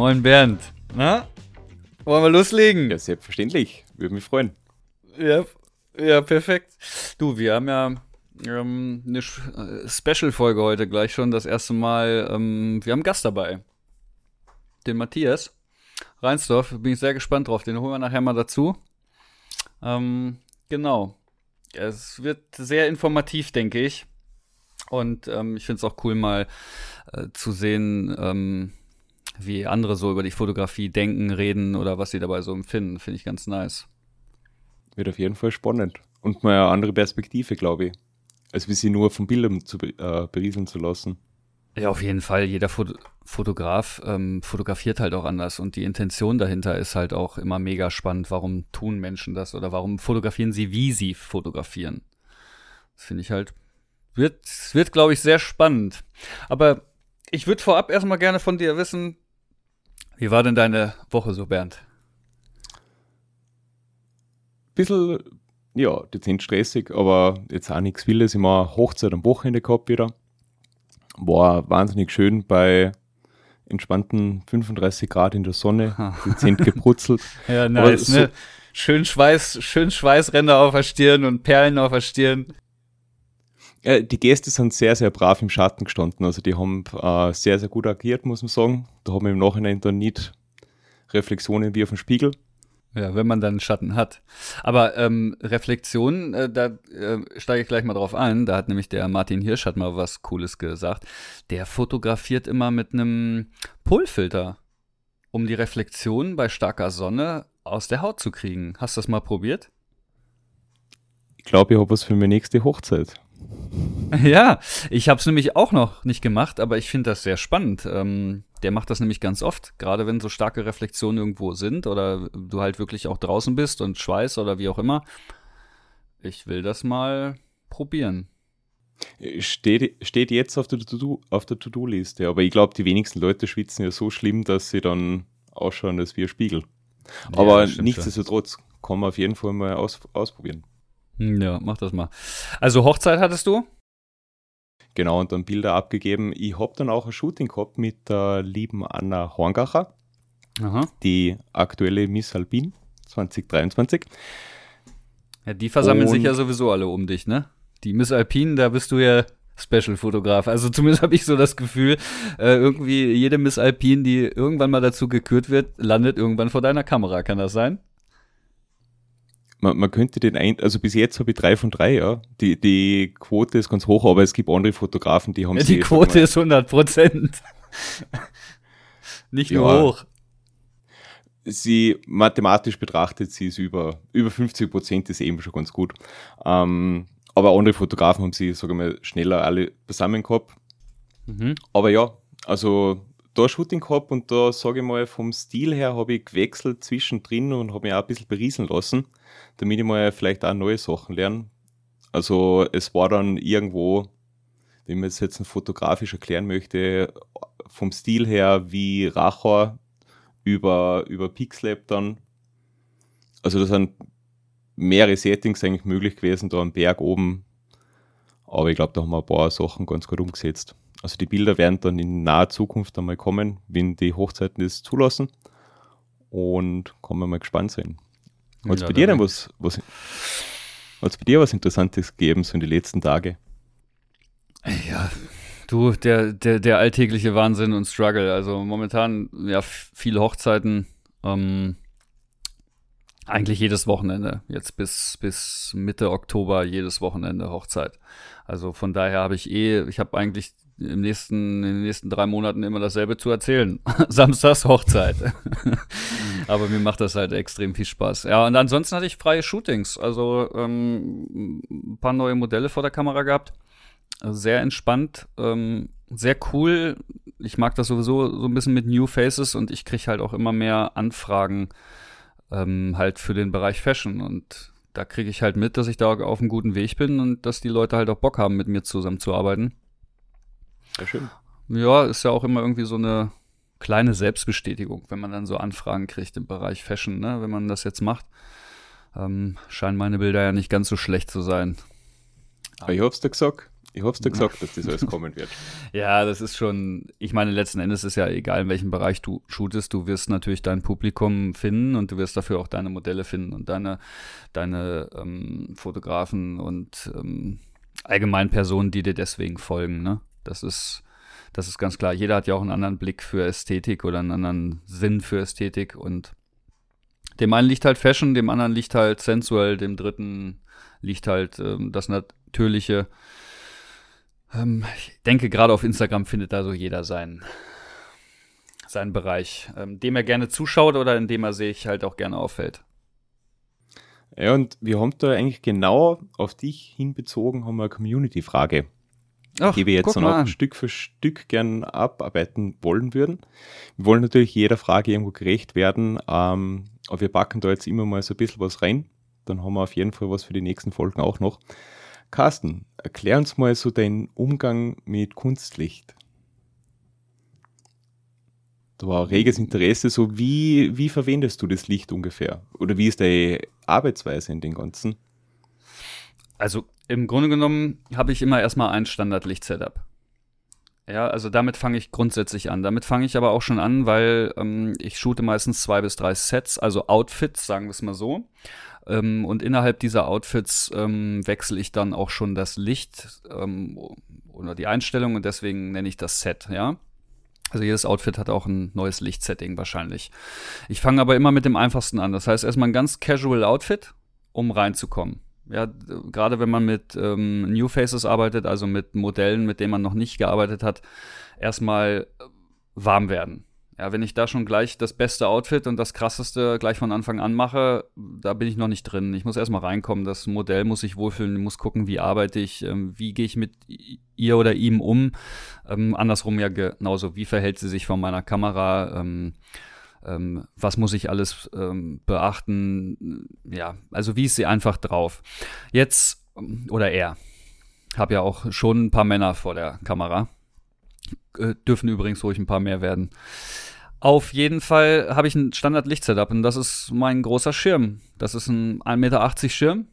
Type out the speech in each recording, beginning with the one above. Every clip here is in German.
Moin Bernd. Na? Wollen wir loslegen? Ja, selbstverständlich. Würde mich freuen. Ja, ja perfekt. Du, wir haben ja ähm, eine äh, Special-Folge heute gleich schon. Das erste Mal. Ähm, wir haben einen Gast dabei. Den Matthias Reinsdorf. Bin ich sehr gespannt drauf. Den holen wir nachher mal dazu. Ähm, genau. Es wird sehr informativ, denke ich. Und ähm, ich finde es auch cool, mal äh, zu sehen, ähm, wie andere so über die Fotografie denken, reden oder was sie dabei so empfinden. Finde ich ganz nice. Wird auf jeden Fall spannend. Und mal eine andere Perspektive, glaube ich. Als wie sie nur von Bildern zu äh, berieseln zu lassen. Ja, auf jeden Fall. Jeder Fot Fotograf ähm, fotografiert halt auch anders und die Intention dahinter ist halt auch immer mega spannend. Warum tun Menschen das oder warum fotografieren sie, wie sie fotografieren? Das finde ich halt, wird, wird glaube ich, sehr spannend. Aber ich würde vorab erstmal gerne von dir wissen, wie war denn deine Woche so, Bernd? Bisschen, ja, dezent stressig, aber jetzt auch nichts Wildes. Ich habe Hochzeit am Wochenende gehabt wieder. War wahnsinnig schön bei entspannten 35 Grad in der Sonne, dezent gebrutzelt. ja, nice, so, ne? Schön Schweiß, schön Schweißränder auf der Stirn und Perlen auf der Stirn. Äh, die Gäste sind sehr, sehr brav im Schatten gestanden. Also die haben äh, sehr, sehr gut agiert, muss man sagen. Da haben wir im Nachhinein dann nicht Reflexionen wie auf dem Spiegel. Ja, wenn man dann Schatten hat. Aber ähm, Reflexion, äh, da äh, steige ich gleich mal drauf ein. Da hat nämlich der Martin Hirsch hat mal was Cooles gesagt. Der fotografiert immer mit einem Polfilter, um die Reflexion bei starker Sonne aus der Haut zu kriegen. Hast du das mal probiert? Ich glaube, ich habe was für meine nächste Hochzeit. Ja, ich habe es nämlich auch noch nicht gemacht, aber ich finde das sehr spannend. Ähm, der macht das nämlich ganz oft, gerade wenn so starke Reflexionen irgendwo sind oder du halt wirklich auch draußen bist und Schweiß oder wie auch immer. Ich will das mal probieren. Steht, steht jetzt auf der To-Do-Liste, aber ich glaube, die wenigsten Leute schwitzen ja so schlimm, dass sie dann ausschauen als wie ein Spiegel. Aber ja, nichtsdestotrotz kann man auf jeden Fall mal aus, ausprobieren. Ja, mach das mal. Also Hochzeit hattest du? Genau, und dann Bilder abgegeben. Ich habe dann auch ein Shooting gehabt mit der lieben Anna Horngacher, Aha. die aktuelle Miss Alpin 2023. Ja, die versammeln und sich ja sowieso alle um dich, ne? Die Miss Alpin, da bist du ja Special-Fotograf. Also zumindest habe ich so das Gefühl, äh, irgendwie jede Miss Alpin, die irgendwann mal dazu gekürt wird, landet irgendwann vor deiner Kamera. Kann das sein? Man, man könnte den ein, also bis jetzt habe ich drei von drei, ja. Die, die Quote ist ganz hoch, aber es gibt andere Fotografen, die haben ja, Die Quote ist 100 Prozent. Nicht nur ja, hoch. Sie mathematisch betrachtet, sie ist über, über 50 Prozent, ist eben schon ganz gut. Ähm, aber andere Fotografen haben sie, sagen wir mal, schneller alle zusammen gehabt. Mhm. Aber ja, also da Shooting gehabt und da sage ich mal, vom Stil her habe ich gewechselt zwischendrin und habe mich auch ein bisschen berieseln lassen, damit ich mal vielleicht auch neue Sachen lerne. Also es war dann irgendwo, wenn man es jetzt fotografisch erklären möchte, vom Stil her wie Rachor über, über Pixlab dann. Also da sind mehrere Settings eigentlich möglich gewesen, da am Berg oben. Aber ich glaube, da haben wir ein paar Sachen ganz gut umgesetzt. Also die Bilder werden dann in naher Zukunft einmal kommen, wenn die Hochzeiten das zulassen. Und kann man mal gespannt sein. Hat es ja, bei dir denn was, was, hat's bei dir was Interessantes gegeben, so in den letzten Tagen? Ja, du, der, der, der alltägliche Wahnsinn und Struggle. Also momentan, ja, viele Hochzeiten. Ähm, eigentlich jedes Wochenende. Jetzt bis, bis Mitte Oktober jedes Wochenende Hochzeit. Also von daher habe ich eh, ich habe eigentlich im nächsten, in den nächsten drei Monaten immer dasselbe zu erzählen. Samstags Hochzeit. Aber mir macht das halt extrem viel Spaß. Ja, und ansonsten hatte ich freie Shootings. Also ähm, ein paar neue Modelle vor der Kamera gehabt. Sehr entspannt, ähm, sehr cool. Ich mag das sowieso so ein bisschen mit New Faces und ich kriege halt auch immer mehr Anfragen ähm, halt für den Bereich Fashion. Und da kriege ich halt mit, dass ich da auf einem guten Weg bin und dass die Leute halt auch Bock haben, mit mir zusammenzuarbeiten. Sehr schön. Ja, ist ja auch immer irgendwie so eine kleine Selbstbestätigung, wenn man dann so Anfragen kriegt im Bereich Fashion, ne? wenn man das jetzt macht. Ähm, scheinen meine Bilder ja nicht ganz so schlecht zu sein. Aber ich hab's dir gesagt, Ich hab's dir gesagt, dass das alles kommen wird. Ja, das ist schon, ich meine, letzten Endes ist ja egal, in welchem Bereich du shootest, du wirst natürlich dein Publikum finden und du wirst dafür auch deine Modelle finden und deine, deine ähm, Fotografen und ähm, allgemein Personen, die dir deswegen folgen, ne? Das ist, das ist ganz klar. Jeder hat ja auch einen anderen Blick für Ästhetik oder einen anderen Sinn für Ästhetik und dem einen liegt halt Fashion, dem anderen liegt halt sensual, dem dritten liegt halt ähm, das Natürliche. Ähm, ich denke, gerade auf Instagram findet da so jeder seinen, seinen Bereich, ähm, dem er gerne zuschaut oder in dem er sich halt auch gerne auffällt. Ja, und wir haben da eigentlich genau auf dich hinbezogen, haben wir eine Community-Frage, die wir jetzt noch Stück für Stück gern abarbeiten wollen würden. Wir wollen natürlich jeder Frage irgendwo gerecht werden, ähm, aber wir packen da jetzt immer mal so ein bisschen was rein. Dann haben wir auf jeden Fall was für die nächsten Folgen auch noch. Carsten, erklär uns mal so deinen Umgang mit Kunstlicht. Da war reges Interesse, so wie, wie verwendest du das Licht ungefähr? Oder wie ist deine Arbeitsweise in den Ganzen? Also im Grunde genommen habe ich immer erstmal ein Standard-Licht-Setup. Ja, also damit fange ich grundsätzlich an. Damit fange ich aber auch schon an, weil ähm, ich shoote meistens zwei bis drei Sets, also Outfits, sagen wir es mal so. Ähm, und innerhalb dieser Outfits ähm, wechsle ich dann auch schon das Licht ähm, oder die Einstellung und deswegen nenne ich das Set, ja. Also jedes Outfit hat auch ein neues Lichtsetting wahrscheinlich. Ich fange aber immer mit dem einfachsten an. Das heißt erstmal ein ganz casual Outfit, um reinzukommen. Ja, gerade wenn man mit ähm, New Faces arbeitet, also mit Modellen, mit denen man noch nicht gearbeitet hat, erstmal warm werden. Ja, wenn ich da schon gleich das beste Outfit und das krasseste gleich von Anfang an mache, da bin ich noch nicht drin. Ich muss erstmal reinkommen. Das Modell muss sich wohlfühlen, muss gucken, wie arbeite ich, ähm, wie gehe ich mit ihr oder ihm um. Ähm, andersrum ja genauso, wie verhält sie sich von meiner Kamera. Ähm, ähm, was muss ich alles ähm, beachten? Ja, also wie ist sie einfach drauf? Jetzt, oder er, habe ja auch schon ein paar Männer vor der Kamera. Äh, dürfen übrigens ruhig ein paar mehr werden. Auf jeden Fall habe ich ein Standard-Licht-Setup und das ist mein großer Schirm. Das ist ein 1,80 Meter Schirm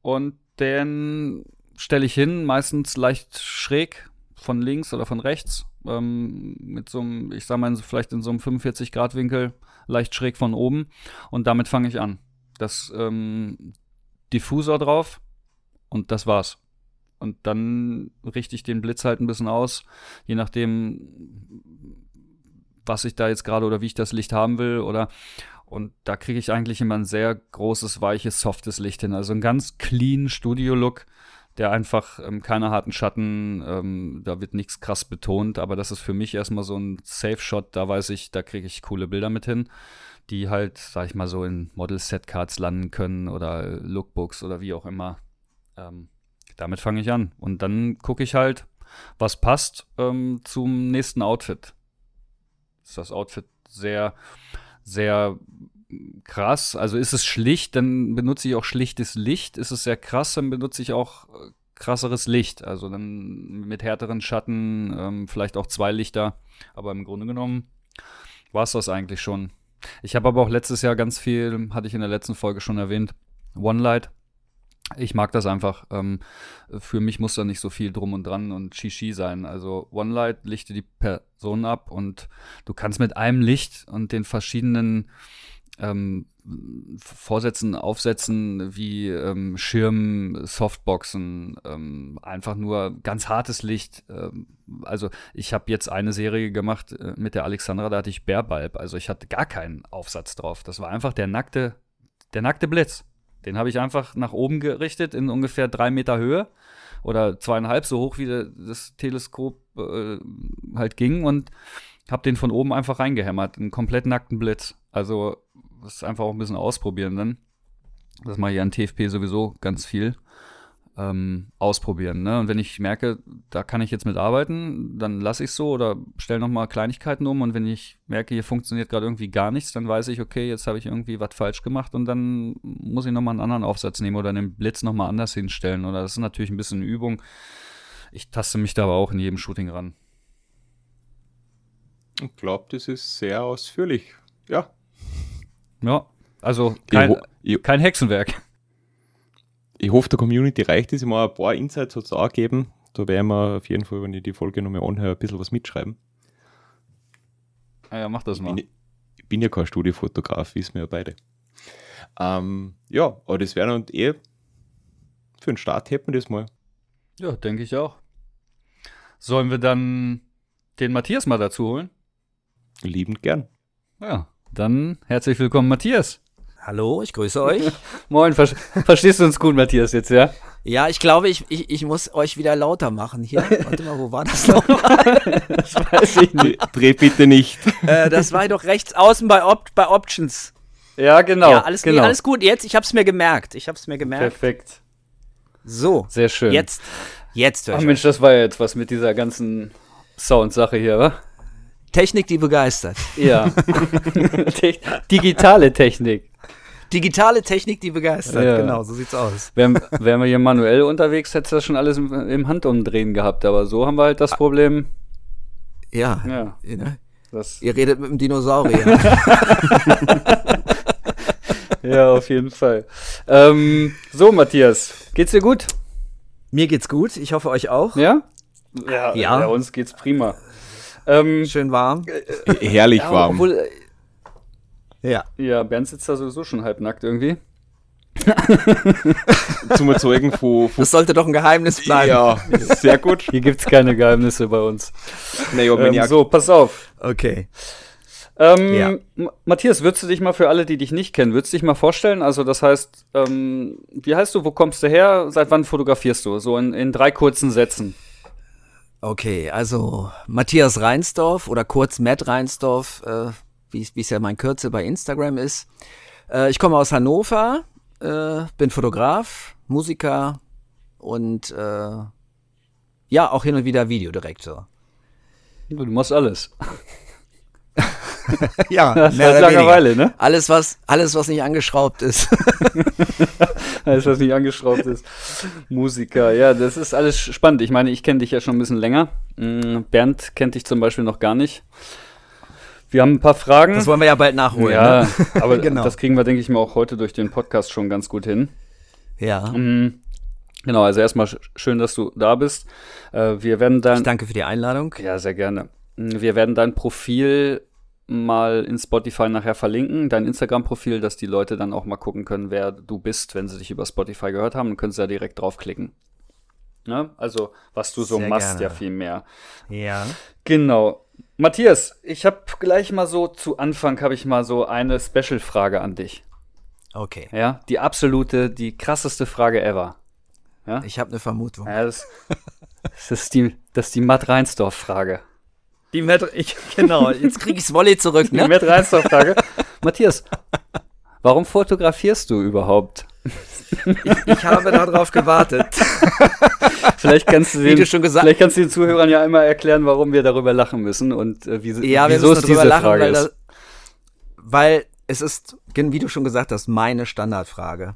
und den stelle ich hin, meistens leicht schräg von links oder von rechts, ähm, mit so einem, ich sag mal, vielleicht in so einem 45-Grad-Winkel, leicht schräg von oben und damit fange ich an. Das ähm, Diffusor drauf und das war's. Und dann richte ich den Blitz halt ein bisschen aus, je nachdem, was ich da jetzt gerade oder wie ich das Licht haben will oder und da kriege ich eigentlich immer ein sehr großes, weiches, softes Licht hin. Also ein ganz clean Studio-Look, der einfach ähm, keine harten Schatten, ähm, da wird nichts krass betont, aber das ist für mich erstmal so ein Safe-Shot, da weiß ich, da kriege ich coole Bilder mit hin, die halt, sag ich mal, so in Model-Set-Cards landen können oder Lookbooks oder wie auch immer. Ähm, damit fange ich an. Und dann gucke ich halt, was passt ähm, zum nächsten Outfit ist das Outfit sehr, sehr krass. Also ist es schlicht, dann benutze ich auch schlichtes Licht. Ist es sehr krass, dann benutze ich auch äh, krasseres Licht. Also dann mit härteren Schatten, ähm, vielleicht auch zwei Lichter. Aber im Grunde genommen war es das eigentlich schon. Ich habe aber auch letztes Jahr ganz viel, hatte ich in der letzten Folge schon erwähnt, One Light ich mag das einfach. Ähm, für mich muss da nicht so viel drum und dran und Shishi sein. Also One Light lichte die Person ab und du kannst mit einem Licht und den verschiedenen ähm, Vorsätzen, Aufsätzen wie ähm, Schirm, Softboxen, ähm, einfach nur ganz hartes Licht. Ähm, also ich habe jetzt eine Serie gemacht äh, mit der Alexandra, da hatte ich Bärbalb. Also ich hatte gar keinen Aufsatz drauf. Das war einfach der nackte, der nackte Blitz. Den habe ich einfach nach oben gerichtet in ungefähr drei Meter Höhe oder zweieinhalb, so hoch wie das Teleskop äh, halt ging und habe den von oben einfach reingehämmert, einen komplett nackten Blitz. Also das ist einfach auch ein bisschen ausprobieren dann. Das mache ich an TFP sowieso ganz viel ähm, ausprobieren. Ne? Und wenn ich merke, da kann ich jetzt mit arbeiten, dann lasse ich es so oder stelle nochmal Kleinigkeiten um. Und wenn ich merke, hier funktioniert gerade irgendwie gar nichts, dann weiß ich, okay, jetzt habe ich irgendwie was falsch gemacht und dann muss ich nochmal einen anderen Aufsatz nehmen oder den Blitz nochmal anders hinstellen. Oder das ist natürlich ein bisschen Übung. Ich taste mich da aber auch in jedem Shooting ran. Ich glaube, das ist sehr ausführlich. Ja. Ja, also kein, kein Hexenwerk. ich hoffe, der Community reicht es. Ich mal ein paar Insights hat auch geben. Da werden wir auf jeden Fall, wenn ich die Folge nochmal anhöre, ein bisschen was mitschreiben. Ah ja, mach das mal. Ich bin, ich bin ja kein Studiofotograf, wissen wir ja beide. Ähm, ja, aber das wäre dann eh für den Start hätten wir das mal. Ja, denke ich auch. Sollen wir dann den Matthias mal dazu holen? Liebend gern. Ja, dann herzlich willkommen, Matthias. Hallo, ich grüße euch. Moin, ver verstehst du uns gut, Matthias, jetzt, ja? Ja, ich glaube, ich, ich, ich muss euch wieder lauter machen hier. Warte mal, wo war das nochmal? das weiß ich nicht. Dreh bitte nicht. äh, das war doch rechts außen bei, Op bei Options. Ja, genau. Ja, alles, genau. Nee, alles gut. Jetzt, ich habe es mir gemerkt. Ich habe es mir gemerkt. Perfekt. So. Sehr schön. Jetzt, jetzt Ach Mensch, das war ja jetzt was mit dieser ganzen Sound-Sache hier, wa? Technik, die begeistert. Ja. Digitale Technik. Digitale Technik, die begeistert. Ja. Genau, so sieht's aus. Wären, wären wir hier manuell unterwegs, hättest du das schon alles im, im Handumdrehen gehabt. Aber so haben wir halt das Problem. Ja. Ja. Ne? Das, Ihr redet mit dem Dinosaurier. ja, auf jeden Fall. Ähm, so, Matthias, geht's dir gut? Mir geht's gut. Ich hoffe euch auch. Ja? Ja, Ja. bei uns geht's prima. Ähm, Schön warm. Herrlich ja, warm. obwohl, äh, Ja. ja, Bernd sitzt da sowieso schon halbnackt irgendwie. Zum Erzeugen von, Das sollte doch ein Geheimnis bleiben. Ja, sehr gut. Hier gibt's keine Geheimnisse bei uns. Wenn Ähm, so, pass auf. Okay. Ähm, Ja. Matthias, würdest du dich mal für alle, die dich nicht kennen, würdest du dich mal vorstellen? Also, das heißt, ähm, wie heißt du, wo kommst du her, seit wann fotografierst du? So in, in drei kurzen Sätzen. Okay, also Matthias Reinsdorf oder kurz Matt Reinsdorf, äh, wie es ja mein Kürzel bei Instagram ist. Äh, ich komme aus Hannover, äh, bin Fotograf, Musiker und äh, ja, auch hin und wieder Videodirektor. Du machst alles. Ja, Seit langer Weile, ne? Alles was, alles, was nicht angeschraubt ist. Alles, was nicht angeschraubt ist. Musiker, ja, das ist alles spannend. Ich meine, ich kenne dich ja schon ein bisschen länger. Mm, Bernd kennt dich zum Beispiel noch gar nicht. Wir haben ein paar Fragen. Das wollen wir ja bald nachholen. ja, Ne? aber Genau. das kriegen wir, denke ich mal, auch heute durch den Podcast schon ganz gut hin. Ja. Mm, Genau, also erstmal sch schön, dass du da bist. Äh, wir werden Ich dein, danke für die Einladung. ja, sehr gerne. Mm, Wir werden dein Profil mal in Spotify nachher verlinken, dein Instagram-Profil, dass die Leute dann auch mal gucken können, wer du bist, wenn sie dich über Spotify gehört haben, dann können sie ja direkt draufklicken. Ne? Also, was du so Sehr machst, gerne. ja viel mehr. Ja. Genau. Matthias, ich habe gleich mal so zu Anfang habe ich mal so eine Special-Frage an dich. Okay. Ja, die absolute, die krasseste Frage ever. Ich habe eine Vermutung. Ja, das, das ist die, das ist die Matt Reinsdorf-Frage. Die Matt, ich, genau, jetzt krieg ich's Volley zurück, Die ne? Matt Reinsdorf-Frage. Matthias, warum fotografierst du überhaupt? Ich habe darauf gewartet. Vielleicht kannst du den, du schon gesagt- vielleicht kannst du den Zuhörern ja einmal erklären, warum wir darüber lachen müssen und äh, wie, Ja, wir wieso müssen es darüber diese lachen, Frage weil, ist. da, weil es ist, wie du schon gesagt hast, meine Standardfrage,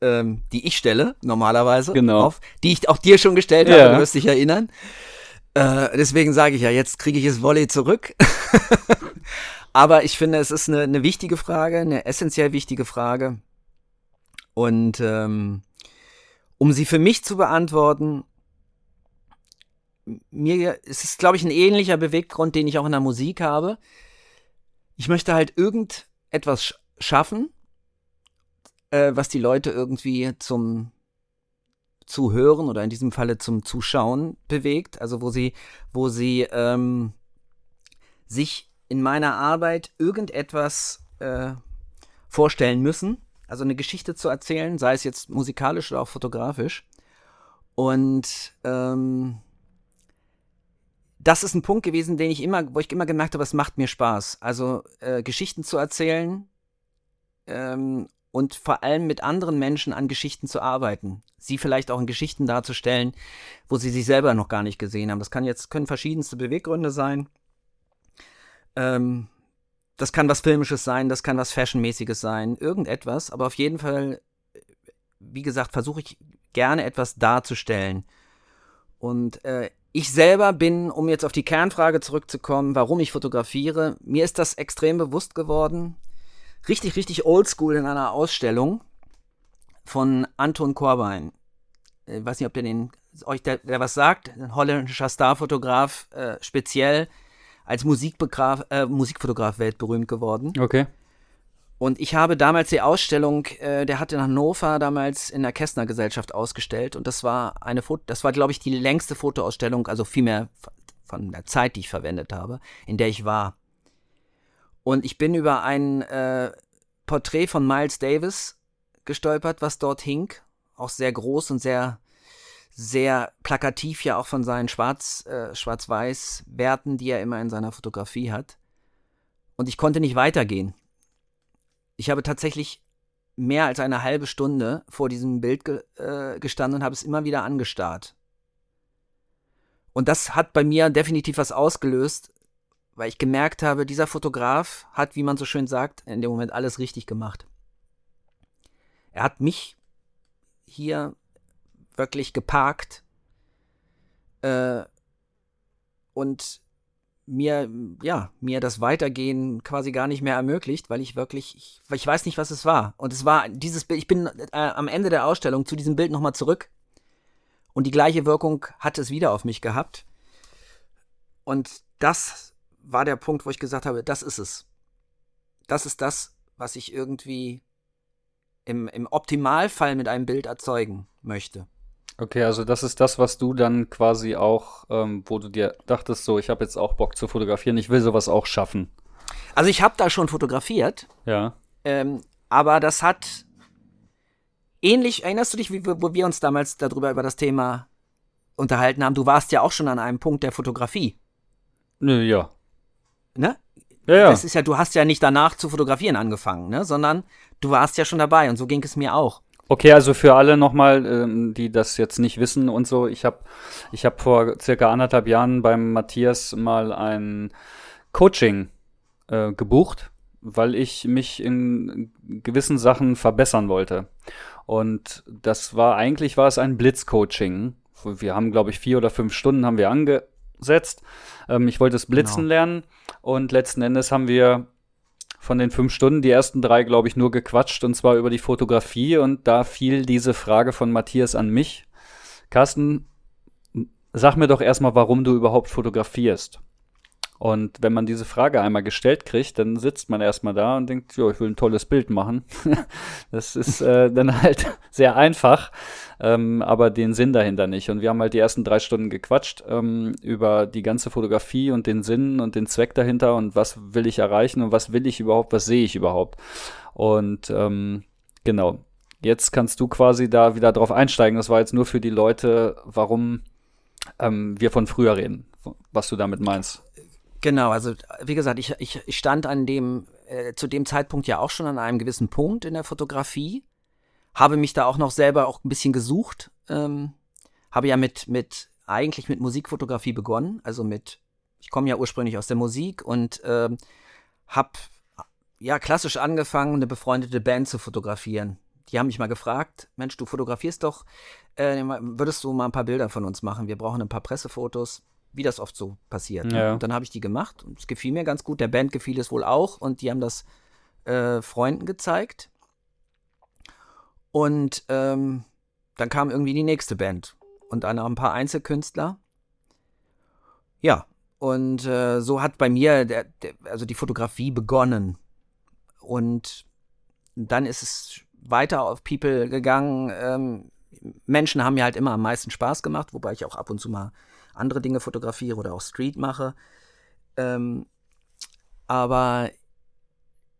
ähm, die ich stelle, normalerweise, Genau. auf, die ich auch dir schon gestellt Ja. habe, du wirst dich erinnern. Äh, deswegen sage ich ja, jetzt kriege ich es Volley zurück. Aber ich finde, es ist eine, eine wichtige Frage, eine essentiell wichtige Frage. Und ähm, um sie für mich zu beantworten, mir es ist, glaube ich, ein ähnlicher Beweggrund, den ich auch in der Musik habe. Ich möchte halt irgendetwas sch schaffen, äh, was die Leute irgendwie zum Zuhören oder in diesem Falle zum Zuschauen bewegt. Also wo sie, wo sie ähm, sich in meiner Arbeit irgendetwas äh, vorstellen müssen. Also eine Geschichte zu erzählen, sei es jetzt musikalisch oder auch fotografisch. Und ähm, das ist ein Punkt gewesen, den ich immer, wo ich immer gemerkt habe, es macht mir Spaß. Also äh, Geschichten zu erzählen ähm, und vor allem mit anderen Menschen an Geschichten zu arbeiten. Sie vielleicht auch in Geschichten darzustellen, wo sie sich selber noch gar nicht gesehen haben. Das kann jetzt, können verschiedenste Beweggründe sein. Ähm, das kann was Filmisches sein, das kann was Fashionmäßiges sein, irgendetwas, aber auf jeden Fall, wie gesagt, versuche ich gerne etwas darzustellen. Und äh, ich selber bin, um jetzt auf die Kernfrage zurückzukommen, warum ich fotografiere, mir ist das extrem bewusst geworden. Richtig, richtig oldschool in einer Ausstellung von Anton Korbein. Ich weiß nicht, ob der den euch der, der was sagt. Ein holländischer Starfotograf, äh, speziell als äh, Musikfotograf weltberühmt geworden. Okay. Und ich habe damals die Ausstellung, äh, der hat in Hannover damals in der Kästner Gesellschaft ausgestellt und das war eine Foto, das war glaube ich die längste Fotoausstellung, also vielmehr von der Zeit, die ich verwendet habe, in der ich war. Und ich bin über ein äh, Porträt von Miles Davis gestolpert, was dort hing. Auch sehr groß und sehr, sehr plakativ ja auch von seinen Schwarz, äh, Schwarz-Weiß-Werten, die er immer in seiner Fotografie hat. Und ich konnte nicht weitergehen. Ich habe tatsächlich mehr als eine halbe Stunde vor diesem Bild ge äh, gestanden und habe es immer wieder angestarrt. Und das hat bei mir definitiv was ausgelöst, weil ich gemerkt habe, dieser Fotograf hat, wie man so schön sagt, in dem Moment alles richtig gemacht. Er hat mich hier wirklich geparkt äh, und mir, ja, mir das Weitergehen quasi gar nicht mehr ermöglicht, weil ich wirklich, ich, ich weiß nicht, was es war. Und es war dieses Bild, ich bin äh, am Ende der Ausstellung zu diesem Bild nochmal zurück und die gleiche Wirkung hat es wieder auf mich gehabt. Und das war der Punkt, wo ich gesagt habe, das ist es. Das ist das, was ich irgendwie im, im Optimalfall mit einem Bild erzeugen möchte. Okay, also das ist das, was du dann quasi auch, ähm, wo du dir dachtest, so, ich habe jetzt auch Bock zu fotografieren, ich will sowas auch schaffen. Also ich habe da schon fotografiert. Ja. Ähm, aber das hat ähnlich, erinnerst du dich, wie, wo wir uns damals darüber über das Thema unterhalten haben? Du warst ja auch schon an einem Punkt der Fotografie. Nö, ja. Ne? Ja, ja. Das ist ja, du hast ja nicht danach zu fotografieren angefangen, ne? Sondern du warst ja schon dabei und so ging es mir auch. Okay, also für alle nochmal, ähm, die das jetzt nicht wissen und so, ich habe ich hab vor circa anderthalb Jahren beim Matthias mal ein Coaching äh, gebucht, weil ich mich in gewissen Sachen verbessern wollte. Und das war eigentlich war es ein Blitzcoaching. Wir haben, glaube ich, vier oder fünf Stunden haben wir angesetzt. Ähm, ich wollte das Blitzen genau. lernen und letzten Endes haben wir von den fünf Stunden die ersten drei, glaube ich, nur gequatscht und zwar über die Fotografie und da fiel diese Frage von Matthias an mich. Carsten, sag mir doch erstmal, warum du überhaupt fotografierst. Und wenn man diese Frage einmal gestellt kriegt, dann sitzt man erstmal da und denkt, ja, ich will ein tolles Bild machen. das ist äh, dann halt sehr einfach, ähm, aber den Sinn dahinter nicht. Und wir haben halt die ersten drei Stunden gequatscht ähm, über die ganze Fotografie und den Sinn und den Zweck dahinter und was will ich erreichen und was will ich überhaupt, was sehe ich überhaupt. Und ähm, genau, jetzt kannst du quasi da wieder drauf einsteigen. Das war jetzt nur für die Leute, warum ähm, wir von früher reden, was du damit meinst. Genau, also wie gesagt, ich, ich, ich stand an dem, äh, zu dem Zeitpunkt ja auch schon an einem gewissen Punkt in der Fotografie, habe mich da auch noch selber auch ein bisschen gesucht, ähm, habe ja mit, mit, eigentlich mit Musikfotografie begonnen, also mit, ich komme ja ursprünglich aus der Musik und ähm, habe ja klassisch angefangen, eine befreundete Band zu fotografieren. Die haben mich mal gefragt, Mensch, du fotografierst doch, äh, würdest du mal ein paar Bilder von uns machen? Wir brauchen ein paar Pressefotos wie das oft so passiert. Ne? Ja. Und dann habe ich die gemacht und es gefiel mir ganz gut. Der Band gefiel es wohl auch und die haben das äh, Freunden gezeigt. Und ähm, dann kam irgendwie die nächste Band und dann ein paar Einzelkünstler. Ja, und äh, so hat bei mir der, der, also die Fotografie begonnen. Und dann ist es weiter auf People gegangen. Ähm, Menschen haben mir halt immer am meisten Spaß gemacht, wobei ich auch ab und zu mal andere Dinge fotografiere oder auch Street mache. Ähm, aber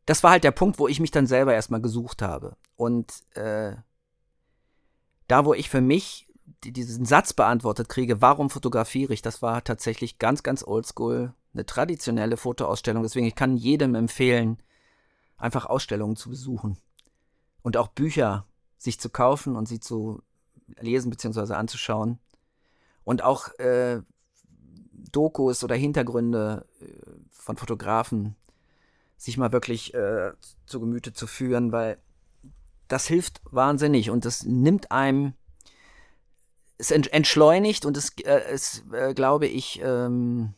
das war halt der Punkt, wo ich mich dann selber erstmal gesucht habe. Und äh, da, wo ich für mich diesen Satz beantwortet kriege, warum fotografiere ich, das war tatsächlich ganz, ganz oldschool, eine traditionelle Fotoausstellung. Deswegen, ich kann jedem empfehlen, einfach Ausstellungen zu besuchen und auch Bücher sich zu kaufen und sie zu lesen bzw. anzuschauen und auch äh, Dokus oder Hintergründe äh, von Fotografen sich mal wirklich äh, zu Gemüte zu führen, weil das hilft wahnsinnig und das nimmt einem, es entschleunigt und es, äh, es äh, glaube ich, ähm,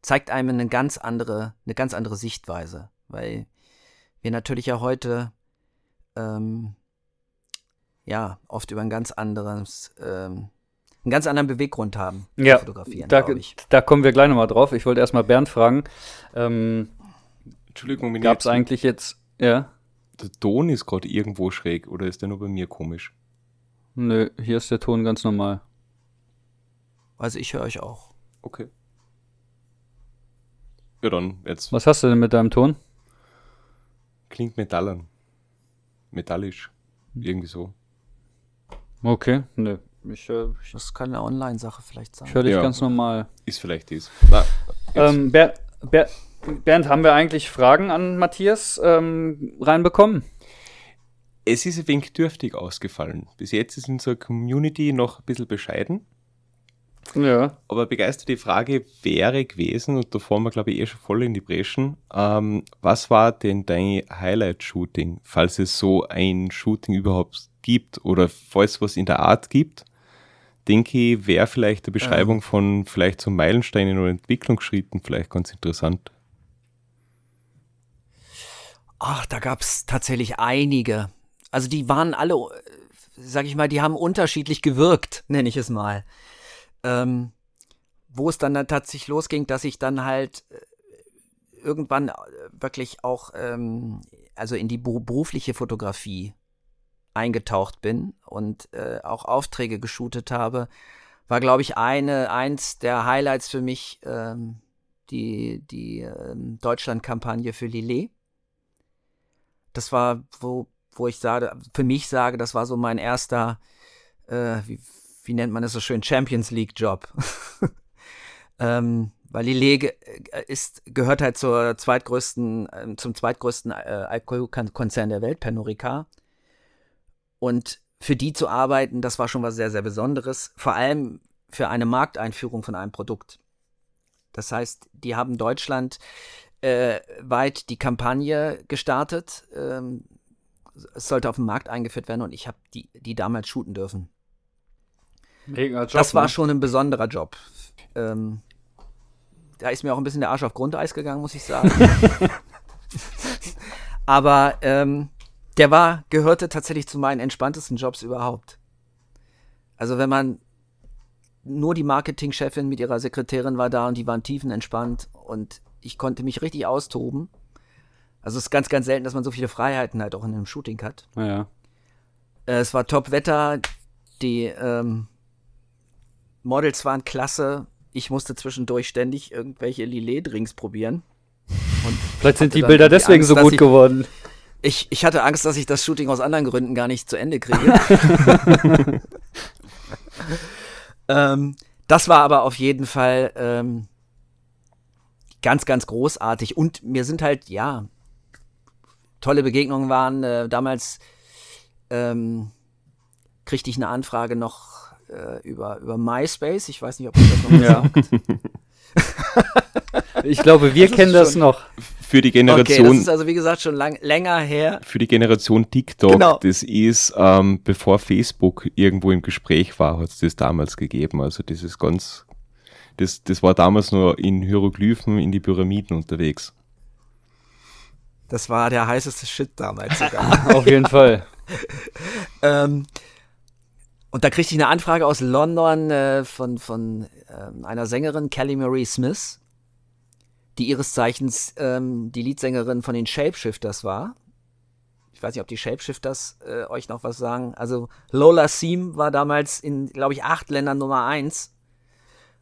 zeigt einem eine ganz andere, eine ganz andere Sichtweise, weil wir natürlich ja heute ähm, ja, oft über ein ganz anderes, ähm, einen ganz anderen Beweggrund haben. Ja, fotografieren, da, da kommen wir gleich nochmal drauf. Ich wollte erstmal Bernd fragen. Ähm, Entschuldigung, Gab es eigentlich jetzt, ja? Der Ton ist gerade irgendwo schräg oder ist der nur bei mir komisch? Nö, hier ist der Ton ganz normal. Also ich höre euch auch. Okay. Ja, dann, jetzt Was hast du denn mit deinem Ton? klingt metallern. Metallisch. Irgendwie so. Okay, nö. Ich, äh, ich, Das kann eine Online-Sache vielleicht sein. ich höre dich Ja. ganz normal. Ist vielleicht dies. Na. Ähm, Ber Ber Bernd, haben wir eigentlich Fragen an Matthias ähm, reinbekommen? es ist ein wenig dürftig ausgefallen. Bis jetzt ist unsere Community noch ein bisschen bescheiden. Ja. Aber begeisterte Frage wäre gewesen, und da fahren wir, glaube ich, eh schon voll in die Breschen. Ähm, was war denn dein Highlight-Shooting, falls es so ein Shooting überhaupt gibt oder falls es was in der Art gibt? Denke ich, wäre vielleicht eine Beschreibung von vielleicht so Meilensteinen oder Entwicklungsschritten vielleicht ganz interessant. Ach, da gab es tatsächlich einige. Also die waren alle, äh, sag ich mal, die haben unterschiedlich gewirkt, nenne ich es mal. Ähm, wo es dann, dann tatsächlich losging, dass ich dann halt äh, irgendwann äh, wirklich auch ähm, also in die beru- berufliche Fotografie eingetaucht bin und äh, auch Aufträge geshootet habe, war, glaube ich, eine, eins der Highlights für mich ähm, die, die ähm, Deutschland-Kampagne für Lillet. Das war, wo, wo ich sage, für mich sage, das war so mein erster, äh, wie, wie nennt man das so schön, Champions League-Job. ähm, weil Lillet äh, ist, gehört halt zur zweitgrößten, ähm, zum zweitgrößten äh, Alkoholkonzern der Welt, Pernod Ricard. Und für die zu arbeiten, das war schon was sehr, sehr Besonderes. Vor allem für eine Markteinführung von einem Produkt. Das heißt, die haben Deutschland äh, weit die Kampagne gestartet. Ähm, es sollte auf den Markt eingeführt werden und ich habe die, die damals shooten dürfen. Mega Job, das war ne? schon ein besonderer Job. Ähm, da ist mir auch ein bisschen der Arsch auf Grundeis gegangen, muss ich sagen. Aber ähm, der war, gehörte tatsächlich zu meinen entspanntesten Jobs überhaupt. Also wenn man nur die Marketingchefin mit ihrer Sekretärin war da und die waren tiefenentspannt und ich konnte mich richtig austoben. Also es ist ganz, ganz selten, dass man so viele Freiheiten halt auch in einem Shooting hat. Ja. Äh, es war Top-Wetter, die ähm, Models waren klasse. Ich musste zwischendurch ständig irgendwelche Lillet-Drinks probieren. Vielleicht sind die Bilder deswegen Angst, so gut geworden. Ich, ich hatte Angst, dass ich das Shooting aus anderen Gründen gar nicht zu Ende kriege. ähm, das war aber auf jeden Fall ähm, ganz, ganz großartig. Und mir sind halt, ja, tolle Begegnungen waren. Äh, damals ähm, kriegte ich eine Anfrage noch äh, über, über MySpace. Ich weiß nicht, ob ihr das noch Ja. sagt. Ich glaube, wir Das kennen das noch. Für die Okay, Generation, das ist also wie gesagt schon lang, länger her. für die Generation TikTok, Genau. das ist, ähm, bevor Facebook irgendwo im Gespräch war, hat es das damals gegeben. Also das ist ganz, das, das war damals nur in Hieroglyphen in die Pyramiden unterwegs. Das war der heißeste Shit damals sogar. Auf jeden Fall. ähm, und da kriegte ich eine Anfrage aus London äh, von, von ähm, einer Sängerin, Kelly Marie Smith, die ihres Zeichens ähm, die Leadsängerin von den Shapeshifters war. Ich weiß nicht, ob die Shapeshifters äh, euch noch was sagen. Also Lola Seam war damals in, glaube ich, acht Ländern Nummer eins.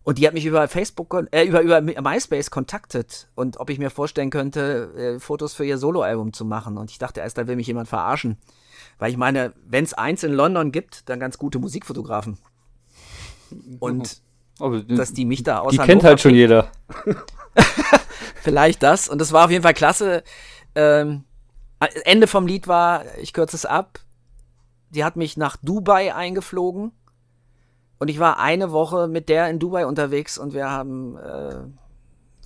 Und die hat mich über Facebook, äh, über, über MySpace kontaktet und ob ich mir vorstellen könnte, äh, Fotos für ihr Soloalbum zu machen. Und ich dachte erst, da will mich jemand verarschen. Weil ich meine, wenn es eins in London gibt, dann ganz gute Musikfotografen. Und Aber dass die mich da aus die kennt halt schon jeder. Vielleicht das. Und das war auf jeden Fall klasse. Ähm, Ende vom Lied war, ich kürze es ab, die hat mich nach Dubai eingeflogen. Und ich war eine Woche mit der in Dubai unterwegs und wir haben äh,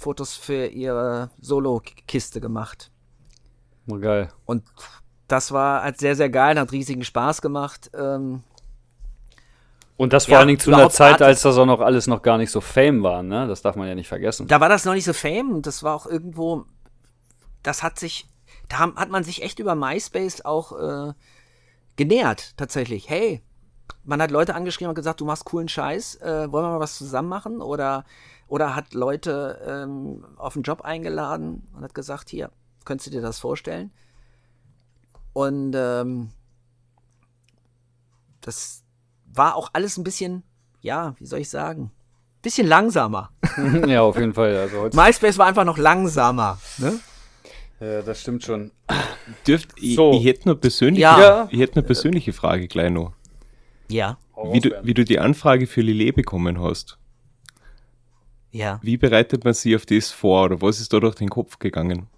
Fotos für ihre Solo-Kiste gemacht. Oh, geil. Und das war halt sehr, sehr geil, hat riesigen Spaß gemacht. Ähm, Und das vor Ja, allen Dingen zu einer Zeit, als das auch noch alles noch gar nicht so Fame war, ne? Das darf man ja nicht vergessen. da war das noch nicht so Fame und das war auch irgendwo, das hat sich, da hat man sich echt über MySpace auch äh, genährt, tatsächlich. Hey, man hat Leute angeschrieben und gesagt, du machst coolen Scheiß, äh, wollen wir mal was zusammen machen? Oder, oder hat Leute ähm, auf einen Job eingeladen und hat gesagt, hier, könntest du dir das vorstellen? Und ähm, das war auch alles ein bisschen, ja, wie soll ich sagen, bisschen langsamer. ja, auf jeden Fall. Also MySpace war einfach noch langsamer. Ne? Ja, das stimmt schon. Dürft, so. ich, ich hätte nur persönliche, ja. ich hätte eine persönliche Frage gleich noch. Ja. Wie du, wie du die Anfrage für Lillet bekommen hast. Ja. Wie bereitet man sich auf das vor oder was ist da durch den Kopf gegangen?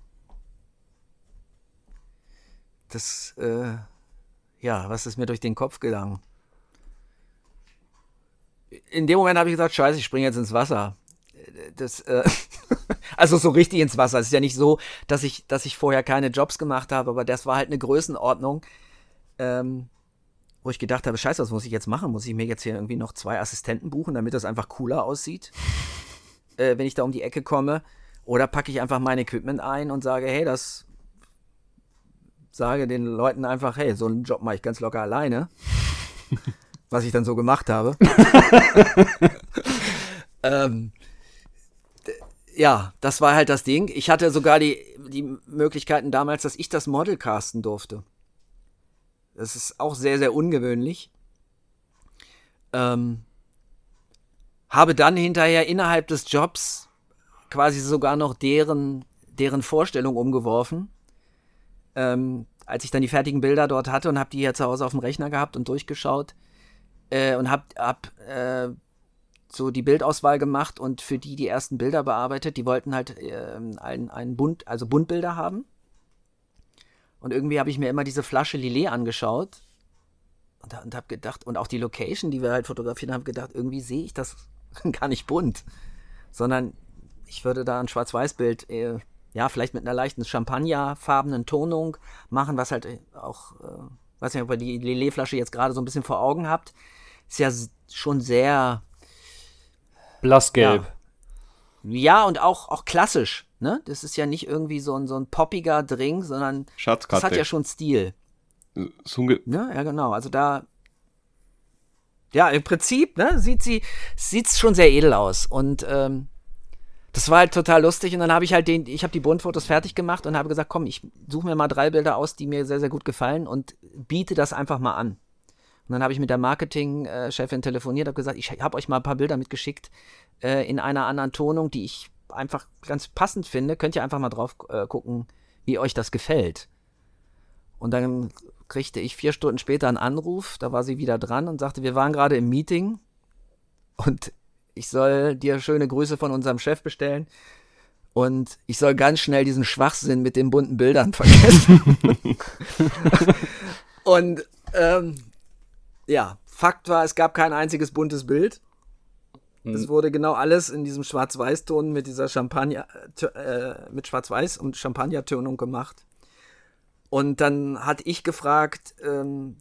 Das, äh, ja, was ist mir durch den Kopf gegangen? In dem Moment habe ich gesagt, scheiße, ich springe jetzt ins Wasser. Das, äh, also so richtig ins Wasser. Es ist ja nicht so, dass ich, dass ich vorher keine Jobs gemacht habe, aber das war halt eine Größenordnung, ähm, wo ich gedacht habe, scheiße, was muss ich jetzt machen? Muss ich mir jetzt hier irgendwie noch zwei Assistenten buchen, damit das einfach cooler aussieht, äh, wenn ich da um die Ecke komme? Oder packe ich einfach mein Equipment ein und sage, hey, das sage den Leuten einfach, hey, so einen Job mache ich ganz locker alleine. was ich dann so gemacht habe. ähm, ja, das war halt das Ding. Ich hatte sogar die, die Möglichkeiten damals, dass ich das Model casten durfte. Das ist auch sehr, sehr ungewöhnlich. Ähm, habe dann hinterher innerhalb des Jobs quasi sogar noch deren, deren Vorstellung umgeworfen. Ähm, als ich dann die fertigen Bilder dort hatte und habe die hier zu Hause auf dem Rechner gehabt und durchgeschaut äh, und habe hab, äh, so die Bildauswahl gemacht und für die die ersten Bilder bearbeitet. Die wollten halt äh, einen, einen Bunt, also Buntbilder haben. Und irgendwie habe ich mir immer diese Flasche Lillet angeschaut und, und habe gedacht, und auch die Location, die wir halt fotografieren, habe gedacht, irgendwie sehe ich das gar nicht bunt, sondern ich würde da ein Schwarz-Weiß-Bild, äh, ja, vielleicht mit einer leichten champagnerfarbenen Tonung machen, was halt auch, äh, weiß nicht, ob ihr die Lillet-Flasche jetzt gerade so ein bisschen vor Augen habt, ist ja schon sehr Blassgelb. Ja. ja, und auch, auch klassisch. Ne? Das ist ja nicht irgendwie so ein, so ein poppiger Drink, sondern Schatzkarte. das hat ja schon Stil. So ja, ja, genau. Also da, ja, im Prinzip, ne, sieht sie, sieht's schon sehr edel aus. Und ähm, das war halt total lustig. Und dann habe ich halt den, ich habe die Buntfotos fertig gemacht und habe gesagt, komm, ich suche mir mal drei Bilder aus, die mir sehr, sehr gut gefallen und biete das einfach mal an. Und dann habe ich mit der Marketingchefin telefoniert, habe gesagt, ich habe euch mal ein paar Bilder mitgeschickt äh, in einer anderen Tonung, die ich einfach ganz passend finde. Könnt ihr einfach mal drauf äh, gucken, wie euch das gefällt. Und dann kriegte ich vier Stunden später einen Anruf, da war sie wieder dran und sagte, wir waren gerade im Meeting und ich soll dir schöne Grüße von unserem Chef bestellen. Und ich soll ganz schnell diesen Schwachsinn mit den bunten Bildern vergessen. und ähm, ja, Fakt war, es gab kein einziges buntes Bild. Hm. Es wurde genau alles in diesem Schwarz-Weiß-Ton mit dieser Champagner, äh, mit Schwarz-Weiß und Champagnertönung gemacht. Und dann hatte ich gefragt, ähm,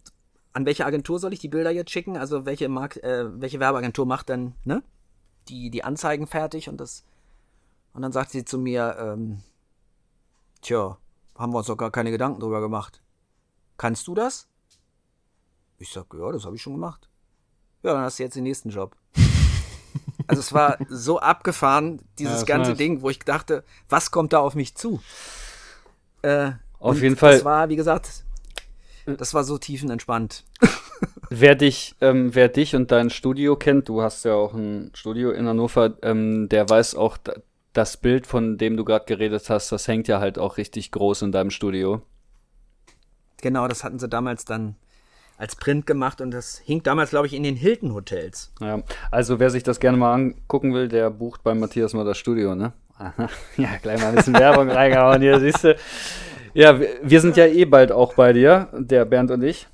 an welche Agentur soll ich die Bilder jetzt schicken? Also welche Markt, äh, welche Werbeagentur macht dann ne, die, die Anzeigen fertig und das. Und dann sagt sie zu mir, ähm, tja, haben wir uns doch gar keine Gedanken drüber gemacht. Kannst du das? Ich sag, ja, das habe ich schon gemacht. Ja, dann hast du jetzt den nächsten Job. also es war so abgefahren, dieses ja, ganze nice. Ding, wo ich dachte, was kommt da auf mich zu? Äh, auf jeden Fall. Das war, wie gesagt, das war so tiefenentspannt. wer dich, ähm, wer dich und dein Studio kennt, du hast ja auch ein Studio in Hannover, ähm, der weiß auch, das Bild, von dem du gerade geredet hast, das hängt ja halt auch richtig groß in deinem Studio. Genau, das hatten sie damals dann als Print gemacht und das hing damals, glaube ich, in den Hilton Hotels. Ja, also wer sich das gerne mal angucken will, der bucht beim Matthias mal das Studio, ne? ja, gleich mal ein bisschen Werbung reingehauen hier, siehst du. Ja, wir sind ja eh bald auch bei dir, der Bernd und ich.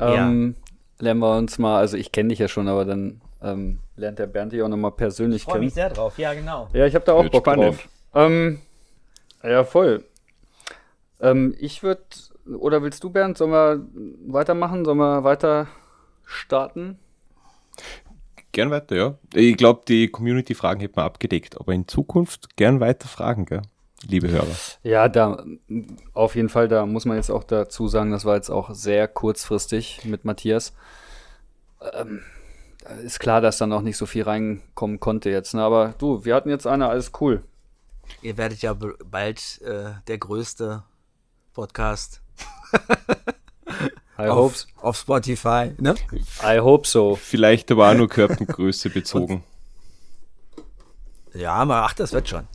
Ähm, ja. Lernen wir uns mal, also ich kenne dich ja schon, aber dann ähm, lernt der Bernd dich auch nochmal persönlich ich kennen. Ich freue mich sehr drauf, ja, genau. Ja, ich habe da auch Wird Bock spannend. drauf. Ähm, ja, voll. Ähm, ich würde oder willst du, Bernd? Sollen wir weitermachen? Sollen wir weiter starten? Gern weiter, ja. Ich glaube, die Community-Fragen hätten wir abgedeckt, aber in Zukunft gern weiter fragen, gell? liebe Hörer. Ja, da auf jeden Fall, da muss man jetzt auch dazu sagen, das war jetzt auch sehr kurzfristig mit Matthias. Ähm, ist klar, dass dann auch nicht so viel reinkommen konnte jetzt. Ne? Aber du, wir hatten jetzt eine, alles cool. Ihr werdet ja bald äh, der größte Podcast. I hope so. auf Spotify, ne? I hope so. Vielleicht aber auch nur Körpergröße bezogen. Ja, aber ach, das wird schon.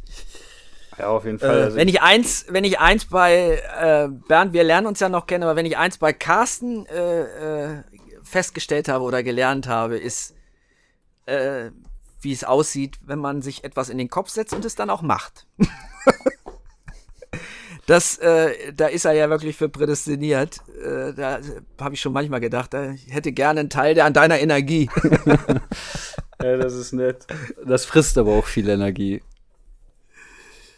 Ja, auf jeden Fall. Äh, Also wenn ich eins, wenn ich eins bei äh, Bernd, wir lernen uns ja noch kennen, aber wenn ich eins bei Carsten äh, äh, festgestellt habe oder gelernt habe, ist, äh, wie es aussieht, wenn man sich etwas in den Kopf setzt und es dann auch macht. das, äh, da ist er ja wirklich für prädestiniert. Äh, da habe ich schon manchmal gedacht, äh, ich hätte gerne einen Teil der an deiner Energie. Ja, das ist nett. Das frisst aber auch viel Energie.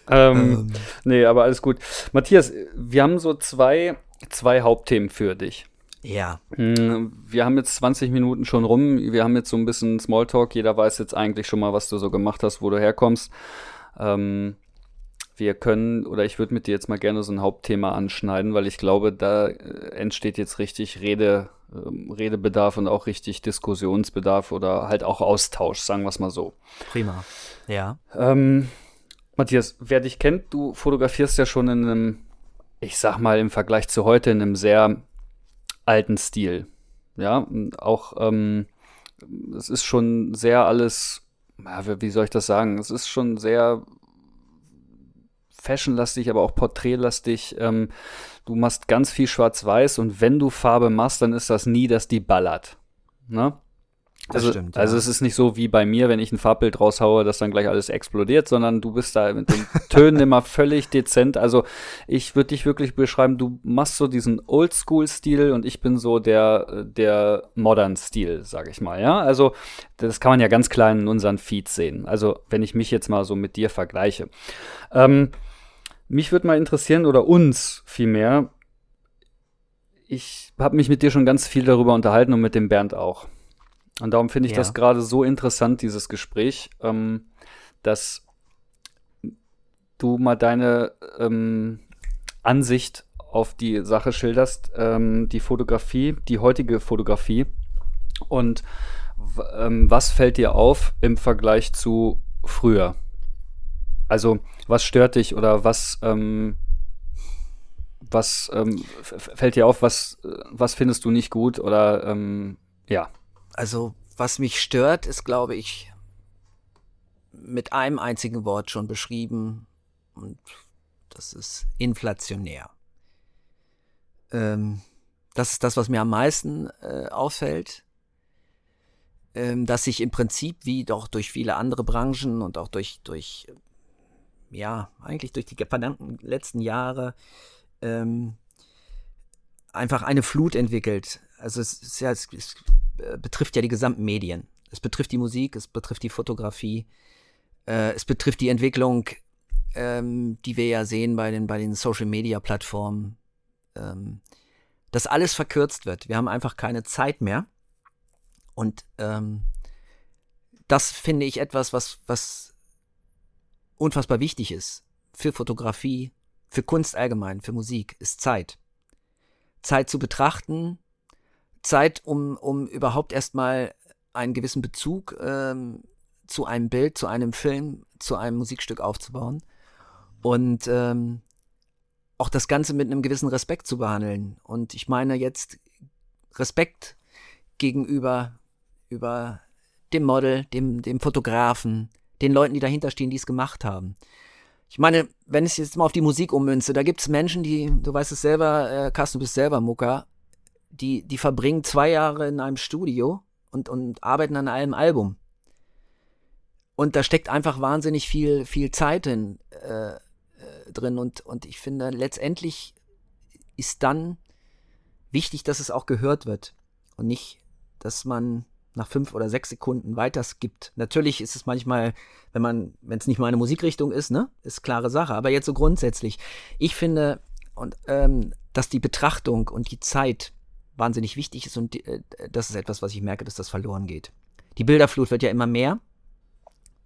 Ähm, Nee, aber alles gut. Matthias, wir haben so zwei, zwei Hauptthemen für dich. ja. Mm, Wir haben jetzt 20 Minuten schon rum. Wir haben jetzt so ein bisschen Smalltalk. Jeder weiß jetzt eigentlich schon mal, was du so gemacht hast, wo du herkommst. Ähm, wir können, oder ich würde mit dir jetzt mal gerne so ein Hauptthema anschneiden, weil ich glaube, da äh, entsteht jetzt richtig Rede, ähm, Redebedarf und auch richtig Diskussionsbedarf oder halt auch Austausch, sagen wir es mal so. Prima. Ja. Ähm, Matthias, wer dich kennt, du fotografierst ja schon in einem, ich sag mal im Vergleich zu heute, in einem sehr alten Stil. Ja, und auch, ähm, es ist schon sehr alles, ja, wie wie soll ich das sagen? Es ist schon sehr fashionlastig, aber auch porträtlastig. Ähm, du machst ganz viel Schwarz-Weiß und wenn du Farbe machst, dann ist das nie, dass die ballert. Ne? Das also, stimmt, Also ja. es ist nicht so wie bei mir, wenn ich ein Farbbild raushaue, dass dann gleich alles explodiert, sondern du bist da mit den Tönen immer völlig dezent. Also ich würde dich wirklich beschreiben, du machst so diesen Oldschool-Stil und ich bin so der, der Modern-Stil, sage ich mal. Ja, also das kann man ja ganz klein in unseren Feeds sehen. Also wenn ich mich jetzt mal so mit dir vergleiche. Ähm, mich würde mal interessieren, oder uns vielmehr, ich habe mich mit dir schon ganz viel darüber unterhalten und mit dem Bernd auch. Und darum finde ich Ja. das gerade so interessant, dieses Gespräch, ähm, dass du mal deine ähm, Ansicht auf die Sache schilderst, ähm, die Fotografie, die heutige Fotografie. Und ähm, was fällt dir auf im Vergleich zu früher? Also, was stört dich oder was, ähm, was ähm, fällt dir auf, was, was findest du nicht gut oder ähm, ja. Also, was mich stört, ist, glaube ich, mit einem einzigen Wort schon beschrieben. Und das ist inflationär. Ähm, das ist das, was mir am meisten äh, auffällt. Ähm, dass sich im Prinzip, wie doch durch viele andere Branchen und auch durch, durch ja, eigentlich durch die verdammten letzten Jahre, ähm, einfach eine Flut entwickelt. Also es ist ja, es, es äh, betrifft ja die gesamten Medien. Es betrifft die Musik, es betrifft die Fotografie, äh, es betrifft die Entwicklung, ähm, die wir ja sehen bei den, bei den Social Media Plattformen, ähm, dass alles verkürzt wird. Wir haben einfach keine Zeit mehr. Und ähm, das finde ich etwas, was, was unfassbar wichtig ist für Fotografie, für Kunst allgemein, für Musik, ist Zeit. Zeit zu betrachten, Zeit, um, um überhaupt erstmal einen gewissen Bezug ähm, zu einem Bild, zu einem Film, zu einem Musikstück aufzubauen und ähm, auch das Ganze mit einem gewissen Respekt zu behandeln. Und ich meine jetzt Respekt gegenüber über dem Model, dem, dem Fotografen, den Leuten, die dahinter stehen, die es gemacht haben. Ich meine, wenn ich jetzt mal auf die Musik ummünze, da gibt es Menschen, die, du weißt es selber, äh, Carsten, du bist selber Mucker, die, die verbringen zwei Jahre in einem Studio und, und arbeiten an einem Album. Und da steckt einfach wahnsinnig viel, viel Zeit in, äh, äh, drin. Und, und ich finde, letztendlich ist dann wichtig, dass es auch gehört wird. Und nicht, dass man nach fünf oder sechs Sekunden weiter skippt. Natürlich ist es manchmal, wenn man, wenn es nicht meine Musikrichtung ist, ne, ist klare Sache. Aber jetzt so grundsätzlich. Ich finde, und, ähm, dass die Betrachtung und die Zeit wahnsinnig wichtig ist und die, äh, das ist etwas, was ich merke, dass das verloren geht. Die Bilderflut wird ja immer mehr.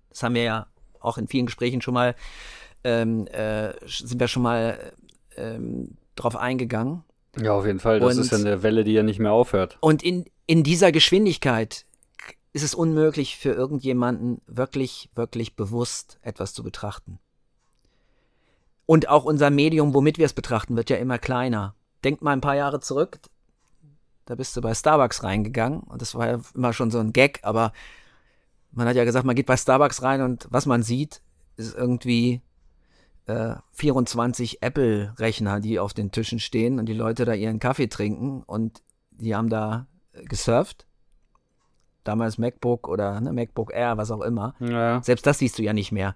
Das haben wir ja auch in vielen Gesprächen schon mal ähm, äh, sind wir schon mal ähm, drauf eingegangen. Ja, auf jeden Fall. Das Und- ist ja eine Welle, die ja nicht mehr aufhört. Und in, in dieser Geschwindigkeit ist es unmöglich für irgendjemanden wirklich, wirklich bewusst etwas zu betrachten. Und auch unser Medium, womit wir es betrachten, wird ja immer kleiner. Denk mal ein paar Jahre zurück, da bist du bei Starbucks reingegangen und das war ja immer schon so ein Gag, aber man hat ja gesagt, man geht bei Starbucks rein und was man sieht, ist irgendwie äh, 24 Apple-Rechner, die auf den Tischen stehen und die Leute da ihren Kaffee trinken und die haben da gesurft. Damals MacBook oder ne, MacBook Air, was auch immer. Ja. Selbst das siehst du ja nicht mehr.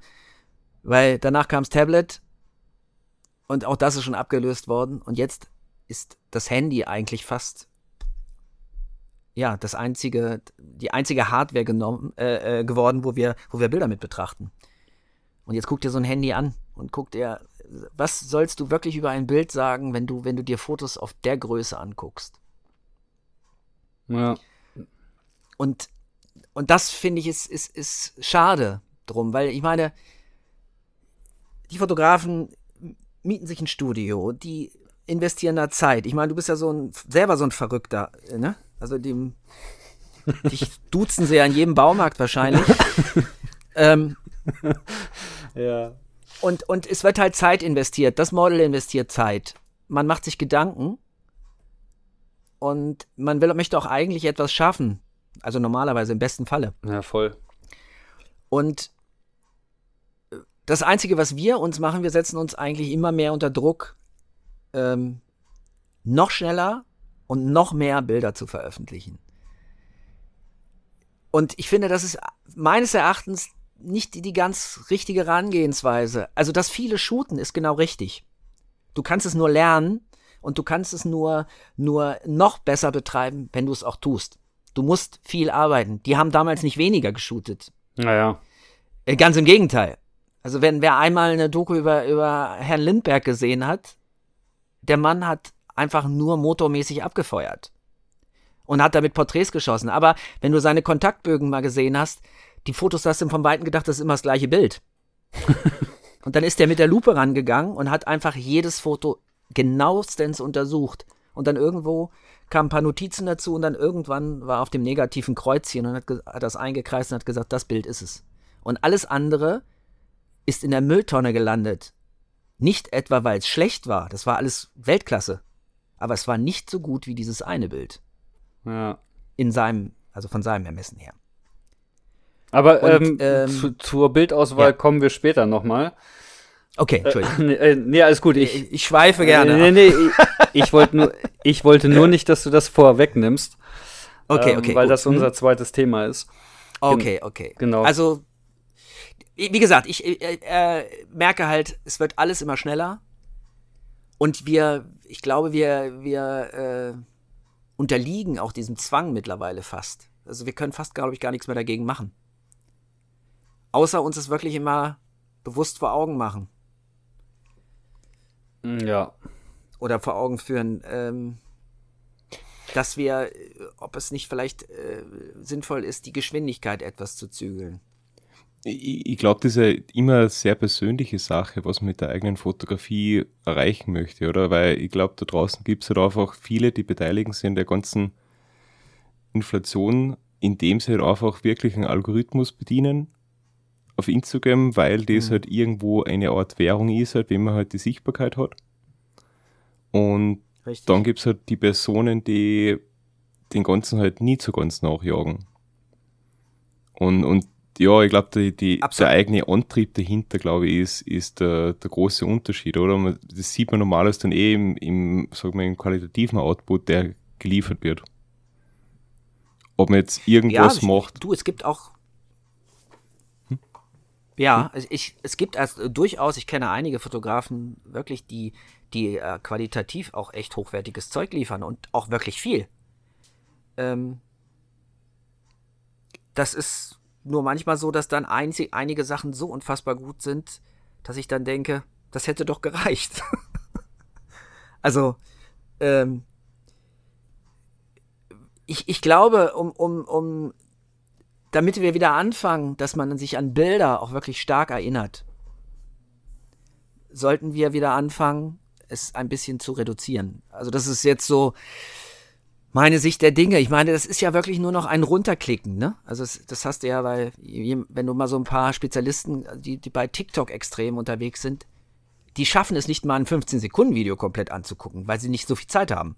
Weil danach kam das Tablet und auch das ist schon abgelöst worden. Und jetzt ist das Handy eigentlich fast ja das einzige, die einzige Hardware genommen, äh, äh, geworden, wo wir, wo wir Bilder mit betrachten. Und jetzt guck dir so ein Handy an und guck dir, was sollst du wirklich über ein Bild sagen, wenn du, wenn du dir Fotos auf der Größe anguckst? Ja. Und, und das finde ich ist, ist, ist schade drum, weil ich meine, die Fotografen mieten sich ein Studio, die investieren da Zeit. Ich meine, du bist ja so ein, selber so ein Verrückter, ne? Also dem, dich duzen sie ja in jedem Baumarkt wahrscheinlich. ähm, Ja. und, und es wird halt Zeit investiert. Das Model investiert Zeit. Man macht sich Gedanken und man will, möchte auch eigentlich etwas schaffen. Also normalerweise im besten Falle. Ja, voll. Und äh, das Einzige, was wir uns machen, wir setzen uns eigentlich immer mehr unter Druck, ähm, noch schneller und noch mehr Bilder zu veröffentlichen. Und ich finde, das ist meines Erachtens nicht die, die ganz richtige Herangehensweise. Also das viele Shooten ist genau richtig. Du kannst es nur lernen und du kannst es nur, nur noch besser betreiben, wenn du es auch tust. Du musst viel arbeiten. Die haben damals nicht weniger geshootet. Naja. Äh, Ganz im Gegenteil. Also wenn wer einmal eine Doku über, über Herrn Lindbergh gesehen hat, der Mann hat einfach nur motormäßig abgefeuert und hat damit Porträts geschossen. Aber wenn du seine Kontaktbögen mal gesehen hast, die Fotos hast du vom Weiten gedacht, das ist immer das gleiche Bild. und dann ist der mit der Lupe rangegangen und hat einfach jedes Foto genauestens untersucht. Und dann irgendwo kamen ein paar Notizen dazu und dann irgendwann war auf dem negativen Kreuzchen und hat, hat das eingekreist und hat gesagt, das Bild ist es. Und alles andere ist in der Mülltonne gelandet. Nicht etwa, weil es schlecht war, das war alles Weltklasse. Aber es war nicht so gut wie dieses eine Bild. Ja. In seinem, also von seinem Ermessen her. Aber Und, ähm, ähm, zu, zur Bildauswahl ja. kommen wir später nochmal. Okay, Entschuldigung. Nee, äh, nee, alles gut. Ich, ich, schweife gerne. Nee, nee, nee, ich, ich, wollte nur, ich wollte nur nicht, dass du das vorwegnimmst. okay, ähm, okay. Weil gut. das unser zweites Thema ist. Okay, okay. Genau. Also, wie gesagt, ich äh, äh, merke halt, es wird alles immer schneller. Und wir, ich glaube, wir, wir äh, unterliegen auch diesem Zwang mittlerweile fast. Also wir können fast, glaube ich, gar nichts mehr dagegen machen. Außer uns es wirklich immer bewusst vor Augen machen. Ja. Oder vor Augen führen, ähm, dass wir, äh, ob es nicht vielleicht äh, sinnvoll ist, die Geschwindigkeit etwas zu zügeln. Ich, ich glaube, das ist ja immer eine sehr persönliche Sache, was man mit der eigenen Fotografie erreichen möchte, oder? Weil ich glaube, da draußen gibt es halt einfach viele, die beteiligt sind an der ganzen Inflation, indem sie halt einfach wirklich einen Algorithmus bedienen auf Instagram, weil das Mhm. halt irgendwo eine Art Währung ist, halt, wenn man halt die Sichtbarkeit hat. Und Richtig. dann gibt es halt die Personen, die den Ganzen halt nie so ganz nachjagen. Und, und ja, ich glaube, die, die, der eigene Antrieb dahinter, glaube ich, ist, ist der, der große Unterschied, oder? Man- Das sieht man normalerweise dann eh im, im, sag mal, im qualitativen Output, der geliefert wird. Ob man jetzt irgendwas ich- macht. Du, es gibt auch. Ja, es- ich, es gibt als, äh, durchaus, ich kenne einige Fotografen wirklich, die, die äh, qualitativ auch echt hochwertiges Zeug liefern und auch wirklich viel. Ähm, das ist nur manchmal so, dass dann einzig, einige Sachen so unfassbar gut sind, dass ich dann denke, das hätte doch gereicht. also, ähm, ich, ich glaube, um, um, um, damit wir wieder anfangen, dass man sich an Bilder auch wirklich stark erinnert, sollten wir wieder anfangen, es ein bisschen zu reduzieren. Also das ist jetzt so meine Sicht der Dinge. Ich meine, das ist ja wirklich nur noch ein Runterklicken, ne? Also das, das hast du ja, weil wenn du mal so ein paar Spezialisten, die, die bei TikTok extrem unterwegs sind, die schaffen es nicht mal ein 15-Sekunden-Video komplett anzugucken, weil sie nicht so viel Zeit haben.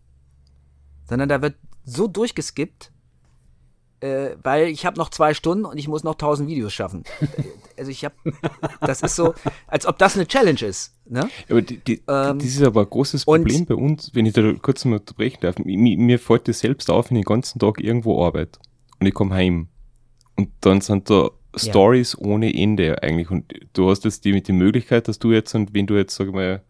Sondern da wird so durchgeskippt, äh, weil ich habe noch zwei Stunden und ich muss noch tausend Videos schaffen. also ich habe, das ist so, als ob das eine Challenge ist. Ne? Aber die, die, ähm, das ist aber ein großes Problem bei uns, wenn ich da kurz mal unterbrechen darf. Mir, mir fällt das selbst auf, wenn ich den ganzen Tag irgendwo arbeite und ich komme heim und dann sind da Stories ja. ohne Ende eigentlich und du hast jetzt die die Möglichkeit, dass du jetzt und wenn du jetzt, sag mal,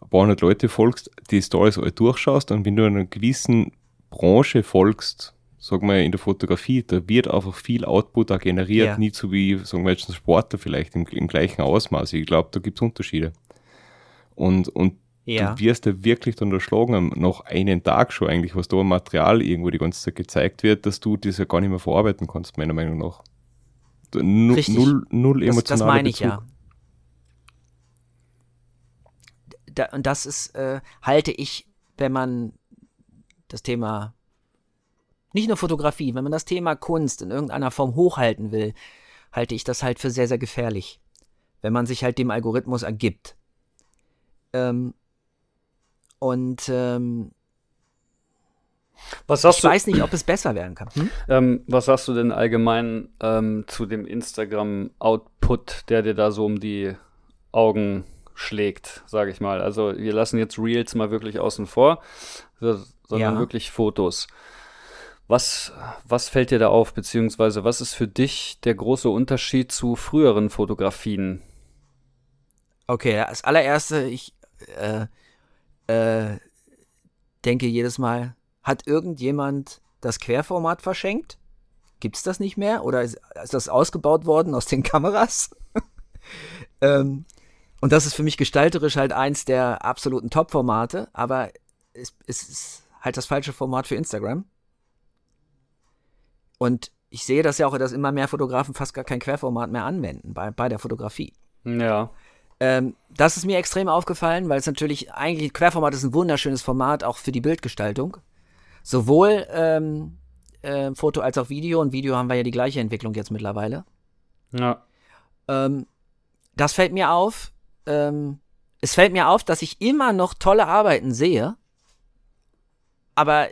ein paar hundert Leute folgst, die Stories alle durchschaust und wenn du einer gewissen Branche folgst, sag mal, in der Fotografie, da wird einfach viel Output da generiert, ja. nicht so wie, sagen wir jetzt, ein Sportler vielleicht im, im gleichen Ausmaß. Ich glaube, da gibt es Unterschiede. Und, und ja. du wirst ja wirklich dann erschlagen, noch einen Tag schon eigentlich, was da am Material irgendwo die ganze Zeit gezeigt wird, dass du das ja gar nicht mehr verarbeiten kannst, meiner Meinung nach. Null, null, null emotionale das, das meine ich ja. Da, und das ist, äh, halte ich, wenn man das Thema nicht nur Fotografie, wenn man das Thema Kunst in irgendeiner Form hochhalten will, halte ich das halt für sehr, sehr gefährlich. Wenn man sich halt dem Algorithmus ergibt. Ähm, und ähm, was sagst ich du, weiß nicht, ob es besser werden kann. Hm? Ähm, was sagst du denn allgemein ähm, zu dem Instagram-Output, der dir da so um die Augen schlägt, sage ich mal? Also wir lassen jetzt Reels mal wirklich außen vor, sondern ja. wirklich Fotos. Was, was fällt dir da auf, beziehungsweise was ist für dich der große Unterschied zu früheren Fotografien? Okay, als allererste, ich äh, äh, denke jedes Mal, hat irgendjemand das Querformat verschenkt? Gibt es das nicht mehr? Oder ist, ist, das ausgebaut worden aus den Kameras? ähm, und das ist für mich gestalterisch halt eins der absoluten Top-Formate, aber es, es ist halt das falsche Format für Instagram. Und ich sehe das ja auch, dass immer mehr Fotografen fast gar kein Querformat mehr anwenden bei, bei der Fotografie. Ja. Ähm, das ist mir extrem aufgefallen, weil es natürlich eigentlich Querformat ist ein wunderschönes Format auch für die Bildgestaltung. Sowohl ähm, äh, Foto als auch Video. Und Video haben wir ja die gleiche Entwicklung jetzt mittlerweile. Ja. Ähm, das fällt mir auf. Ähm, es fällt mir auf, dass ich immer noch tolle Arbeiten sehe, aber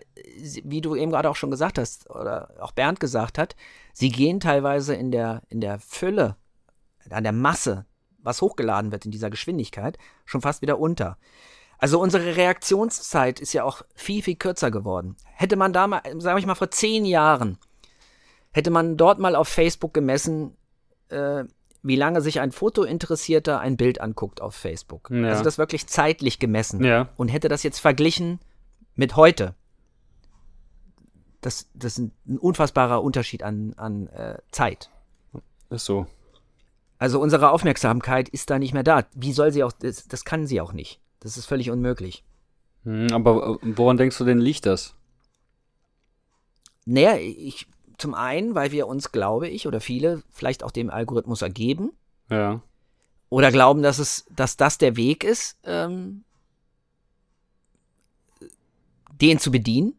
wie du eben gerade auch schon gesagt hast, oder auch Bernd gesagt hat, sie gehen teilweise in der, in der Fülle, an der Masse, was hochgeladen wird in dieser Geschwindigkeit, schon fast wieder unter. Also unsere Reaktionszeit ist ja auch viel, viel kürzer geworden. Hätte man da mal, sage ich mal, vor zehn Jahren, hätte man dort mal auf Facebook gemessen, äh, wie lange sich ein Fotointeressierter ein Bild anguckt auf Facebook. Ja. Also das wirklich zeitlich gemessen. Ja. Und hätte das jetzt verglichen mit heute. Das, das ist ein unfassbarer Unterschied an, an äh, Zeit. Ist so. Also unsere Aufmerksamkeit ist da nicht mehr da. Wie soll sie auch, das, das kann sie auch nicht. Das ist völlig unmöglich. Hm, aber äh, woran denkst du denn liegt das? Naja, ich, zum einen, weil wir uns, glaube ich, oder viele vielleicht auch dem Algorithmus ergeben. Ja. Oder glauben, dass es, dass das der Weg ist, ähm, den zu bedienen.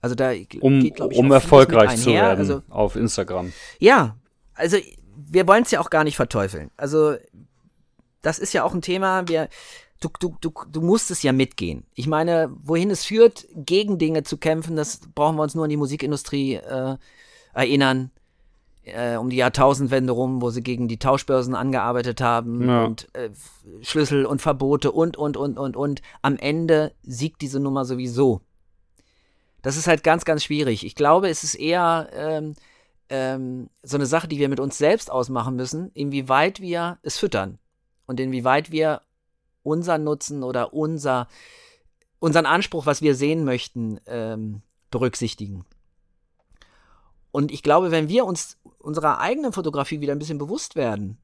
Also da um, geht, ich, um erfolgreich zu werden also, auf Instagram. Ja, also wir wollen es ja auch gar nicht verteufeln. Also das ist ja auch ein Thema, wir, du, du, du, du musst es ja mitgehen. Ich meine, wohin es führt, gegen Dinge zu kämpfen, das brauchen wir uns nur an die Musikindustrie äh, erinnern. Äh, um die Jahrtausendwende rum, wo sie gegen die Tauschbörsen angearbeitet haben ja. und äh, Schlüssel und Verbote und, und, und, und, und. Am Ende siegt diese Nummer sowieso. Das ist halt ganz, ganz schwierig. Ich glaube, es ist eher ähm, ähm, so eine Sache, die wir mit uns selbst ausmachen müssen, inwieweit wir es füttern und inwieweit wir unseren Nutzen oder unser, unseren Anspruch, was wir sehen möchten, ähm, berücksichtigen. Und ich glaube, wenn wir uns unserer eigenen Fotografie wieder ein bisschen bewusst werden,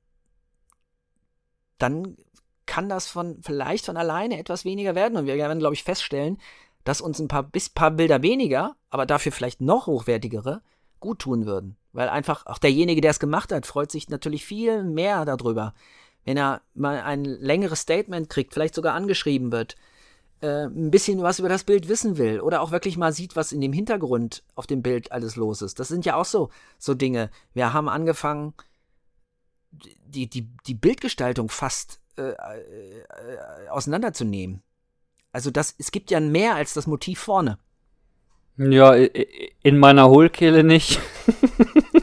dann kann das von vielleicht von alleine etwas weniger werden. Und wir werden, glaube ich, feststellen, dass uns ein paar, bis paar Bilder weniger, aber dafür vielleicht noch hochwertigere, gut tun würden. Weil einfach auch derjenige, der es gemacht hat, freut sich natürlich viel mehr darüber, wenn er mal ein längeres Statement kriegt, vielleicht sogar angeschrieben wird, äh, ein bisschen was über das Bild wissen will oder auch wirklich mal sieht, was in dem Hintergrund auf dem Bild alles los ist. Das sind ja auch so, so Dinge. Wir haben angefangen, die, die, die Bildgestaltung fast äh, äh, auseinanderzunehmen. Also das, es gibt ja mehr als das Motiv vorne. Ja, in meiner Hohlkehle nicht.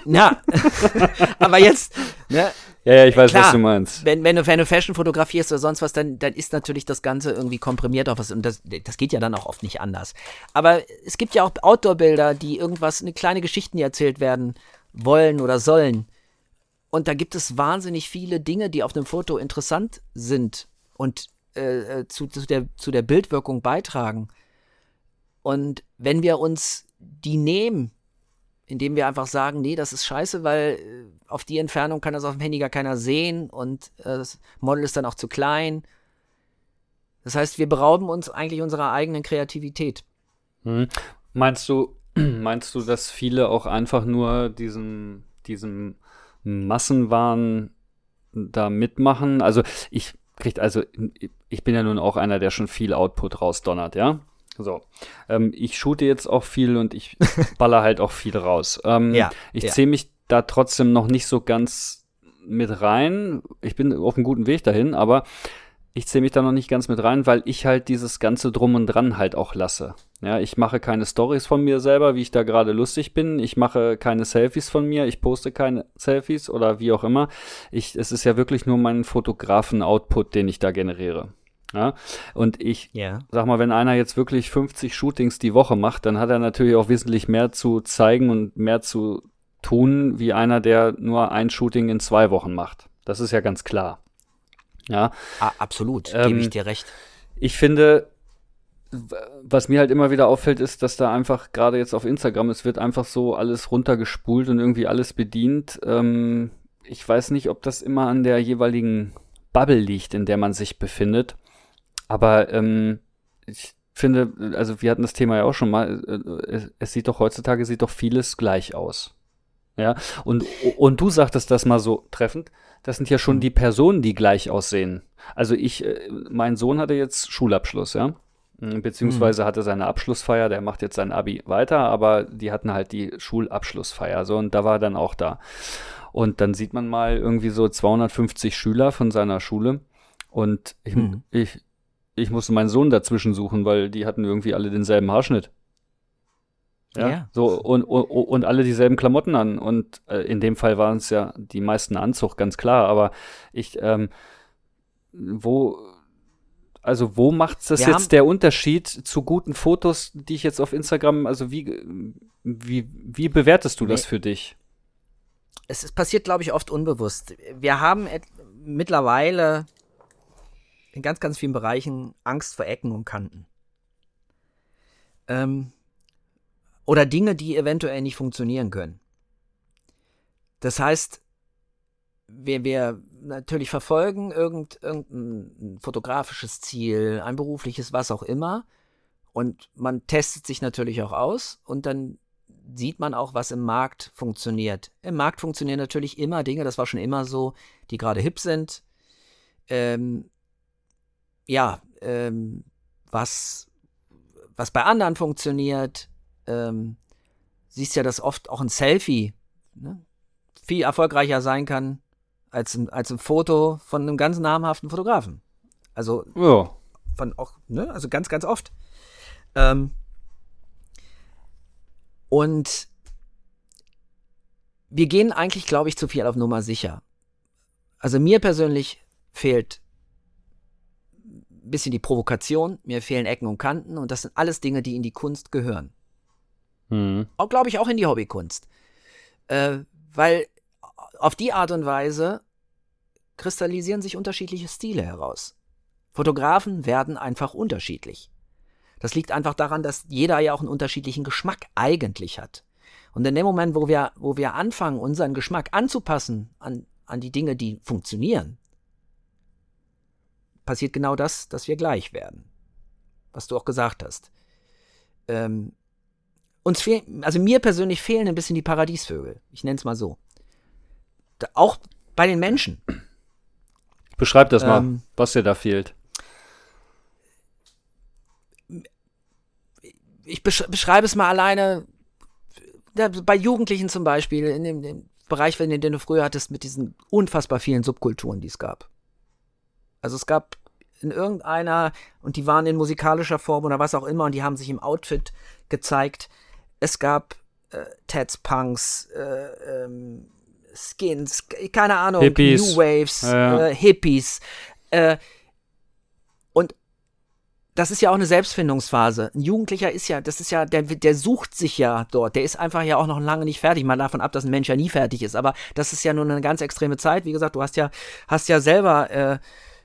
Ja, aber jetzt, ne? Ja, ja, ich weiß, Klar, was du meinst. Wenn, wenn, du, wenn du Fashion fotografierst oder sonst was, dann, dann ist natürlich das Ganze irgendwie komprimiert auf was. Und das, das geht ja dann auch oft nicht anders. Aber es gibt ja auch Outdoor-Bilder, die irgendwas, eine kleine Geschichten, die erzählt werden wollen oder sollen. Und da gibt es wahnsinnig viele Dinge, die auf einem Foto interessant sind und äh, äh, zu, zu, der, zu der Bildwirkung beitragen. Und wenn wir uns die nehmen, indem wir einfach sagen, nee, das ist scheiße, weil äh, auf die Entfernung kann das auf dem Handy gar keiner sehen und äh, das Model ist dann auch zu klein. Das heißt, wir berauben uns eigentlich unserer eigenen Kreativität. Hm. Meinst du, meinst du, dass viele auch einfach nur diesen, diesen Massenwahn da mitmachen? Also ich kriegt also ich bin ja nun auch einer, der schon viel Output rausdonnert, ja. So. Ähm, ich shoote jetzt auch viel und ich baller halt auch viel raus. Ähm, ja, ich ja. zähle mich da trotzdem noch nicht so ganz mit rein. Ich bin auf einem guten Weg dahin, aber ich zähle mich da noch nicht ganz mit rein, weil ich halt dieses ganze Drum und Dran halt auch lasse. Ja, ich mache keine Stories von mir selber, wie ich da gerade lustig bin. Ich mache keine Selfies von mir. Ich poste keine Selfies oder wie auch immer. Ich, es ist ja wirklich nur mein Fotografen-Output, den ich da generiere. Ja, und ich yeah. sag mal, wenn einer jetzt wirklich 50 Shootings die Woche macht, dann hat er natürlich auch wesentlich mehr zu zeigen und mehr zu tun, wie einer, der nur ein Shooting in zwei Wochen macht. Das ist ja ganz klar. Ja. Ah, absolut, ähm, gebe ich dir recht. Ich finde, was mir halt immer wieder auffällt, ist, dass da einfach gerade jetzt auf Instagram, es wird einfach so alles runtergespult und irgendwie alles bedient. Ähm, ich weiß nicht, ob das immer an der jeweiligen Bubble liegt, in der man sich befindet. Aber ähm, ich finde, also wir hatten das Thema ja auch schon mal, äh, es, es sieht doch heutzutage sieht doch vieles gleich aus. Ja, und, und du sagtest das mal so treffend, das sind ja schon mhm. die Personen, die gleich aussehen. Also ich, äh, mein Sohn hatte jetzt Schulabschluss, ja. Mm, beziehungsweise mhm. hatte seine Abschlussfeier, der macht jetzt sein Abi weiter, aber die hatten halt die Schulabschlussfeier, so, und da war er dann auch da. Und dann sieht man mal irgendwie so 250 Schüler von seiner Schule und ich, mhm. ich, ich musste meinen Sohn dazwischen suchen, weil die hatten irgendwie alle denselben Haarschnitt. Ja, ja. so und, und, und alle dieselben Klamotten an. Und äh, in dem Fall waren es ja die meisten Anzug, ganz klar. Aber ich, ähm, wo, also wo macht das Wir jetzt der Unterschied zu guten Fotos, die ich jetzt auf Instagram, also wie, wie, wie bewertest du nee. das für dich? Es passiert, glaube ich, oft unbewusst. Wir haben mittlerweile in ganz, ganz vielen Bereichen Angst vor Ecken und Kanten. Ähm, oder Dinge, die eventuell nicht funktionieren können. Das heißt, wir, wir natürlich verfolgen irgend, irgendein fotografisches Ziel, ein berufliches, was auch immer. Und man testet sich natürlich auch aus und dann sieht man auch, was im Markt funktioniert. Im Markt funktionieren natürlich immer Dinge, das war schon immer so, die gerade hip sind. Ähm, ja, ähm, was, was bei anderen funktioniert, ähm, siehst ja, dass oft auch ein Selfie ne, viel erfolgreicher sein kann als ein, als ein Foto von einem ganz namhaften Fotografen. Also ja. von auch, ne, also ganz, ganz oft. Ähm, und wir gehen eigentlich, glaube ich, zu viel auf Nummer sicher. Also mir persönlich fehlt bisschen die Provokation, mir fehlen Ecken und Kanten und das sind alles Dinge, die in die Kunst gehören. Mhm. Auch, glaube ich, auch in die Hobbykunst. Äh, weil auf die Art und Weise kristallisieren sich unterschiedliche Stile heraus. Fotografen werden einfach unterschiedlich. Das liegt einfach daran, dass jeder ja auch einen unterschiedlichen Geschmack eigentlich hat. Und in dem Moment, wo wir, wo wir anfangen, unseren Geschmack anzupassen an, an die Dinge, die funktionieren, passiert genau das, dass wir gleich werden. Was du auch gesagt hast. Ähm, uns fehlen, also mir persönlich fehlen ein bisschen die Paradiesvögel. Ich nenne es mal so. Da, auch bei den Menschen. Beschreib das mal, ähm, was dir da fehlt. Ich beschreibe es mal alleine bei Jugendlichen zum Beispiel, in dem, dem Bereich, den, den du früher hattest, mit diesen unfassbar vielen Subkulturen, die es gab. Also es gab in irgendeiner, und die waren in musikalischer Form oder was auch immer, und die haben sich im Outfit gezeigt. Es gab äh, Tats Punks, äh, ähm, Skins, keine Ahnung, Hippies. New Waves, ja. äh, Hippies. Äh, und das ist ja auch eine Selbstfindungsphase. Ein Jugendlicher ist ja, das ist ja, der, der sucht sich ja dort. Der ist einfach ja auch noch lange nicht fertig. Mal davon ab, dass ein Mensch ja nie fertig ist. Aber das ist ja nur eine ganz extreme Zeit. Wie gesagt, du hast ja, hast ja selber äh,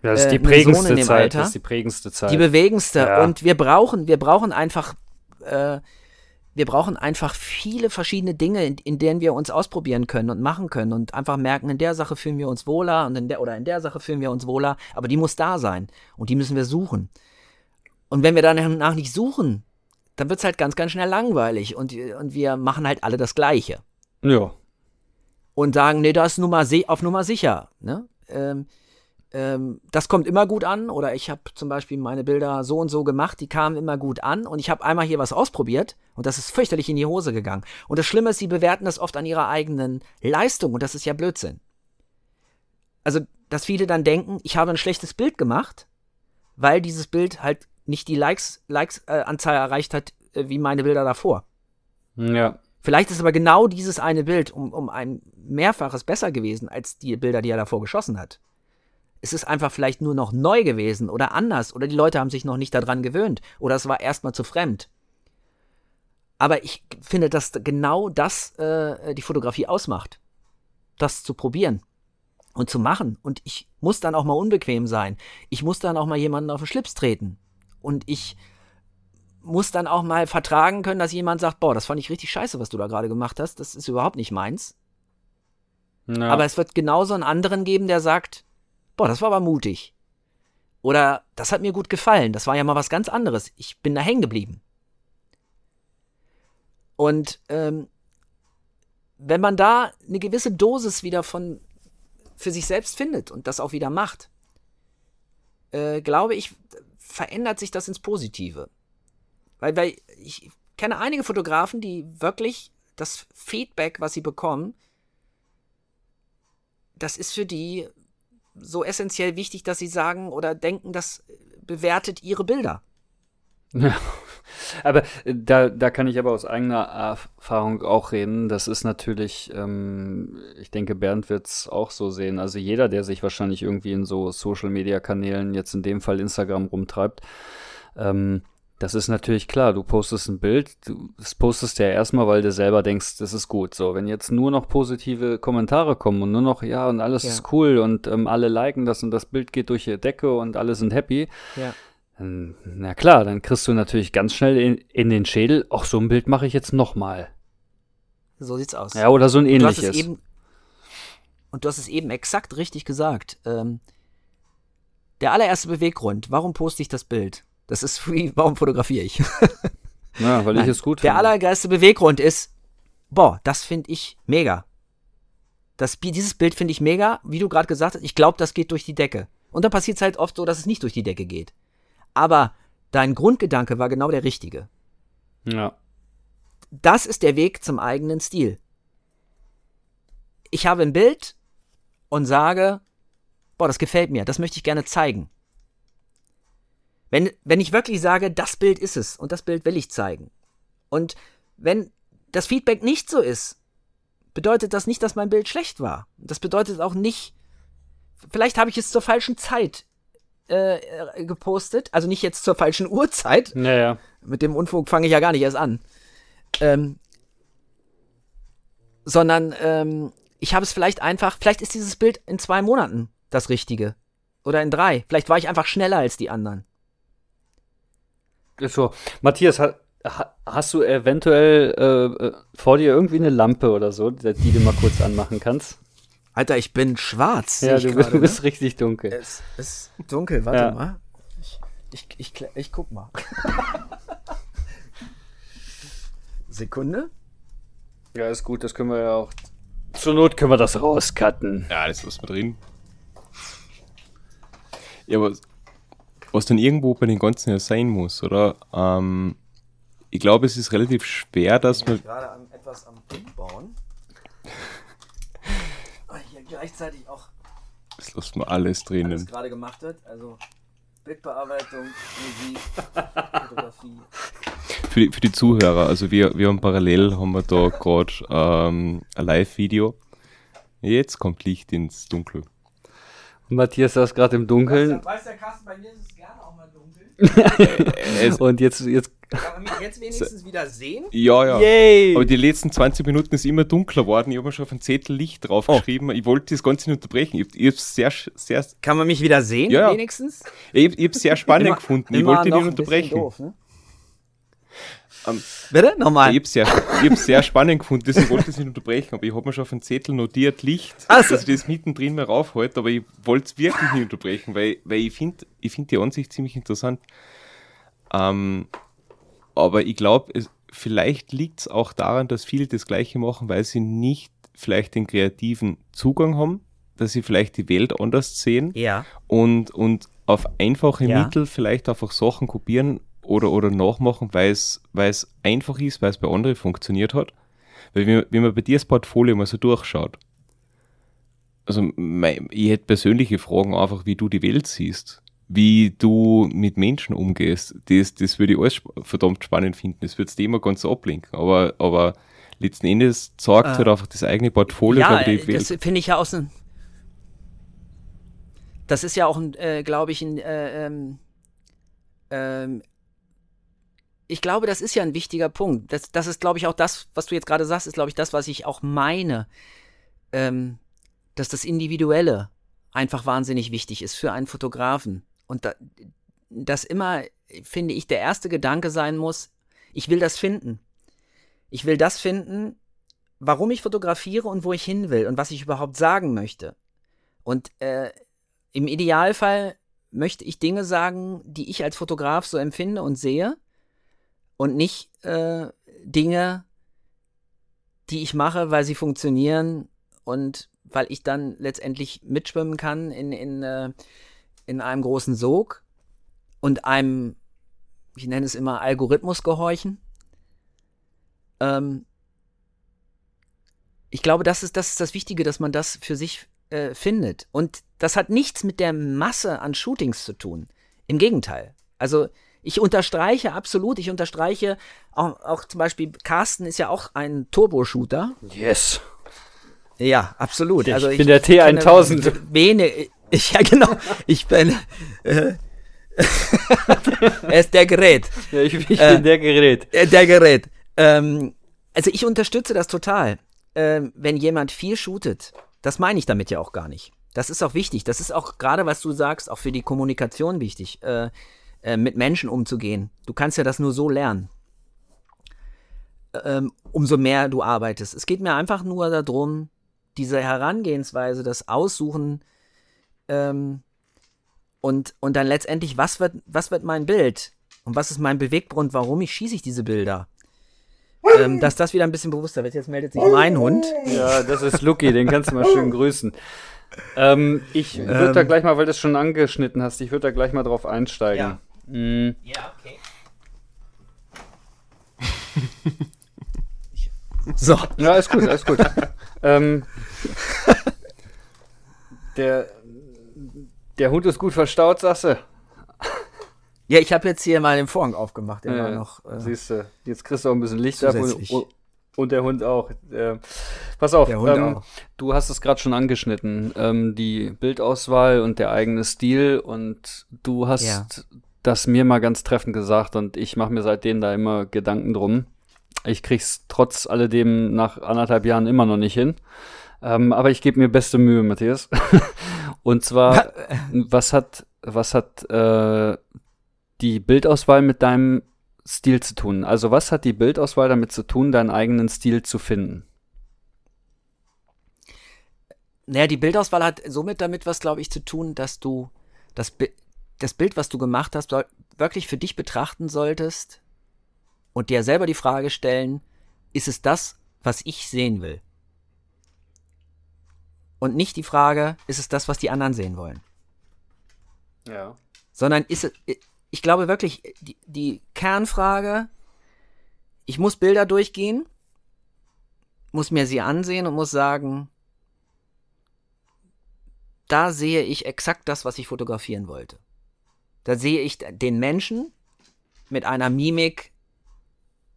ja, das ist die äh, prägendste Zeit. Alter, das ist die prägendste Zeit. Die bewegendste. Ja. Und wir brauchen, wir brauchen einfach äh, wir brauchen einfach viele verschiedene Dinge, in, in, denen wir uns ausprobieren können und machen können und einfach merken, in der Sache fühlen wir uns wohler und in der oder in der Sache fühlen wir uns wohler, aber die muss da sein und die müssen wir suchen. Und wenn wir danach nicht suchen, dann wird es halt ganz, ganz schnell langweilig und, und wir machen halt alle das Gleiche. Ja. Und sagen, nee, das ist Nummer auf Nummer sicher. Ne? Ähm, ähm, das kommt immer gut an. Oder ich habe zum Beispiel meine Bilder so und so gemacht, die kamen immer gut an. Und ich habe einmal hier was ausprobiert und das ist fürchterlich in die Hose gegangen. Und das Schlimme ist, sie bewerten das oft an ihrer eigenen Leistung und das ist ja Blödsinn. Also, dass viele dann denken, ich habe ein schlechtes Bild gemacht, weil dieses Bild halt nicht die Likes-Anzahl Likes, äh, erreicht hat, äh, wie meine Bilder davor. Ja. Vielleicht ist aber genau dieses eine Bild um, um ein Mehrfaches besser gewesen als die Bilder, die er davor geschossen hat es ist einfach vielleicht nur noch neu gewesen oder anders oder die Leute haben sich noch nicht daran gewöhnt oder es war erstmal zu fremd. Aber ich finde, dass genau das äh, die Fotografie ausmacht. Das zu probieren und zu machen. Und ich muss dann auch mal unbequem sein. Ich muss dann auch mal jemanden auf den Schlips treten. Und ich muss dann auch mal vertragen können, dass jemand sagt, boah, das fand ich richtig scheiße, was du da gerade gemacht hast. Das ist überhaupt nicht meins. Ja. Aber es wird genauso einen anderen geben, der sagt, boah, das war aber mutig. Oder das hat mir gut gefallen, das war ja mal was ganz anderes. Ich bin da hängen geblieben. Und ähm, wenn man da eine gewisse Dosis wieder von für sich selbst findet und das auch wieder macht, äh, glaube ich, verändert sich das ins Positive. Weil, weil ich kenne einige Fotografen, die wirklich das Feedback, was sie bekommen, das ist für die so essentiell wichtig, dass sie sagen oder denken, das bewertet ihre Bilder. Ja, aber äh, da, da kann ich aber aus eigener Erfahrung auch reden. Das ist natürlich, ähm, ich denke, Bernd wird es auch so sehen. Also jeder, der sich wahrscheinlich irgendwie in so Social-Media-Kanälen, jetzt in dem Fall Instagram, rumtreibt, ähm, das ist natürlich klar, du postest ein Bild, du das postest ja erstmal, weil du selber denkst, das ist gut. So, wenn jetzt nur noch positive Kommentare kommen und nur noch, ja, und alles ja. ist cool und ähm, alle liken das und das Bild geht durch die Decke und alle sind happy, ja. dann, na klar, dann kriegst du natürlich ganz schnell in, in den Schädel, ach, so ein Bild mache ich jetzt nochmal. So sieht's aus. Ja, oder so ein ähnliches. Eben, und du hast es eben exakt richtig gesagt. Ähm, der allererste Beweggrund, warum poste ich das Bild? Das ist wie, warum fotografiere ich? ja, weil Nein, ich es gut finde. Der allergeilste Beweggrund ist, boah, das finde ich mega. Das, dieses Bild finde ich mega, wie du gerade gesagt hast, ich glaube, das geht durch die Decke. Und dann passiert es halt oft so, dass es nicht durch die Decke geht. Aber dein Grundgedanke war genau der richtige. Ja. Das ist der Weg zum eigenen Stil. Ich habe ein Bild und sage, boah, das gefällt mir, das möchte ich gerne zeigen. Wenn, wenn ich wirklich sage, das Bild ist es und das Bild will ich zeigen. Und wenn das Feedback nicht so ist, bedeutet das nicht, dass mein Bild schlecht war. Das bedeutet auch nicht, vielleicht habe ich es zur falschen Zeit äh, gepostet, also nicht jetzt zur falschen Uhrzeit. Naja. Mit dem Unfug fange ich ja gar nicht erst an. Ähm, sondern ähm, ich habe es vielleicht einfach, vielleicht ist dieses Bild in zwei Monaten das Richtige. Oder in drei. Vielleicht war ich einfach schneller als die anderen. So, Matthias, hast du eventuell äh, äh, vor dir irgendwie eine Lampe oder so, die du mal kurz anmachen kannst? Alter, ich bin schwarz. Ja, du, grade, bist ne? richtig dunkel. Es ist dunkel, warte ja. mal. Ich, ich, ich, ich guck mal. Sekunde. Ja, ist gut, das können wir ja auch. Zur Not können wir das rauscutten. Ja, das ist was mit drin. Ja, aber was dann irgendwo bei den ganzen ja sein muss, oder? Ähm, ich glaube, es ist relativ schwer, dass man. gerade an etwas am Umbauen. Hier gleichzeitig auch Das lässt man alles drinnen. gerade gemacht wird. Also Bildbearbeitung, Musik, Fotografie. Für die, für die Zuhörer, also wir, wir haben parallel, haben wir da gerade ähm, ein Live-Video. Jetzt kommt Licht ins Dunkel. Matthias saß gerade im Dunkeln Weiß der Carsten, bei mir ist es gerne auch mal dunkel. Es, und jetzt, jetzt Kann man mich jetzt wenigstens wieder sehen? ja, ja. Yay! Aber die letzten 20 Minuten ist immer dunkler geworden. Ich habe mir schon auf einen Zettel Licht draufgeschrieben. Ich wollte das Ganze nicht unterbrechen. Ich, ich habe es sehr, sehr, Kann man mich wieder sehen, Ja, ja. wenigstens? ich, ich hab's sehr spannend Immer- gefunden. Ich wollte noch nicht unterbrechen. Doof, ne? Ähm, Bitte? Nochmal. Ich habe sehr, ich sehr spannend gefunden, deswegen wollte ich es nicht unterbrechen, aber ich habe mir schon auf einen Zettel notiert Licht, Ach so. dass ich das mittendrin mal raufhalte, aber ich wollte es wirklich nicht unterbrechen, weil, weil ich finde ich find die Ansicht ziemlich interessant. Ähm, aber ich glaube, vielleicht liegt es auch daran, dass viele das Gleiche machen, weil sie nicht vielleicht den kreativen Zugang haben, dass sie vielleicht die Welt anders sehen Ja. und, und auf einfache Ja. Mittel vielleicht einfach Sachen kopieren oder, oder nachmachen, weil es weil es einfach ist, weil es bei anderen funktioniert hat. Weil wenn, wenn man bei dir das Portfolio mal so durchschaut, also mein, ich hätte persönliche Fragen einfach, wie du die Welt siehst, wie du mit Menschen umgehst, das, das würde ich alles verdammt spannend finden. Das würde das Thema ganz so ablenken, aber, aber letzten Endes zeigt Äh, halt einfach das eigene Portfolio ja, die äh, Welt. das finde ich ja auch so ein. Das ist ja auch, ein, äh, glaube ich, ein. Äh, ähm, ähm, ich glaube, das ist ja ein wichtiger Punkt. Das, das ist, glaube ich, auch das, was du jetzt gerade sagst, ist, glaube ich, das, was ich auch meine. Ähm, dass das Individuelle einfach wahnsinnig wichtig ist für einen Fotografen. Und da, dass immer, finde ich, der erste Gedanke sein muss, ich will das finden. Ich will das finden, warum ich fotografiere und wo ich hin will und was ich überhaupt sagen möchte. Und äh, im Idealfall möchte ich Dinge sagen, die ich als Fotograf so empfinde und sehe und nicht äh, Dinge, die ich mache, weil sie funktionieren und weil ich dann letztendlich mitschwimmen kann in, in, äh, in einem großen Sog und einem, ich nenne es immer Algorithmus gehorchen. Ähm, ich glaube, das ist, das ist das Wichtige, dass man das für sich äh, findet. Und das hat nichts mit der Masse an Shootings zu tun. Im Gegenteil. Also ich unterstreiche absolut, ich unterstreiche auch, auch zum Beispiel, Carsten ist ja auch ein Turbo-Shooter. yes. Ja, absolut. Ich also bin der T1000. kenne Wenig, ich, ja genau, ich bin, äh, er ist der Gerät. Ja, ich, ich Äh, bin der Gerät. Äh, Der Gerät. Ähm, also ich unterstütze das total. Ähm, wenn jemand viel shootet, das meine ich damit ja auch gar nicht. Das ist auch wichtig. Das ist auch gerade, was du sagst, auch für die Kommunikation wichtig, äh, äh, mit Menschen umzugehen. Du kannst ja das nur so lernen. Ähm, umso mehr du arbeitest. Es geht mir einfach nur darum, diese Herangehensweise, das Aussuchen ähm, und, und dann letztendlich, was wird, was wird mein Bild? Und was ist mein Beweggrund, warum ich schieße ich diese Bilder? Ähm, dass das wieder ein bisschen bewusster wird. Jetzt meldet sich mein Hund. Ja, das ist Lucky, den kannst du mal schön grüßen. Ähm, ich würde da gleich mal, weil du es schon angeschnitten hast, ich würde da gleich mal drauf einsteigen. Mm, Ja, okay. so. Ja, alles gut, alles gut. ähm, der, der Hund ist gut verstaut, sagst du? Ja, ich habe jetzt hier mal den Vorhang aufgemacht. Der war Äh, noch. Äh, Siehst du, jetzt kriegst du auch ein bisschen Licht ab und, und, und der Hund auch. Äh, pass auf, Der Hund ähm, auch. du hast es gerade schon angeschnitten, ähm, die Bildauswahl und der eigene Stil und du hast Ja. Das mir mal ganz treffend gesagt und ich mache mir seitdem da immer Gedanken drum. Ich krieg's trotz alledem nach anderthalb Jahren immer noch nicht hin. Ähm, aber ich gebe mir beste Mühe, Matthias. und zwar, was hat, was hat äh, die Bildauswahl mit deinem Stil zu tun? Also was hat die Bildauswahl damit zu tun, deinen eigenen Stil zu finden? Naja, die Bildauswahl hat somit damit was, glaube ich, zu tun, dass du das, das Bild, was du gemacht hast, wirklich für dich betrachten solltest und dir selber die Frage stellen, ist es das, was ich sehen will? Und nicht die Frage, ist es das, was die anderen sehen wollen? Ja. Sondern ist es, ich glaube wirklich, die, die Kernfrage, ich muss Bilder durchgehen, muss mir sie ansehen und muss sagen, da sehe ich exakt das, was ich fotografieren wollte. Da sehe ich den Menschen mit einer Mimik,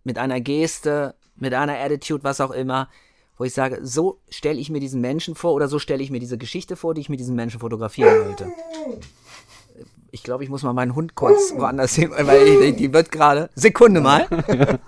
mit einer Geste, mit einer Attitude, was auch immer, wo ich sage, so stelle ich mir diesen Menschen vor oder so stelle ich mir diese Geschichte vor, die ich mit diesem Menschen fotografieren wollte. Ich glaube, ich muss mal meinen Hund kurz woanders hin, weil die wird gerade. Sekunde mal.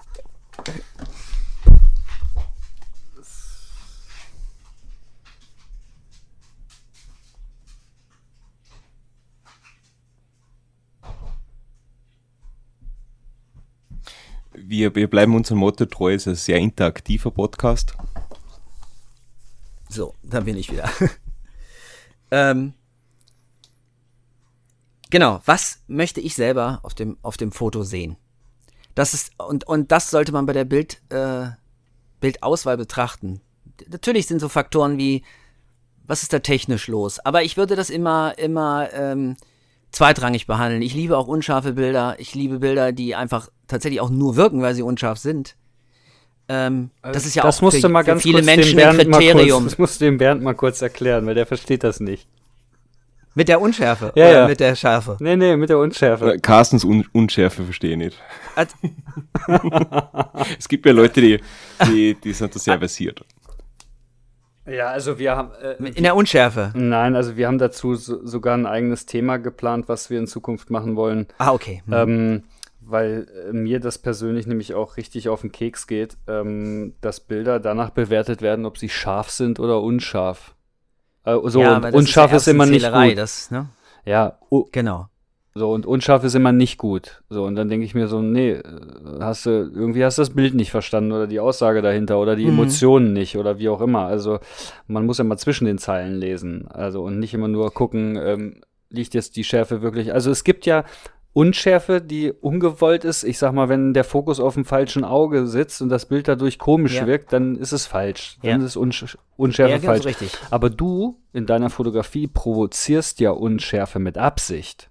Wir, wir bleiben unserem Motto treu, es ist ein sehr interaktiver Podcast. So, dann bin ich wieder. ähm, genau, was möchte ich selber auf dem, auf dem Foto sehen? Das ist, und, und das sollte man bei der Bild, äh, Bildauswahl betrachten. Natürlich sind so Faktoren wie, was ist da technisch los? Aber ich würde das immer, immer ähm, zweitrangig behandeln. Ich liebe auch unscharfe Bilder. Ich liebe Bilder, die einfach tatsächlich auch nur wirken, weil sie unscharf sind. Ähm, Also das ist ja das auch musst für, du mal für ganz viele Menschen ein Kriterium. Kurz, das musst du dem Bernd mal kurz erklären, weil der versteht das nicht. Mit der Unschärfe Ja, oder ja. mit der Schärfe. Nee, nee, mit der Unschärfe. Äh, Carstens Un Unschärfe verstehe ich nicht. Es gibt ja Leute, die, die, die sind da sehr versiert. Ja, also wir haben. Äh, in der Unschärfe. nein, also wir haben dazu so, sogar ein eigenes Thema geplant, was wir in Zukunft machen wollen. Ah, okay. Hm. Ähm, weil äh, mir das persönlich nämlich auch richtig auf den Keks geht, ähm, dass Bilder danach bewertet werden, ob sie scharf sind oder unscharf. Äh, so, ja, und aber das unscharf ist, ja immer nicht Erbsenzählerei, gut. Das, ne? Ja, Genau. So, und unscharf ist immer nicht gut. So, und dann denke ich mir so, nee, hast du, irgendwie hast du das Bild nicht verstanden oder die Aussage dahinter oder die Mhm. Emotionen nicht oder wie auch immer. Also, man muss ja mal zwischen den Zeilen lesen. Also, und nicht immer nur gucken, ähm, liegt jetzt die Schärfe wirklich. Also, es gibt ja Unschärfe, die ungewollt ist. Ich sag mal, wenn der Fokus auf dem falschen Auge sitzt und das Bild dadurch komisch Ja. wirkt, dann ist es falsch. Dann Ja. ist Unsch Unschärfe Ja, falsch. richtig. Aber du in deiner Fotografie provozierst ja Unschärfe mit Absicht.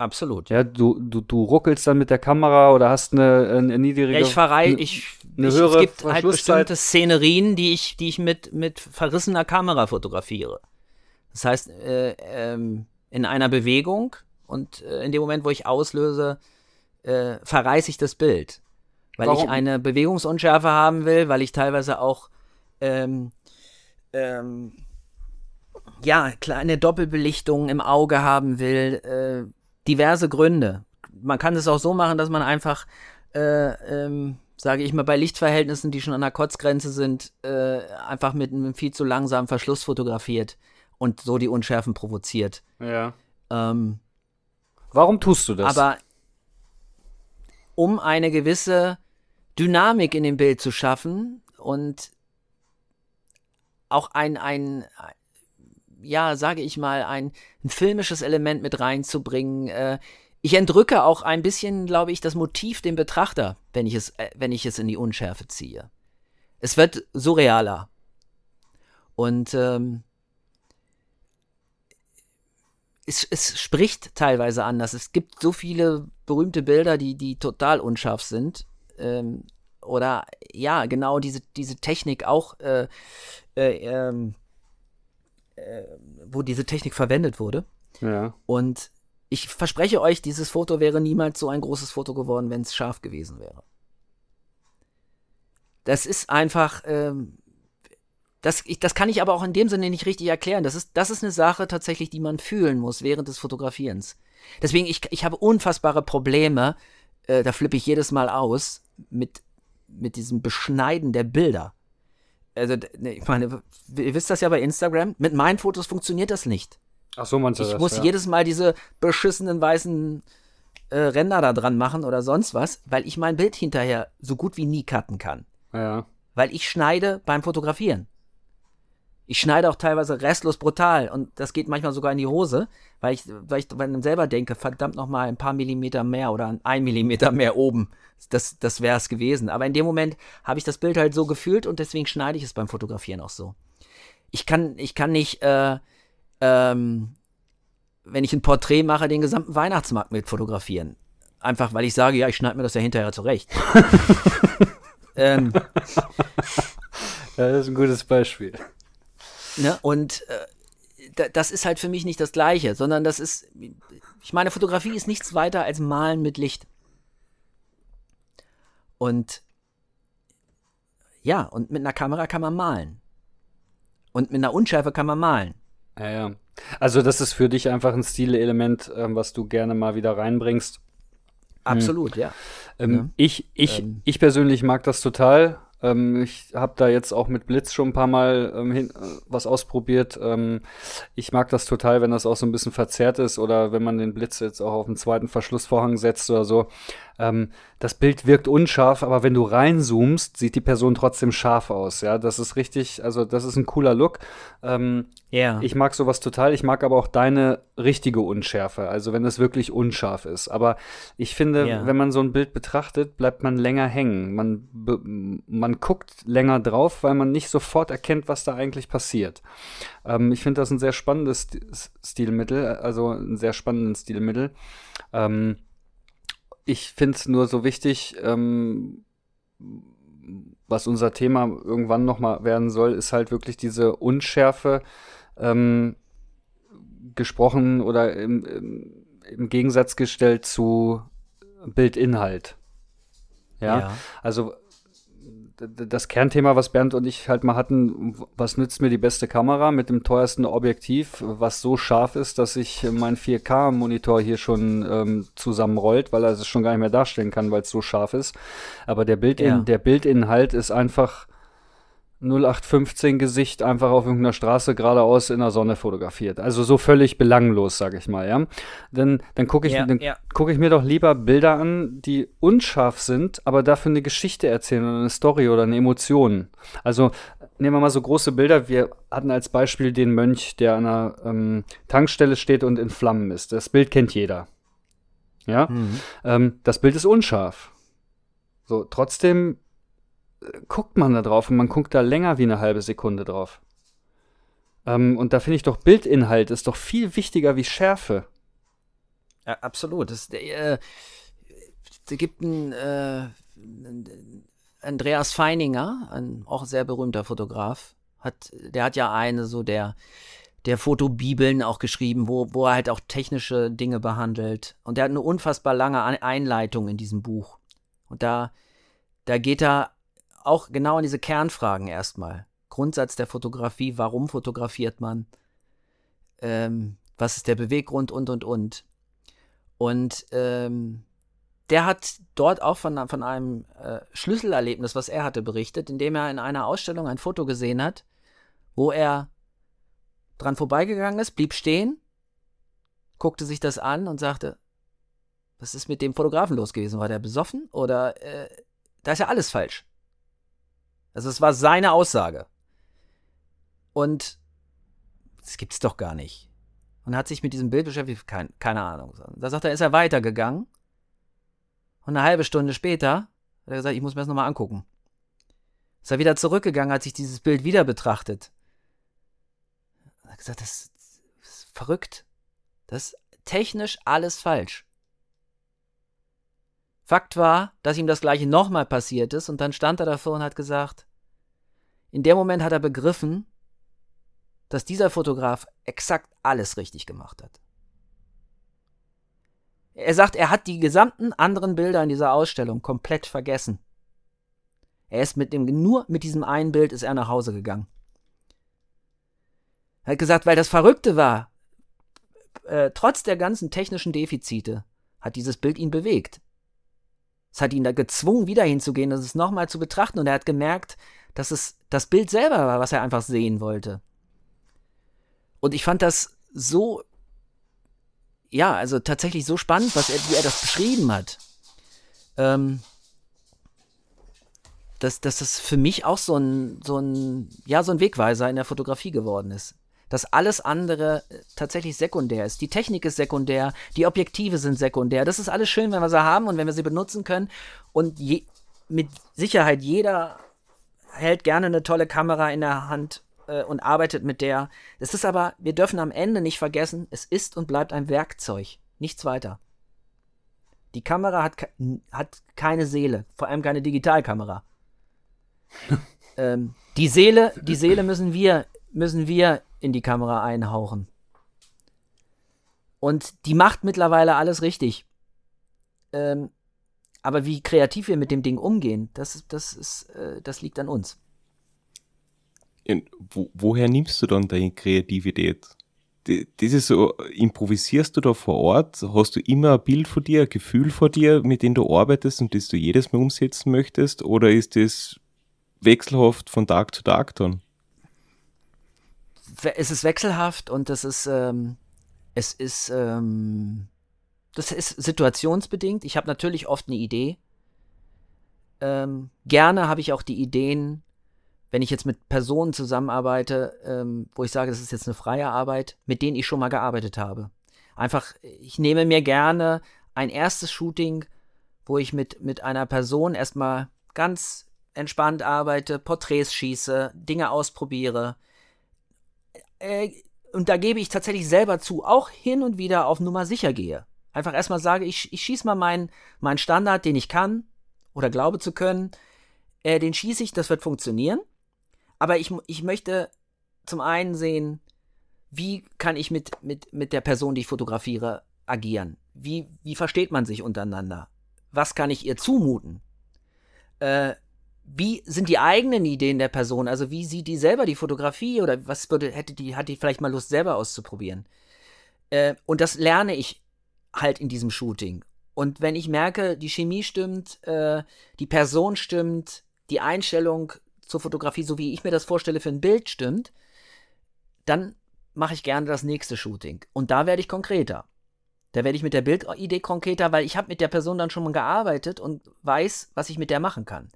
Absolut. Ja, du, du, du ruckelst dann mit der Kamera oder hast eine, eine niedrige. Ja, ich verrei, ich, eine ich höhere es gibt halt bestimmte Szenerien, die ich, die ich mit, mit verrissener Kamera fotografiere. Das heißt, äh, ähm, in einer Bewegung und äh, in dem Moment, wo ich auslöse, äh, verreiße ich das Bild. Weil Warum? ich eine Bewegungsunschärfe haben will, weil ich teilweise auch ähm, ähm, ja, kleine Doppelbelichtungen im Auge haben will, äh, diverse Gründe. Man kann es auch so machen, dass man einfach, äh, ähm, sage ich mal, bei Lichtverhältnissen, die schon an der Kotzgrenze sind, äh, einfach mit einem viel zu langsamen Verschluss fotografiert und so die Unschärfen provoziert. Ja. Ähm, Warum tust du das? aber um eine gewisse Dynamik in dem Bild zu schaffen und auch ein, ein ja, sage ich mal, ein, ein filmisches Element mit reinzubringen. Äh, ich entrücke auch ein bisschen, glaube ich, das Motiv dem Betrachter, wenn ich es, äh, wenn ich es in die Unschärfe ziehe. Es wird surrealer. Und ähm, es, es spricht teilweise anders. Es gibt so viele berühmte Bilder, die, die total unscharf sind. Ähm, oder ja, genau diese, diese Technik auch, äh, äh, ähm, äh, wo diese Technik verwendet wurde. ja. Und ich verspreche euch, dieses Foto wäre niemals so ein großes Foto geworden, wenn es scharf gewesen wäre. Das ist einfach, ähm, das, ich, das kann ich aber auch in dem Sinne nicht richtig erklären. Das ist, das ist eine Sache tatsächlich, die man fühlen muss während des Fotografierens. Deswegen, ich, ich habe unfassbare Probleme, äh, da flippe ich jedes Mal aus, mit, mit diesem Beschneiden der Bilder. Also, ich meine, ihr wisst das ja bei Instagram, mit meinen Fotos funktioniert das nicht. Ach so, meinst du Ich das? muss ja. jedes Mal diese beschissenen weißen äh, Ränder da dran machen oder sonst was, weil ich mein Bild hinterher so gut wie nie cutten kann. Ja. Weil ich schneide beim Fotografieren. Ich schneide auch teilweise restlos brutal und das geht manchmal sogar in die Hose, weil ich, weil ich dann selber denke, verdammt noch mal ein paar Millimeter mehr oder ein Millimeter mehr oben. Das, das wäre es gewesen. Aber in dem Moment habe ich das Bild halt so gefühlt und deswegen schneide ich es beim Fotografieren auch so. Ich kann, ich kann nicht, äh, ähm, wenn ich ein Porträt mache, den gesamten Weihnachtsmarkt mit fotografieren. Einfach weil ich sage, ja, ich schneide mir das ja hinterher zurecht. ähm, ja, das ist ein gutes Beispiel. Ne? Und äh, das ist halt für mich nicht das Gleiche, sondern das ist, ich meine, Fotografie ist nichts weiter als Malen mit Licht. Und ja, und mit einer Kamera kann man malen. Und mit einer Unschärfe kann man malen. Ja, ja. Also das ist für dich einfach ein Stilelement, ähm, was du gerne mal wieder reinbringst. Absolut, hm. ja. Ähm, ja. Ich, ich, ähm. ich persönlich mag das total. Ähm, ich habe da jetzt auch mit Blitz schon ein paar Mal ähm, hin, äh, was ausprobiert. Ähm, ich mag das total, wenn das auch so ein bisschen verzerrt ist oder wenn man den Blitz jetzt auch auf den zweiten Verschlussvorhang setzt oder so. Ähm, das Bild wirkt unscharf, aber wenn du reinzoomst, sieht die Person trotzdem scharf aus. Ja, das ist richtig, also das ist ein cooler Look. Ähm, ja. Ich mag sowas total. Ich mag aber auch deine richtige Unschärfe, also wenn es wirklich unscharf ist. Aber ich finde, ja. wenn man so ein Bild betrachtet, bleibt man länger hängen. Man, man guckt länger drauf, weil man nicht sofort erkennt, was da eigentlich passiert. Ähm, ich finde das ein sehr spannendes Stilmittel, also ein sehr spannendes Stilmittel. Ähm, ich finde es nur so wichtig, ähm, was unser Thema irgendwann nochmal werden soll, ist halt wirklich diese Unschärfe ähm, gesprochen oder im, im, im, Gegensatz gestellt zu Bildinhalt. Ja? ja. Also das Kernthema, was Bernd und ich halt mal hatten, was nützt mir die beste Kamera mit dem teuersten Objektiv, was so scharf ist, dass sich mein 4K-Monitor hier schon ähm, zusammenrollt, weil er es schon gar nicht mehr darstellen kann, weil es so scharf ist. Aber der, Bildin ja. der Bildinhalt ist einfach 0815 Gesicht einfach auf irgendeiner Straße geradeaus in der Sonne fotografiert. Also so völlig belanglos, sag ich mal, ja. Dann, dann gucke ich, ja, ja. guck ich mir doch lieber Bilder an, die unscharf sind, aber dafür eine Geschichte erzählen oder eine Story oder eine Emotion. Also nehmen wir mal so große Bilder. Wir hatten als Beispiel den Mönch, der an einer ähm, Tankstelle steht und in Flammen ist. Das Bild kennt jeder. Ja. Mhm. Ähm, das Bild ist unscharf. So, trotzdem guckt man da drauf und man guckt da länger wie eine halbe Sekunde drauf. Ähm, und da finde ich doch, Bildinhalt ist doch viel wichtiger wie Schärfe. Ja, absolut. Es äh, gibt einen äh, Andreas Feininger, ein auch sehr berühmter Fotograf, hat, der hat ja eine so der, der Fotobibeln auch geschrieben, wo, wo er halt auch technische Dinge behandelt. Und der hat eine unfassbar lange Einleitung in diesem Buch. Und da, da geht er auch genau an diese Kernfragen erstmal. Grundsatz der Fotografie, warum fotografiert man? Ähm, was ist der Beweggrund und und und. Und ähm, der hat dort auch von, von einem äh, Schlüsselerlebnis, was er hatte, berichtet, indem er in einer Ausstellung ein Foto gesehen hat, wo er dran vorbeigegangen ist, blieb stehen, guckte sich das an und sagte, was ist mit dem Fotografen los gewesen? War der besoffen oder äh, da ist ja alles falsch. Also es war seine Aussage. Und das gibt's doch gar nicht. Und hat sich mit diesem Bild beschäftigt, kein, keine Ahnung. Da sagt er, ist er weitergegangen. Und eine halbe Stunde später hat er gesagt, ich muss mir das nochmal angucken. Ist er wieder zurückgegangen, hat sich dieses Bild wieder betrachtet. Er hat gesagt, das ist verrückt. Das ist technisch alles falsch. Fakt war, dass ihm das gleiche nochmal passiert ist und dann stand er davor und hat gesagt, in dem Moment hat er begriffen, dass dieser Fotograf exakt alles richtig gemacht hat. Er sagt, er hat die gesamten anderen Bilder in dieser Ausstellung komplett vergessen. Er ist mit dem, nur mit diesem einen Bild ist er nach Hause gegangen. Er hat gesagt, weil das Verrückte war, äh, trotz der ganzen technischen Defizite, hat dieses Bild ihn bewegt. Es hat ihn da gezwungen, wieder hinzugehen und es nochmal zu betrachten. Und er hat gemerkt, dass es das Bild selber war, was er einfach sehen wollte. Und ich fand das so, ja, also tatsächlich so spannend, was er, wie er das beschrieben hat. Ähm, dass, dass das für mich auch so ein, so ein, ja, so ein Wegweiser in der Fotografie geworden ist dass alles andere äh, tatsächlich sekundär ist. Die Technik ist sekundär, die Objektive sind sekundär. Das ist alles schön, wenn wir sie haben und wenn wir sie benutzen können. Und je, mit Sicherheit jeder hält gerne eine tolle Kamera in der Hand, äh, und arbeitet mit der. Es ist aber, wir dürfen am Ende nicht vergessen, es ist und bleibt ein Werkzeug, nichts weiter. Die Kamera hat, hat keine Seele, vor allem keine Digitalkamera. ähm, die Seele, die Seele müssen wir, müssen wir in die Kamera einhauchen. Und die macht mittlerweile alles richtig. Ähm, aber wie kreativ wir mit dem Ding umgehen, das, das, ist, äh, das liegt an uns. Wo, woher nimmst du dann deine Kreativität? Das ist so, improvisierst du da vor Ort? Hast du immer ein Bild vor dir, ein Gefühl vor dir, mit dem du arbeitest und das du jedes Mal umsetzen möchtest? Oder ist das wechselhaft von Tag zu Tag dann? Es ist wechselhaft und das ist, ähm, es ist, ähm, das ist situationsbedingt. Ich habe natürlich oft eine Idee. Ähm, gerne habe ich auch die Ideen, wenn ich jetzt mit Personen zusammenarbeite, ähm, wo ich sage, das ist jetzt eine freie Arbeit, mit denen ich schon mal gearbeitet habe. Einfach, ich nehme mir gerne ein erstes Shooting, wo ich mit, mit einer Person erstmal ganz entspannt arbeite, Porträts schieße, Dinge ausprobiere. Äh, und da gebe ich tatsächlich selber zu, auch hin und wieder auf Nummer sicher gehe. Einfach erstmal sage, ich, ich schieße mal meinen mein Standard, den ich kann oder glaube zu können. Äh, den schieße ich, das wird funktionieren. Aber ich, ich möchte zum einen sehen, wie kann ich mit, mit, mit der Person, die ich fotografiere, agieren? Wie, wie versteht man sich untereinander? Was kann ich ihr zumuten? Äh, wie sind die eigenen Ideen der Person? Also wie sieht die selber die Fotografie oder was würde, hätte die, hat die vielleicht mal Lust selber auszuprobieren? Äh, und das lerne ich halt in diesem Shooting. Und wenn ich merke, die Chemie stimmt, äh, die Person stimmt, die Einstellung zur Fotografie, so wie ich mir das vorstelle, für ein Bild stimmt, dann mache ich gerne das nächste Shooting. Und da werde ich konkreter. Da werde ich mit der Bildidee konkreter, weil ich habe mit der Person dann schon mal gearbeitet und weiß, was ich mit der machen kann.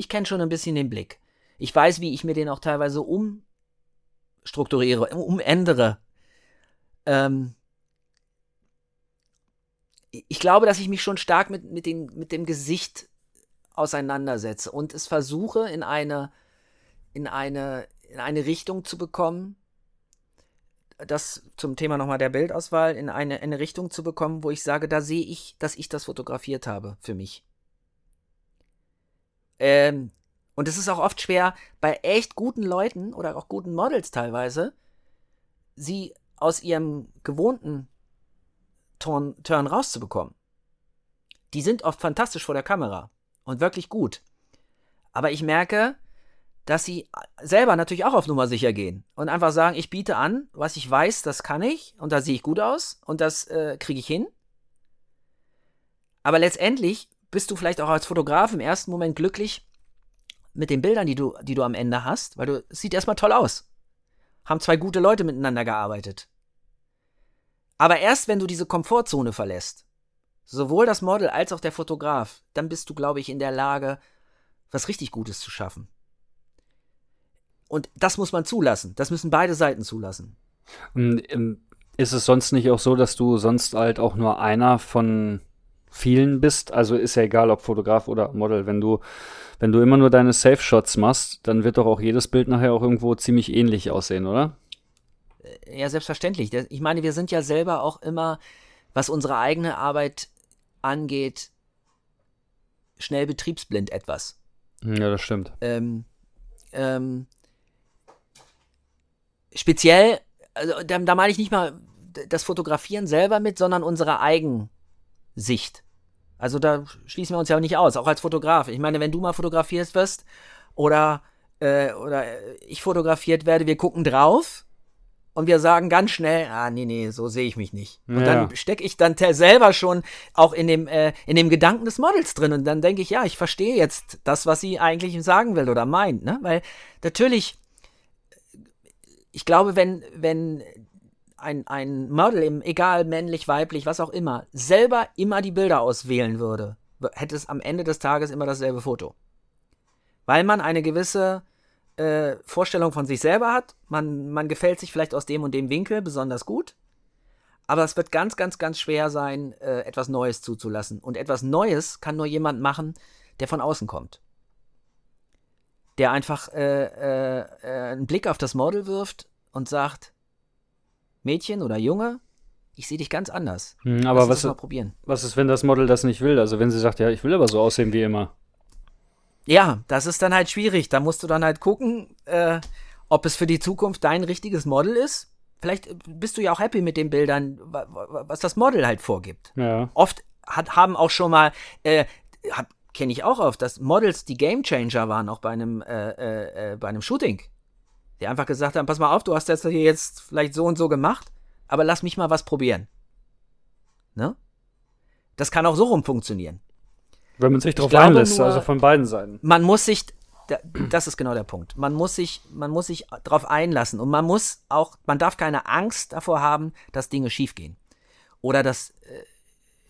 Ich kenne schon ein bisschen den Blick. Ich weiß, wie ich mir den auch teilweise umstrukturiere, umändere. Ähm, ich glaube, dass ich mich schon stark mit, mit, den, mit dem Gesicht auseinandersetze und es versuche in eine, in eine, in eine Richtung zu bekommen, das zum Thema nochmal der Bildauswahl, in eine, eine Richtung zu bekommen, wo ich sage, da sehe ich, dass ich das fotografiert habe für mich. Ähm, und es ist auch oft schwer, bei echt guten Leuten oder auch guten Models teilweise, sie aus ihrem gewohnten Turn, Turn rauszubekommen. Die sind oft fantastisch vor der Kamera und wirklich gut. Aber ich merke, dass sie selber natürlich auch auf Nummer sicher gehen und einfach sagen, ich biete an, was ich weiß, das kann ich und da sehe ich gut aus und das äh, kriege ich hin. Aber letztendlich bist du vielleicht auch als Fotograf im ersten Moment glücklich mit den Bildern, die du, die du am Ende hast, weil du, es sieht erstmal toll aus. Haben zwei gute Leute miteinander gearbeitet. Aber erst wenn du diese Komfortzone verlässt, sowohl das Model als auch der Fotograf, dann bist du, glaube ich, in der Lage, was richtig Gutes zu schaffen. Und das muss man zulassen. Das müssen beide Seiten zulassen. Ähm, ist es sonst nicht auch so, dass du sonst halt auch nur einer von vielen bist? Also ist ja egal, ob Fotograf oder Model. Wenn du, wenn du immer nur deine Safe-Shots machst, dann wird doch auch jedes Bild nachher auch irgendwo ziemlich ähnlich aussehen, oder? Äh, ja, selbstverständlich. Ich meine, wir sind ja selber auch immer, was unsere eigene Arbeit angeht, schnell betriebsblind etwas. Ja, das stimmt. Ähm, ähm, speziell, also da, da meine ich nicht mal das Fotografieren selber mit, sondern unsere Eigensicht. Also da schließen wir uns ja nicht aus, auch als Fotograf. Ich meine, wenn du mal fotografiert wirst oder, äh, oder ich fotografiert werde, wir gucken drauf und wir sagen ganz schnell, ah, nee, nee, so sehe ich mich nicht. Und ja. dann stecke ich dann selber schon auch in dem, äh, in dem Gedanken des Models drin und dann denke ich, ja, ich verstehe jetzt das, was sie eigentlich sagen will oder meint, ne? Weil natürlich, ich glaube, wenn, wenn ein, ein Model, egal männlich, weiblich, was auch immer, selber immer die Bilder auswählen würde, hätte es am Ende des Tages immer dasselbe Foto. Weil man eine gewisse äh, Vorstellung von sich selber hat. Man, man gefällt sich vielleicht aus dem und dem Winkel besonders gut. Aber es wird ganz, ganz, ganz schwer sein, äh, etwas Neues zuzulassen. Und etwas Neues kann nur jemand machen, der von außen kommt. der einfach äh, äh, äh, einen Blick auf das Model wirft und sagt, Mädchen oder Junge, ich sehe dich ganz anders. Hm, aber was, mal probieren. was ist, wenn das Model das nicht will? Also wenn sie sagt, ja, ich will aber so aussehen wie immer. Ja, das ist dann halt schwierig. Da musst du dann halt gucken, äh, ob es für die Zukunft dein richtiges Model ist. Vielleicht äh, bist du ja auch happy mit den Bildern, wa- wa- was das Model halt vorgibt. Ja. Oft hat, haben auch schon mal, äh, kenne ich auch oft, dass Models die Gamechanger waren, auch bei einem, äh, äh, äh, bei einem Shooting. Die einfach gesagt haben, pass mal auf, du hast das hier jetzt vielleicht so und so gemacht, aber lass mich mal was probieren. Ne? Das kann auch so rum funktionieren. Wenn man sich drauf glaube einlässt, nur- also von beiden Seiten. man muss sich, da- das ist genau der Punkt. Man muss sich, man muss sich darauf einlassen und man muss auch, man darf keine Angst davor haben, dass Dinge schiefgehen. Oder dass äh,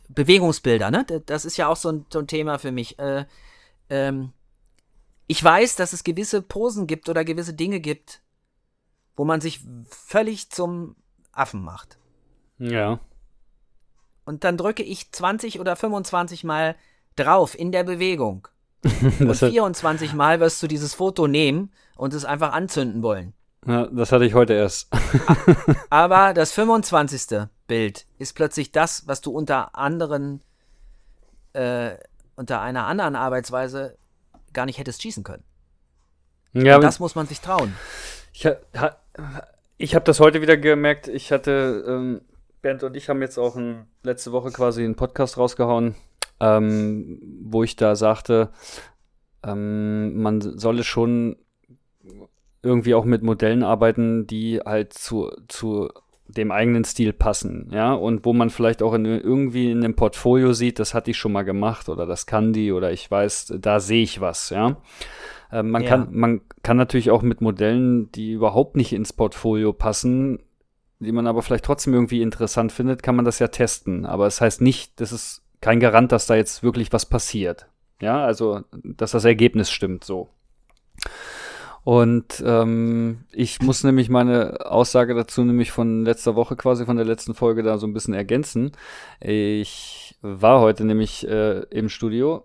Bewegungsbilder, ne? Das ist ja auch so ein, so ein Thema für mich. Äh, ähm, ich weiß, dass es gewisse Posen gibt oder gewisse Dinge gibt, wo man sich völlig zum Affen macht. Ja. Und dann drücke ich 20 oder 25 Mal drauf in der Bewegung. Und Das, hat, 24 Mal wirst du dieses Foto nehmen und es einfach anzünden wollen. ja, das hatte ich heute erst. Aber das 25. Bild ist plötzlich das, was du unter anderen, äh, unter einer anderen Arbeitsweise gar nicht hättest schießen können. Ja, Und das muss man sich trauen. Ich, ha, ha, ich habe das heute wieder gemerkt. Ich hatte, ähm, Bernd und ich haben jetzt auch ein, letzte Woche quasi einen Podcast rausgehauen, ähm, wo ich da sagte, ähm, man solle schon irgendwie auch mit Modellen arbeiten, die halt zu, zu dem eigenen Stil passen, ja, und wo man vielleicht auch in, irgendwie in einem Portfolio sieht, das hat die schon mal gemacht oder das kann die oder ich weiß, da sehe ich was, ja. Äh, man, Ja. kann, man kann natürlich auch mit Modellen, die überhaupt nicht ins Portfolio passen, die man aber vielleicht trotzdem irgendwie interessant findet, kann man das ja testen. Aber es heißt nicht, das ist kein Garant, dass da jetzt wirklich was passiert. Ja, also, dass das Ergebnis stimmt so. Und ähm, ich muss nämlich meine Aussage dazu nämlich von letzter Woche quasi, von der letzten Folge da so ein bisschen ergänzen. Ich war heute nämlich äh, im Studio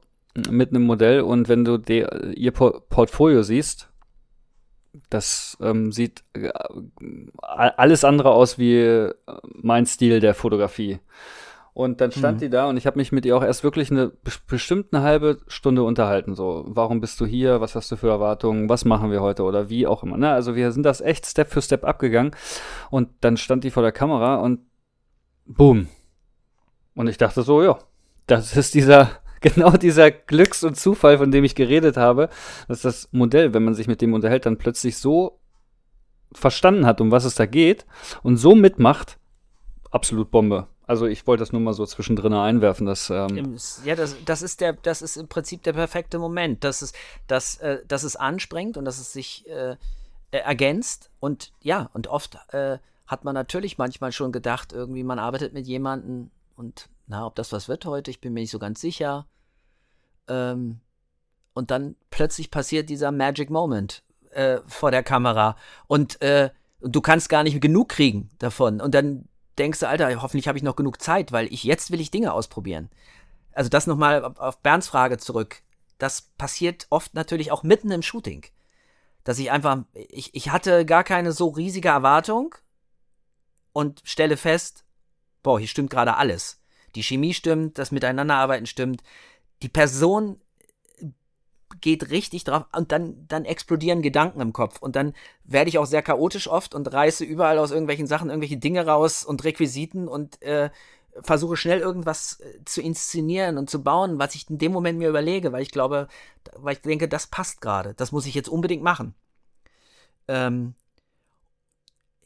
mit einem Modell und wenn du de, ihr Por Portfolio siehst, das ähm, sieht äh, alles andere aus wie äh, mein Stil der Fotografie. Und dann stand Mhm. die da und ich habe mich mit ihr auch erst wirklich eine bes- bestimmt eine halbe Stunde unterhalten. So, warum bist du hier? Was hast du für Erwartungen? Was machen wir heute? Oder wie auch immer. Ne? Also wir sind das echt Step für Step abgegangen. Und dann stand die vor der Kamera und boom. Und ich dachte so, ja, das ist dieser, genau dieser Glücks- und Zufall, von dem ich geredet habe, dass das Modell, wenn man sich mit dem unterhält, dann plötzlich so verstanden hat, um was es da geht und so mitmacht, absolut Bombe. Also ich wollte das nur mal so zwischendrin einwerfen, dass ähm, Ja, das, das ist der, das ist im Prinzip der perfekte Moment, dass es, dass, äh, dass es anspringt und dass es sich äh, äh, ergänzt. Und ja, und oft äh, hat man natürlich manchmal schon gedacht, irgendwie, man arbeitet mit jemandem und na, ob das was wird heute, ich bin mir nicht so ganz sicher. Ähm, und dann plötzlich passiert dieser Magic Moment äh, vor der Kamera und äh, du kannst gar nicht genug kriegen davon. Und dann denkst du, Alter, hoffentlich habe ich noch genug Zeit, weil ich jetzt will ich Dinge ausprobieren. Also das nochmal auf, Bernds Frage zurück. Das passiert oft natürlich auch mitten im Shooting. Dass ich einfach, ich, ich hatte gar keine so riesige Erwartung und stelle fest, boah, hier stimmt gerade alles. Die Chemie stimmt, das Miteinanderarbeiten stimmt. Die Person geht richtig drauf und dann, dann explodieren Gedanken im Kopf und dann werde ich auch sehr chaotisch oft und reiße überall aus irgendwelchen Sachen irgendwelche Dinge raus und Requisiten und äh, versuche schnell irgendwas äh, zu inszenieren und zu bauen, was ich in dem Moment mir überlege, weil ich glaube, weil ich denke, das passt gerade, das muss ich jetzt unbedingt machen. Ähm,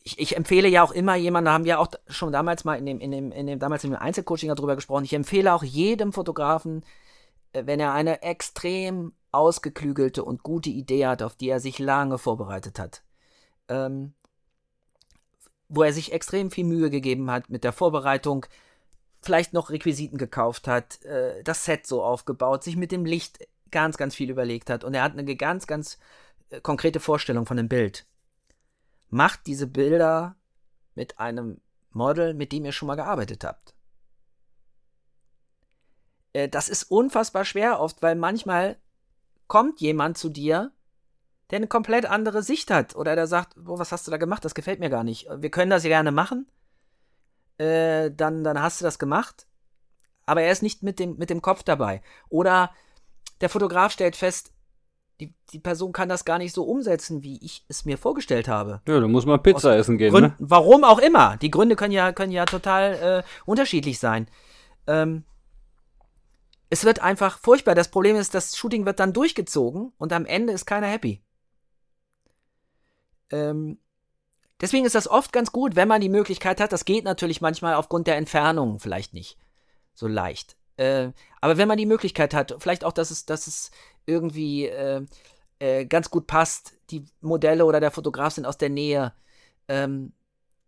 ich, ich empfehle ja auch immer jemanden, da haben wir auch schon damals mal in dem, in dem, in dem damals in dem Einzelcoaching darüber gesprochen, ich empfehle auch jedem Fotografen, äh, wenn er eine extrem ausgeklügelte und gute Idee hat, auf die er sich lange vorbereitet hat, ähm, wo er sich extrem viel Mühe gegeben hat mit der Vorbereitung, vielleicht noch Requisiten gekauft hat, äh, das Set so aufgebaut, sich mit dem Licht ganz, ganz viel überlegt hat und er hat eine ganz, ganz äh, konkrete Vorstellung von dem Bild. Macht diese Bilder mit einem Model, mit dem ihr schon mal gearbeitet habt. Äh, das ist unfassbar schwer oft, weil manchmal kommt jemand zu dir der eine komplett andere Sicht hat oder der sagt, oh, was hast du da gemacht, das gefällt mir gar nicht. Wir können das gerne machen, äh, dann, dann hast du das gemacht, aber er ist nicht mit dem, mit dem Kopf dabei. Oder der Fotograf stellt fest, die, die Person kann das gar nicht so umsetzen, wie ich es mir vorgestellt habe. Ja, da muss man Pizza Aus essen gehen, Gründen, ne? Warum auch immer. Die Gründe können ja, können ja total äh, unterschiedlich sein. Ähm, es wird einfach furchtbar. Das Problem ist, das Shooting wird dann durchgezogen und am Ende ist keiner happy. Ähm, deswegen ist das oft ganz gut, wenn man die Möglichkeit hat. Das geht natürlich manchmal aufgrund der Entfernung vielleicht nicht so leicht. Äh, aber wenn man die Möglichkeit hat, vielleicht auch, dass es, dass es irgendwie äh, äh, ganz gut passt, die Modelle oder der Fotograf sind aus der Nähe, ähm,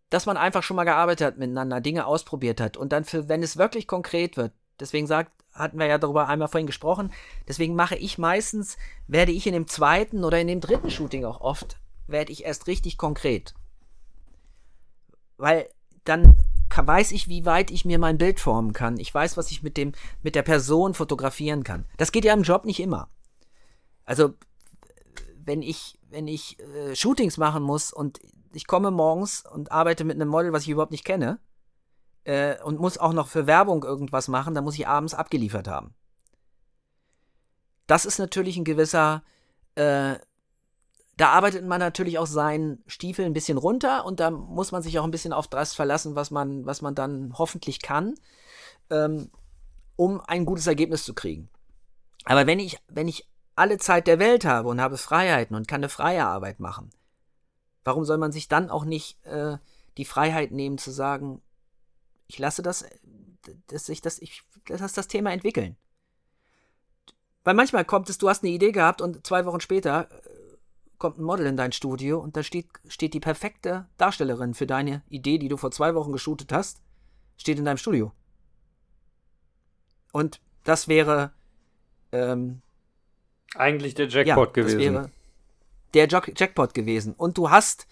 dass man einfach schon mal gearbeitet hat miteinander, Dinge ausprobiert hat und dann für, wenn es wirklich konkret wird, deswegen sagt, hatten wir ja darüber einmal vorhin gesprochen, deswegen mache ich meistens, werde ich in dem zweiten oder in dem dritten Shooting auch oft, werde ich erst richtig konkret. Weil dann weiß ich, wie weit ich mir mein Bild formen kann. Ich weiß, was ich mit dem, mit der Person fotografieren kann. Das geht ja im Job nicht immer. Also, wenn ich, wenn ich äh, Shootings machen muss und ich komme morgens und arbeite mit einem Model, was ich überhaupt nicht kenne, äh, und muss auch noch für Werbung irgendwas machen, dann muss ich abends abgeliefert haben. Das ist natürlich ein gewisser, äh, da arbeitet man natürlich auch seinen Stiefel ein bisschen runter und da muss man sich auch ein bisschen auf das verlassen, was man, was man dann hoffentlich kann, ähm, um ein gutes Ergebnis zu kriegen. Aber wenn ich, wenn ich alle Zeit der Welt habe und habe Freiheiten und kann eine freie Arbeit machen, warum soll man sich dann auch nicht äh, die Freiheit nehmen zu sagen, ich lasse das, dass sich das, ich lasse das Thema entwickeln. Weil manchmal kommt es, du hast eine Idee gehabt und zwei Wochen später äh, kommt ein Model in dein Studio und da steht, steht die perfekte Darstellerin für deine Idee, die du vor zwei Wochen geshootet hast, steht in deinem Studio. Und das wäre ähm, Eigentlich der ja, Jackpot das gewesen. der Jack Jackpot gewesen. Und du hast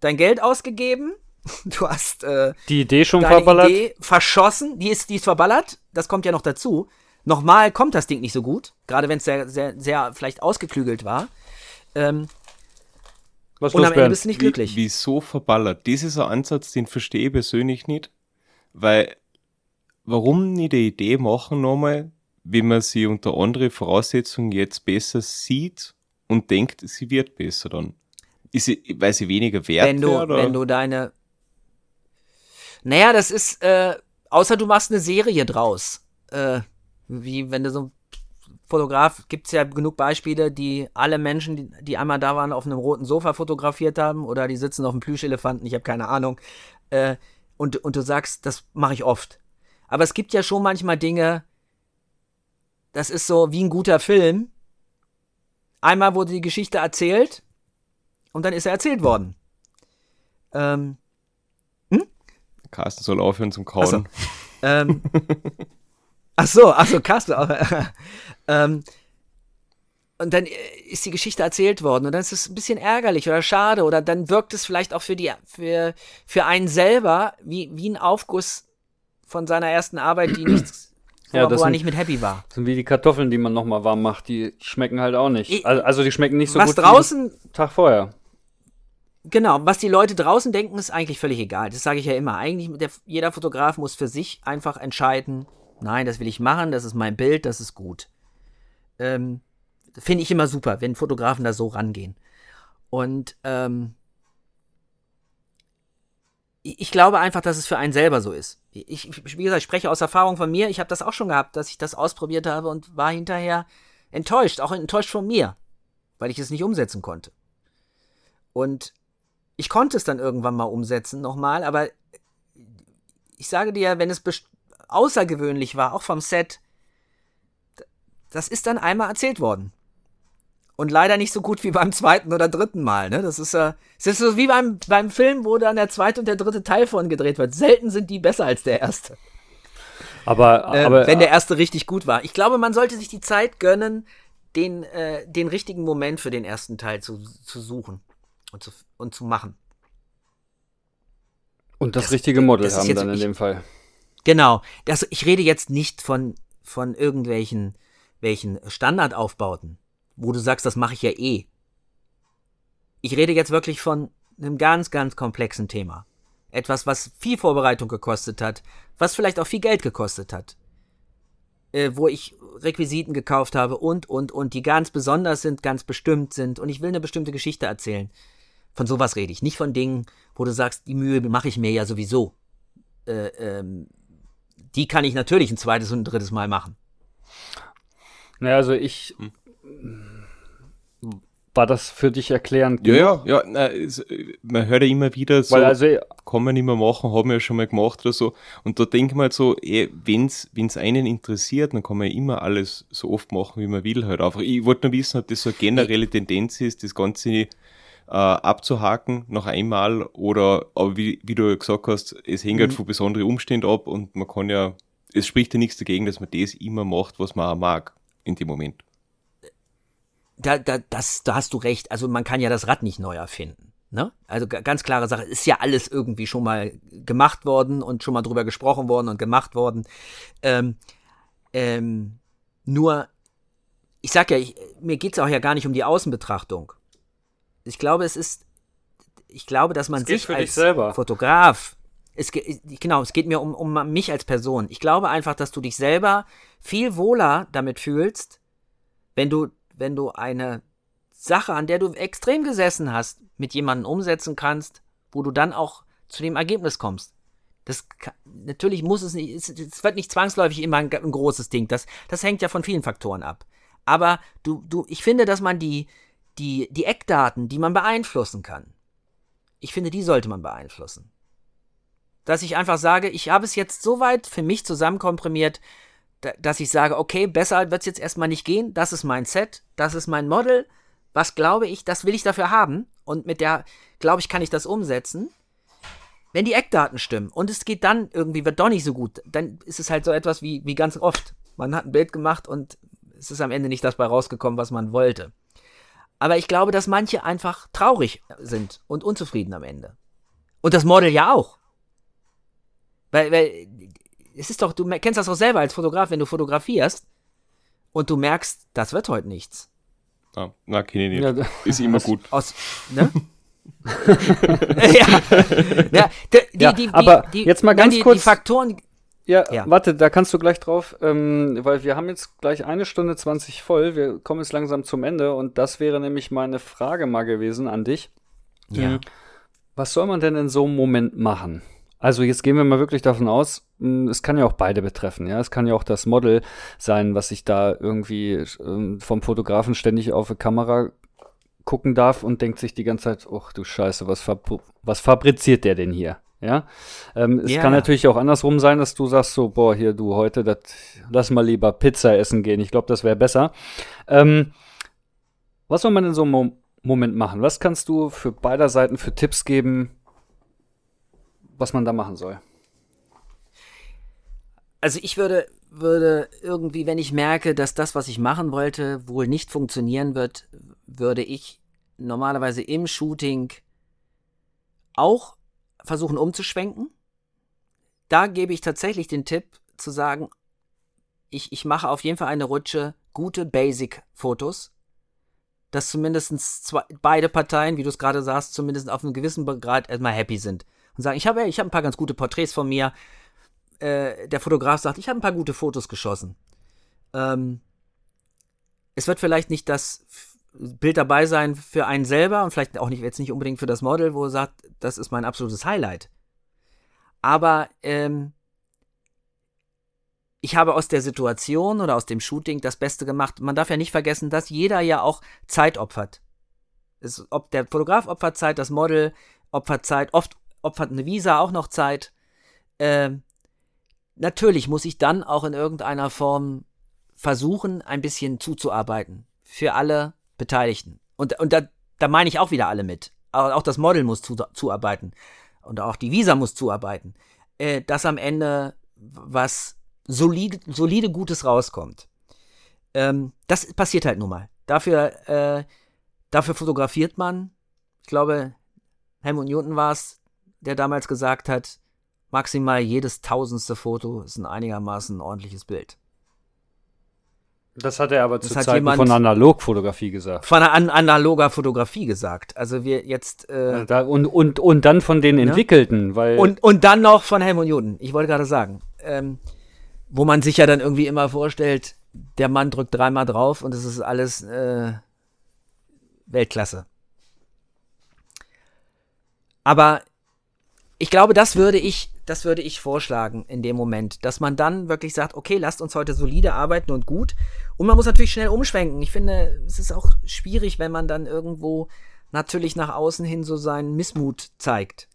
dein Geld ausgegeben, du hast äh, Die Idee schon verballert? Idee verschossen, die ist, die ist verballert, das kommt ja noch dazu. Nochmal kommt das Ding nicht so gut, gerade wenn es sehr, sehr, sehr vielleicht ausgeklügelt war. Ähm, Was und los, am Ende Bernd? bist du nicht Wie- glücklich. Wieso verballert? Das ist ein Ansatz, den verstehe ich persönlich nicht, weil warum nicht die Idee machen nochmal, wie man sie unter andere Voraussetzungen jetzt besser sieht und denkt, sie wird besser dann? Ist sie, weil sie weniger wert wenn du, oder? wenn du deine. Naja, das ist, äh, außer du machst eine Serie draus. Äh, wie wenn du so Fotograf, gibt es ja genug Beispiele, die alle Menschen, die, die einmal da waren, auf einem roten Sofa fotografiert haben oder die sitzen auf einem Plüschelefanten, ich habe keine Ahnung. Äh, und, und du sagst, das mache ich oft. Aber es gibt ja schon manchmal Dinge, das ist so wie ein guter Film. Einmal wurde die Geschichte erzählt und dann ist er erzählt worden. Ähm, Carsten soll aufhören zum. Kauen. ähm, ach so, ach so, Carsten. ähm, und dann ist die Geschichte erzählt worden und dann ist es ein bisschen ärgerlich oder schade oder dann wirkt es vielleicht auch für die für für einen selber wie wie ein Aufguss von seiner ersten Arbeit, die nichts Ja, wo, wo er nicht mit happy war. Sind wie die Kartoffeln, die man nochmal warm macht. Die schmecken halt auch nicht. Ich- Also, also die schmecken nicht so was gut draußen wie den Tag vorher. Genau, was die Leute draußen denken, ist eigentlich völlig egal. Das sage ich ja immer. Eigentlich, der, jeder Fotograf muss für sich einfach entscheiden, nein, das will ich machen, das ist mein Bild, das ist gut. Ähm, Finde ich immer super, wenn Fotografen da so rangehen. Und ähm, ich glaube einfach, dass es für einen selber so ist. Ich- wie gesagt, ich spreche aus Erfahrung von mir. Ich habe das auch schon gehabt, dass ich das ausprobiert habe und war hinterher enttäuscht, auch enttäuscht von mir, weil ich es nicht umsetzen konnte. Und ich konnte es dann irgendwann mal umsetzen, nochmal, aber ich sage dir, wenn es außergewöhnlich war, auch vom Set, das ist dann einmal erzählt worden. Und leider nicht so gut wie beim zweiten oder dritten Mal. Ne? Das ist äh, es ist so wie beim, beim Film, wo dann der zweite und der dritte Teil von gedreht wird. Selten sind die besser als der erste. Aber, Äh, aber wenn der erste richtig gut war. Ich glaube, man sollte sich die Zeit gönnen, den, äh, den richtigen Moment für den ersten Teil zu, zu suchen und zu, und zu machen. und das, das- richtige Model das haben jetzt dann in ich- dem Fall. Genau. Das, ich rede jetzt nicht von, von irgendwelchen welchen Standardaufbauten, wo du sagst, das mache ich ja eh. ich rede jetzt wirklich von einem ganz, ganz komplexen Thema. Etwas, was viel Vorbereitung gekostet hat, was vielleicht auch viel Geld gekostet hat. Äh, wo ich Requisiten gekauft habe und, und, und, die ganz besonders sind, ganz bestimmt sind und ich will eine bestimmte Geschichte erzählen. Von sowas rede ich. Nicht von Dingen, wo du sagst, die Mühe mache ich mir ja sowieso. Äh, ähm, die kann ich natürlich ein zweites und ein drittes Mal machen. Naja, also ich. Hm. War das für dich erklärend? Ja, ja, ja. Na, es, man hört ja immer wieder so, Weil also, kann man nicht mehr machen, haben wir ja schon mal gemacht oder so. Und da denke ich mal halt so, eh, wenn es einen interessiert, dann kann man ja immer alles so oft machen, wie man will halt. Einfach, ich wollte nur wissen, ob das so eine generelle Tendenz ist, das Ganze äh, abzuhaken noch einmal oder, aber wie, wie du gesagt hast, es hängt halt mhm. halt von besonderen Umständen ab und man kann ja, es spricht ja nichts dagegen, dass man das immer macht, was man auch mag in dem Moment da, da, das, da hast du recht. Also man kann ja das Rad nicht neu erfinden. Ne? Also ganz klare Sache, ist ja alles irgendwie schon mal gemacht worden und schon mal drüber gesprochen worden und gemacht worden. Ähm, ähm, nur, ich sag ja, ich, mir geht es auch ja gar nicht um die Außenbetrachtung. Ich glaube, es ist, ich glaube, dass man sich als Fotograf, es, genau, es geht mir um, um mich als Person. Ich glaube einfach, dass du dich selber viel wohler damit fühlst, wenn du wenn du eine Sache, an der du extrem gesessen hast, mit jemandem umsetzen kannst, wo du dann auch zu dem Ergebnis kommst. Das kann, natürlich muss es nicht, es, es, wird nicht zwangsläufig immer ein, ein, großes Ding. Das, das hängt ja von vielen Faktoren ab. Aber du, du, ich finde, dass man die, die, die Eckdaten, die man beeinflussen kann, ich finde, die sollte man beeinflussen. Dass ich einfach sage, ich habe es jetzt so weit für mich zusammenkomprimiert, dass ich sage, okay, besser wird es jetzt erstmal nicht gehen, das ist mein Set, das ist mein Model, was glaube ich, das will ich dafür haben und mit der, glaube ich, kann ich das umsetzen. Wenn die Eckdaten stimmen und es geht dann irgendwie, wird doch nicht so gut, dann ist es halt so etwas wie, wie ganz oft. Man hat ein Bild gemacht und es ist am Ende nicht das bei rausgekommen, was man wollte. Aber ich glaube, dass manche einfach traurig sind und unzufrieden am Ende. Und das Model ja auch. Weil, weil es ist doch, du kennst das doch selber als Fotograf, wenn du fotografierst und du merkst, das wird heute nichts. Ah, na, kenne ich nicht. Ja, ist immer gut. Aus, ne? ja. ja, die, die, ja die, aber jetzt mal ganz kurz. Die Faktoren. Ja, ja, warte, da kannst du gleich drauf, ähm, weil wir haben jetzt gleich eine Stunde 20 voll. Wir kommen jetzt langsam zum Ende und das wäre nämlich meine Frage mal gewesen an dich. Ja. Hm, was soll man denn in so einem Moment machen? Also jetzt gehen wir mal wirklich davon aus, hm, es kann ja auch beide betreffen, ja. Es kann ja auch das Model sein, was sich da irgendwie ähm, vom Fotografen ständig auf die Kamera gucken darf und denkt sich die ganze Zeit, ach du Scheiße, was, fabri was fabriziert der denn hier? Ja, ähm, es yeah. kann natürlich auch andersrum sein, dass du sagst so, boah, hier du heute, das, lass mal lieber Pizza essen gehen. Ich glaube, das wäre besser. Ähm, was soll man in so einem Mo Moment machen? Was kannst du für beider Seiten für Tipps geben, was man da machen soll. Also ich würde, würde irgendwie, wenn ich merke, dass das, was ich machen wollte, wohl nicht funktionieren wird, würde ich normalerweise im Shooting auch versuchen umzuschwenken. Da gebe ich tatsächlich den Tipp zu sagen, ich, ich mache auf jeden Fall eine Rutsche gute Basic-Fotos, dass zumindest zwei, beide Parteien, wie du es gerade sagst, zumindest auf einem gewissen Grad erstmal happy sind und sagen, ich habe ich hab ein paar ganz gute Porträts von mir. Äh, der Fotograf sagt, ich habe ein paar gute Fotos geschossen. Ähm, es wird vielleicht nicht das Bild dabei sein für einen selber und vielleicht auch nicht, jetzt nicht unbedingt für das Model, wo er sagt, das ist mein absolutes Highlight. Aber ähm, ich habe aus der Situation oder aus dem Shooting das Beste gemacht. Man darf ja nicht vergessen, dass jeder ja auch Zeit opfert. Es, ob der Fotograf opfert Zeit, das Model opfert Zeit, oft opfert eine Visa auch noch Zeit. Ähm, natürlich muss ich dann auch in irgendeiner Form versuchen, ein bisschen zuzuarbeiten. Für alle Beteiligten. Und, und da, da meine ich auch wieder alle mit. Auch das Model muss zu, zuarbeiten. Und auch die Visa muss zuarbeiten. Äh, dass am Ende was solide, solide Gutes rauskommt. Ähm, das passiert halt nun mal. Dafür, äh, dafür fotografiert man. Ich glaube, Helmut Newton war es, der damals gesagt hat, maximal jedes tausendste Foto ist ein einigermaßen ordentliches Bild. Das hat er aber zu Zeiten jemand- von Analogfotografie gesagt. Von einer an analoger Fotografie gesagt. Also wir jetzt äh, Da, und, und, und dann von den entwickelten, weil und, und dann noch von Helmut Newton. Ich wollte gerade sagen, ähm, wo man sich ja dann irgendwie immer vorstellt, der Mann drückt dreimal drauf und es ist alles äh, Weltklasse. Aber ich glaube, das würde ich, das würde ich vorschlagen in dem Moment, dass man dann wirklich sagt, okay, lasst uns heute solide arbeiten und gut. Und man muss natürlich schnell umschwenken. Ich finde, es ist auch schwierig, wenn man dann irgendwo natürlich nach außen hin so seinen Missmut zeigt.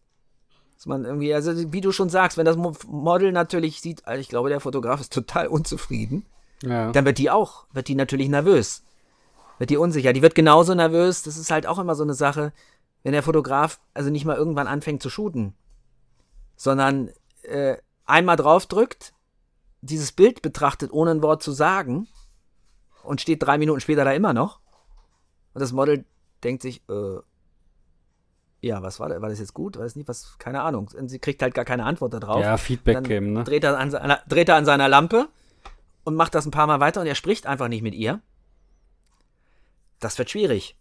Dass man irgendwie, also wie du schon sagst, wenn das Mo- Model natürlich sieht, also ich glaube, der Fotograf ist total unzufrieden, ja. dann wird die auch, wird die natürlich nervös. Wird die unsicher. Die wird genauso nervös. Das ist halt auch immer so eine Sache, wenn der Fotograf also nicht mal irgendwann anfängt zu shooten, sondern äh, einmal draufdrückt, dieses Bild betrachtet, ohne ein Wort zu sagen und steht drei Minuten später da immer noch. Und das Model denkt sich, äh, ja, was war das? War das jetzt gut? Weiß nicht, was, keine Ahnung. Und sie kriegt halt gar keine Antwort darauf. ja, Feedback geben, ne? dreht, er an seiner, dreht er an seiner Lampe und macht das ein paar Mal weiter und er spricht einfach nicht mit ihr. Das wird schwierig,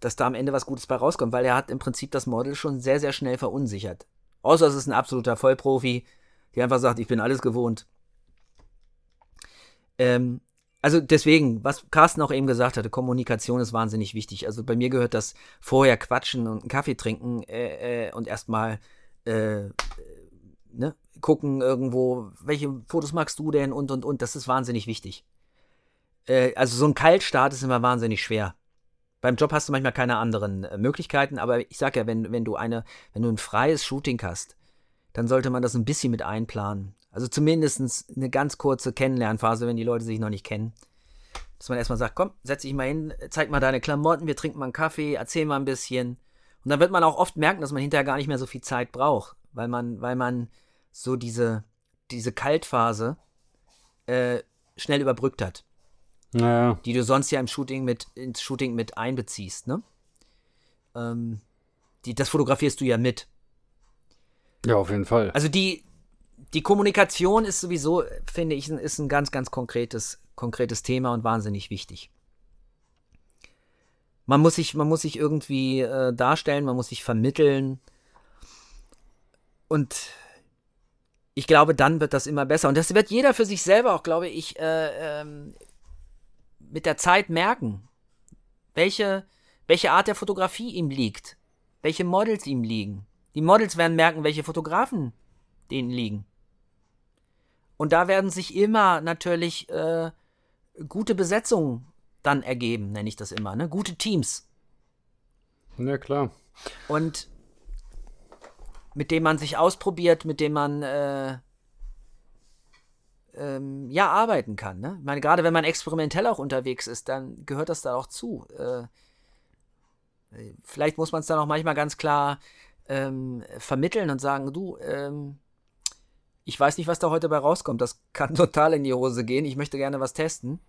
dass da am Ende was Gutes bei rauskommt, weil er hat im Prinzip das Model schon sehr, sehr schnell verunsichert. Außer es ist ein absoluter Vollprofi, der einfach sagt, ich bin alles gewohnt. Ähm, also deswegen, was Carsten auch eben gesagt hatte, Kommunikation ist wahnsinnig wichtig. Also bei mir gehört das vorher quatschen und einen Kaffee trinken äh, äh, und erstmal äh, ne, gucken irgendwo, welche Fotos magst du denn und und und, das ist wahnsinnig wichtig. Äh, also so ein Kaltstart ist immer wahnsinnig schwer. Beim Job hast du manchmal keine anderen äh, Möglichkeiten, aber ich sag ja, wenn, wenn du eine, wenn du ein freies Shooting hast, dann sollte man das ein bisschen mit einplanen. Also zumindest eine ganz kurze Kennenlernphase, wenn die Leute sich noch nicht kennen. Dass man erstmal sagt, komm, setz dich mal hin, zeig mal deine Klamotten, wir trinken mal einen Kaffee, erzähl mal ein bisschen. Und dann wird man auch oft merken, dass man hinterher gar nicht mehr so viel Zeit braucht, weil man, weil man so diese, diese Kaltphase äh, schnell überbrückt hat, Ja, die du sonst ja im Shooting mit, ins Shooting mit einbeziehst, ne? Ähm, die, das fotografierst du ja mit. ja, auf jeden Fall. Also die, die Kommunikation ist sowieso, finde ich, ein- ist ein ganz, ganz konkretes, konkretes Thema und wahnsinnig wichtig. Man muss sich, man muss sich irgendwie äh, darstellen, man muss sich vermitteln. Und ich glaube, dann wird das immer besser. Und das wird jeder für sich selber auch, glaube ich, äh, ähm, mit der Zeit merken, welche, welche Art der Fotografie ihm liegt, welche Models ihm liegen. Die Models werden merken, welche Fotografen denen liegen. Und da werden sich immer natürlich äh, gute Besetzungen dann ergeben, nenne ich das immer, ne? Gute Teams. Ja, klar. Und mit dem man sich ausprobiert, mit dem man äh, ähm, ja arbeiten kann. Ne? Ich meine, gerade wenn man experimentell auch unterwegs ist, dann gehört das da auch zu. Äh, vielleicht muss man es dann auch manchmal ganz klar ähm, vermitteln und sagen, du, ähm, ich weiß nicht, was da heute bei rauskommt. Das kann total in die Hose gehen. Ich möchte gerne was testen.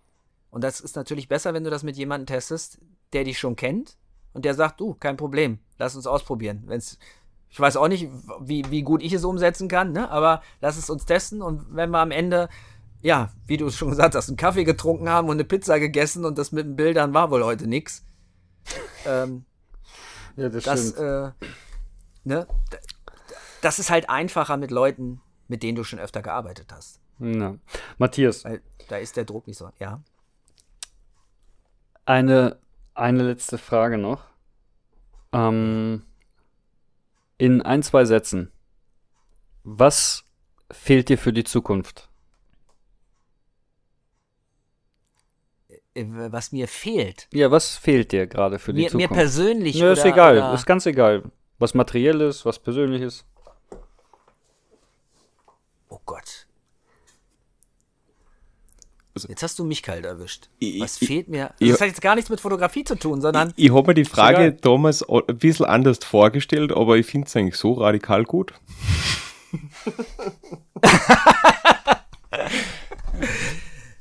Und das ist natürlich besser, wenn du das mit jemandem testest, der dich schon kennt und der sagt, du, kein Problem, lass uns ausprobieren. Wenn's, ich weiß auch nicht, wie, wie gut ich es umsetzen kann, ne? aber lass es uns testen und wenn wir am Ende, ja, wie du es schon gesagt hast, einen Kaffee getrunken haben und eine Pizza gegessen und das mit den Bildern war wohl heute nix. Ähm, Ja, das, das, stimmt. äh, ne? Das ist halt einfacher mit Leuten, mit denen du schon öfter gearbeitet hast. ja. Matthias, Weil da ist der Druck nicht so, ja. eine, eine letzte Frage noch. Ähm, in ein, zwei Sätzen. Was fehlt dir für die Zukunft? Äh, Was mir fehlt. Ja, was fehlt dir gerade für die Mir, mir Zukunft? persönlich. Ja, ist oder, egal. Oder, Ist ganz egal. Was materielles, was persönliches. oh Gott. Also- Jetzt hast du mich kalt erwischt. Ich- Was ich- fehlt mir? ich- Das hat jetzt gar nichts mit Fotografie zu tun, sondern Ich habe mir die Frage egal. damals ein bisschen anders vorgestellt, aber ich finde es eigentlich so radikal gut.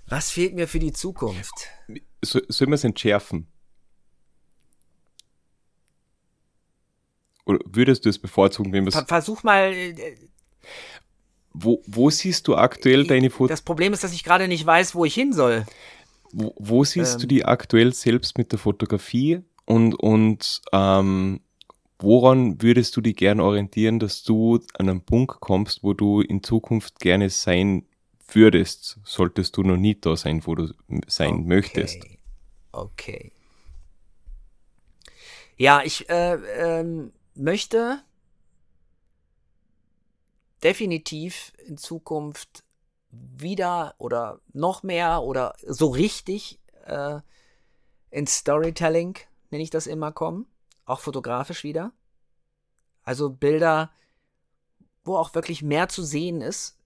was fehlt mir für die Zukunft? So, soll man es entschärfen? Oder würdest du es bevorzugen, wenn Ver es. versuch mal. Wo, wo siehst du aktuell deine Fotos? Das Problem ist, dass ich gerade nicht weiß, wo ich hin soll. Wo, wo siehst Ähm. du die aktuell selbst mit der Fotografie und, und ähm, woran würdest du dich gerne orientieren, dass du an einen Punkt kommst, wo du in Zukunft gerne sein würdest, solltest du noch nie da sein, wo du sein möchtest? Okay. Okay. Ja, ich äh, ähm, möchte definitiv in Zukunft wieder oder noch mehr oder so richtig äh, ins Storytelling, nenne ich das immer, kommen. Auch fotografisch wieder. Also Bilder, wo auch wirklich mehr zu sehen ist,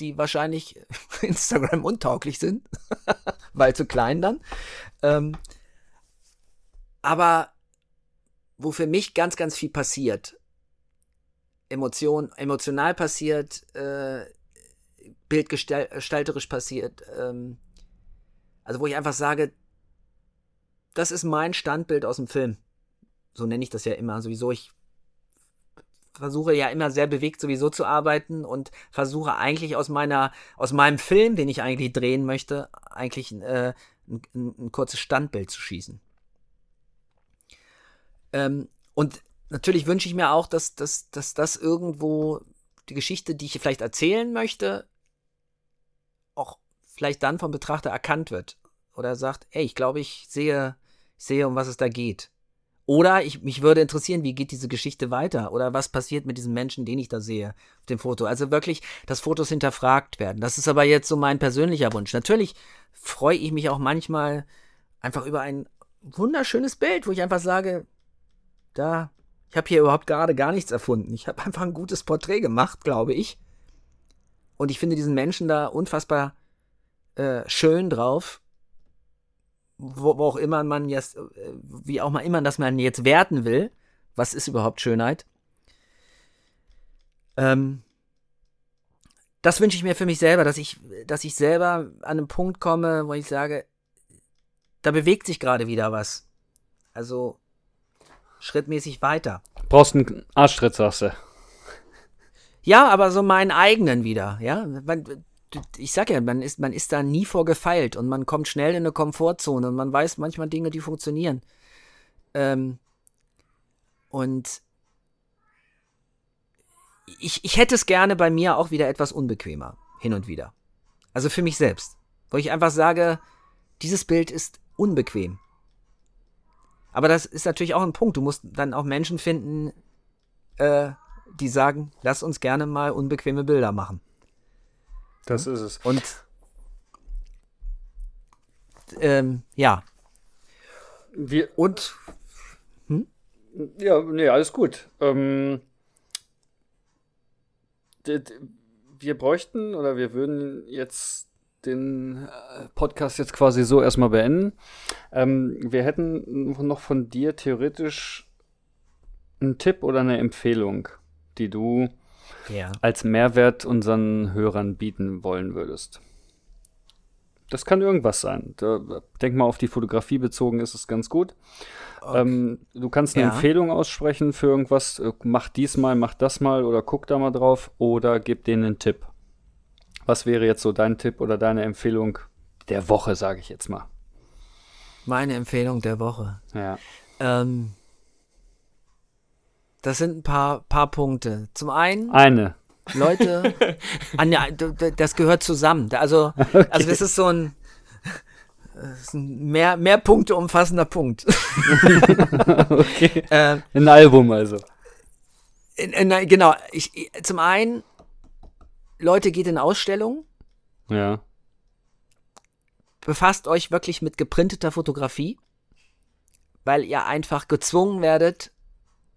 die wahrscheinlich Instagram untauglich sind, weil zu klein dann. Ähm, aber wo für mich ganz, ganz viel passiert, Emotion, emotional passiert, äh, bildgestalterisch passiert, ähm, also wo ich einfach sage, das ist mein Standbild aus dem Film. So nenne ich das ja immer. Sowieso, ich versuche ja immer sehr bewegt sowieso zu arbeiten und versuche eigentlich aus meiner, aus meinem Film, den ich eigentlich drehen möchte, eigentlich äh, ein, ein, ein kurzes Standbild zu schießen. Ähm, und natürlich wünsche ich mir auch, dass, dass, dass das irgendwo die Geschichte, die ich vielleicht erzählen möchte, auch vielleicht dann vom Betrachter erkannt wird. Oder sagt, ey, ich glaube, ich sehe, ich sehe, um was es da geht. Oder ich, mich würde interessieren, wie geht diese Geschichte weiter? Oder was passiert mit diesem Menschen, den ich da sehe auf dem Foto? Also wirklich, dass Fotos hinterfragt werden. Das ist aber jetzt so mein persönlicher Wunsch. Natürlich freue ich mich auch manchmal einfach über ein wunderschönes Bild, wo ich einfach sage, da, ich habe hier überhaupt gerade gar nichts erfunden. Ich habe einfach ein gutes Porträt gemacht, glaube ich. Und ich finde diesen Menschen da unfassbar äh, schön drauf. Wo, wo auch immer man jetzt, äh, wie auch immer das man jetzt werten will. Was ist überhaupt Schönheit? Ähm, das wünsche ich mir für mich selber, dass ich, dass ich selber an einen Punkt komme, wo ich sage, da bewegt sich gerade wieder was. Also schrittmäßig weiter. Brauchst einen Arschtritt, sagst du. Ja, aber so meinen eigenen wieder, ja. Man, ich sag ja, man ist, man ist da nie vorgefeilt und man kommt schnell in eine Komfortzone und man weiß manchmal Dinge, die funktionieren. Ähm, und ich, ich hätte es gerne bei mir auch wieder etwas unbequemer, hin und wieder. Also für mich selbst. Wo ich einfach sage, dieses Bild ist unbequem. Aber das ist natürlich auch ein Punkt. Du musst dann auch Menschen finden, äh, die sagen, lass uns gerne mal unbequeme Bilder machen. Das ist es. Und ähm, ja. Wir, Und ja, nee, alles gut. Ähm, wir bräuchten oder wir würden jetzt den äh, Podcast jetzt quasi so erstmal beenden. Ähm, wir hätten noch von dir theoretisch einen Tipp oder eine Empfehlung, die du ja. als Mehrwert unseren Hörern bieten wollen würdest. Das kann irgendwas sein. Denk mal auf die Fotografie bezogen, ist es ganz gut. Ähm, du kannst eine Ja. Empfehlung aussprechen für irgendwas. Mach dies mal, mach das mal oder guck da mal drauf oder gib denen einen Tipp. Was wäre jetzt so dein Tipp oder deine Empfehlung der Woche, sage ich jetzt mal? Meine Empfehlung der Woche. Ja. Ähm, das sind ein paar, paar Punkte. Zum einen, Eine. Leute, an, ja, d- d- das gehört zusammen. Also, also das ist so ein, ist ein mehr, mehr Punkte umfassender Punkt. okay. äh, Ein Album also. in, in, genau, ich- zum einen, Leute, geht in Ausstellungen, Ja. befasst euch wirklich mit geprinteter Fotografie, weil ihr einfach gezwungen werdet,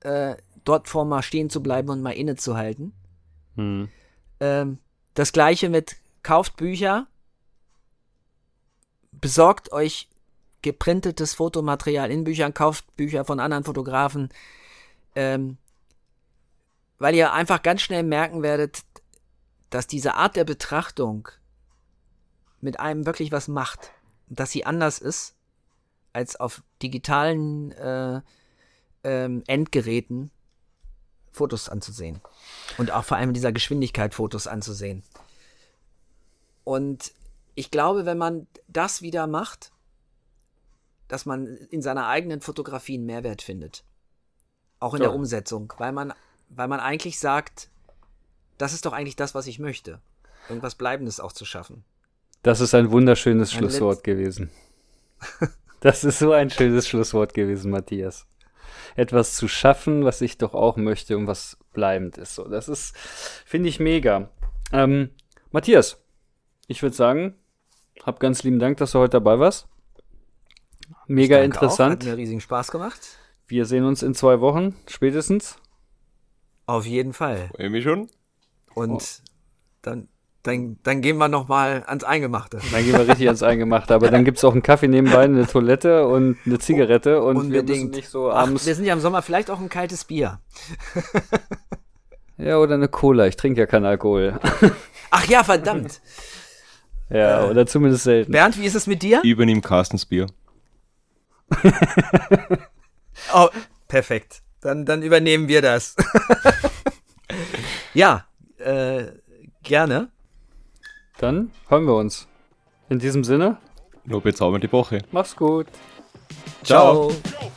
äh, dort vor mal stehen zu bleiben und mal innezuhalten. Hm. Ähm, das gleiche mit kauft Bücher, besorgt euch geprintetes Fotomaterial in Büchern, kauft Bücher von anderen Fotografen, ähm, weil ihr einfach ganz schnell merken werdet, dass diese Art der Betrachtung mit einem wirklich was macht, dass sie anders ist als auf digitalen äh, ähm, Endgeräten Fotos anzusehen. Und auch vor allem in dieser Geschwindigkeit Fotos anzusehen. Und ich glaube, wenn man das wieder macht, dass man in seiner eigenen Fotografie einen Mehrwert findet. Auch in Ja. der Umsetzung, weil man, weil man eigentlich sagt, das ist doch eigentlich das, was ich möchte. Irgendwas Bleibendes auch zu schaffen. Das ist ein wunderschönes Ein Schlusswort gewesen. Das ist so ein schönes Schlusswort gewesen, Matthias. Etwas zu schaffen, was ich doch auch möchte und was bleibend ist. So, das ist, finde ich mega. Ähm, Matthias, ich würde sagen, hab ganz lieben Dank, dass du heute dabei warst. Mega Danke Auch, interessant. hat mir riesigen Spaß gemacht. Wir sehen uns in zwei Wochen spätestens. Auf jeden Fall. Freue mich schon. Und Oh. dann, dann, dann gehen wir noch mal ans Eingemachte. Dann gehen wir richtig ans Eingemachte. Aber dann gibt es auch einen Kaffee nebenbei, eine Toilette und eine Zigarette. Und wir müssen Unbedingt. nicht so Ach, abends. wir sind ja im Sommer vielleicht auch ein kaltes Bier. ja, oder eine Cola. Ich trinke ja keinen Alkohol. Ach ja, verdammt. ja, oder zumindest selten. Bernd, wie ist es mit dir? Übernimm Carstens Bier. Oh, perfekt. Dann, dann übernehmen wir das. ja, äh, gerne. Dann hören wir uns. In diesem Sinne, Nur bezaubernde Woche. mach's gut. Ciao. Ciao.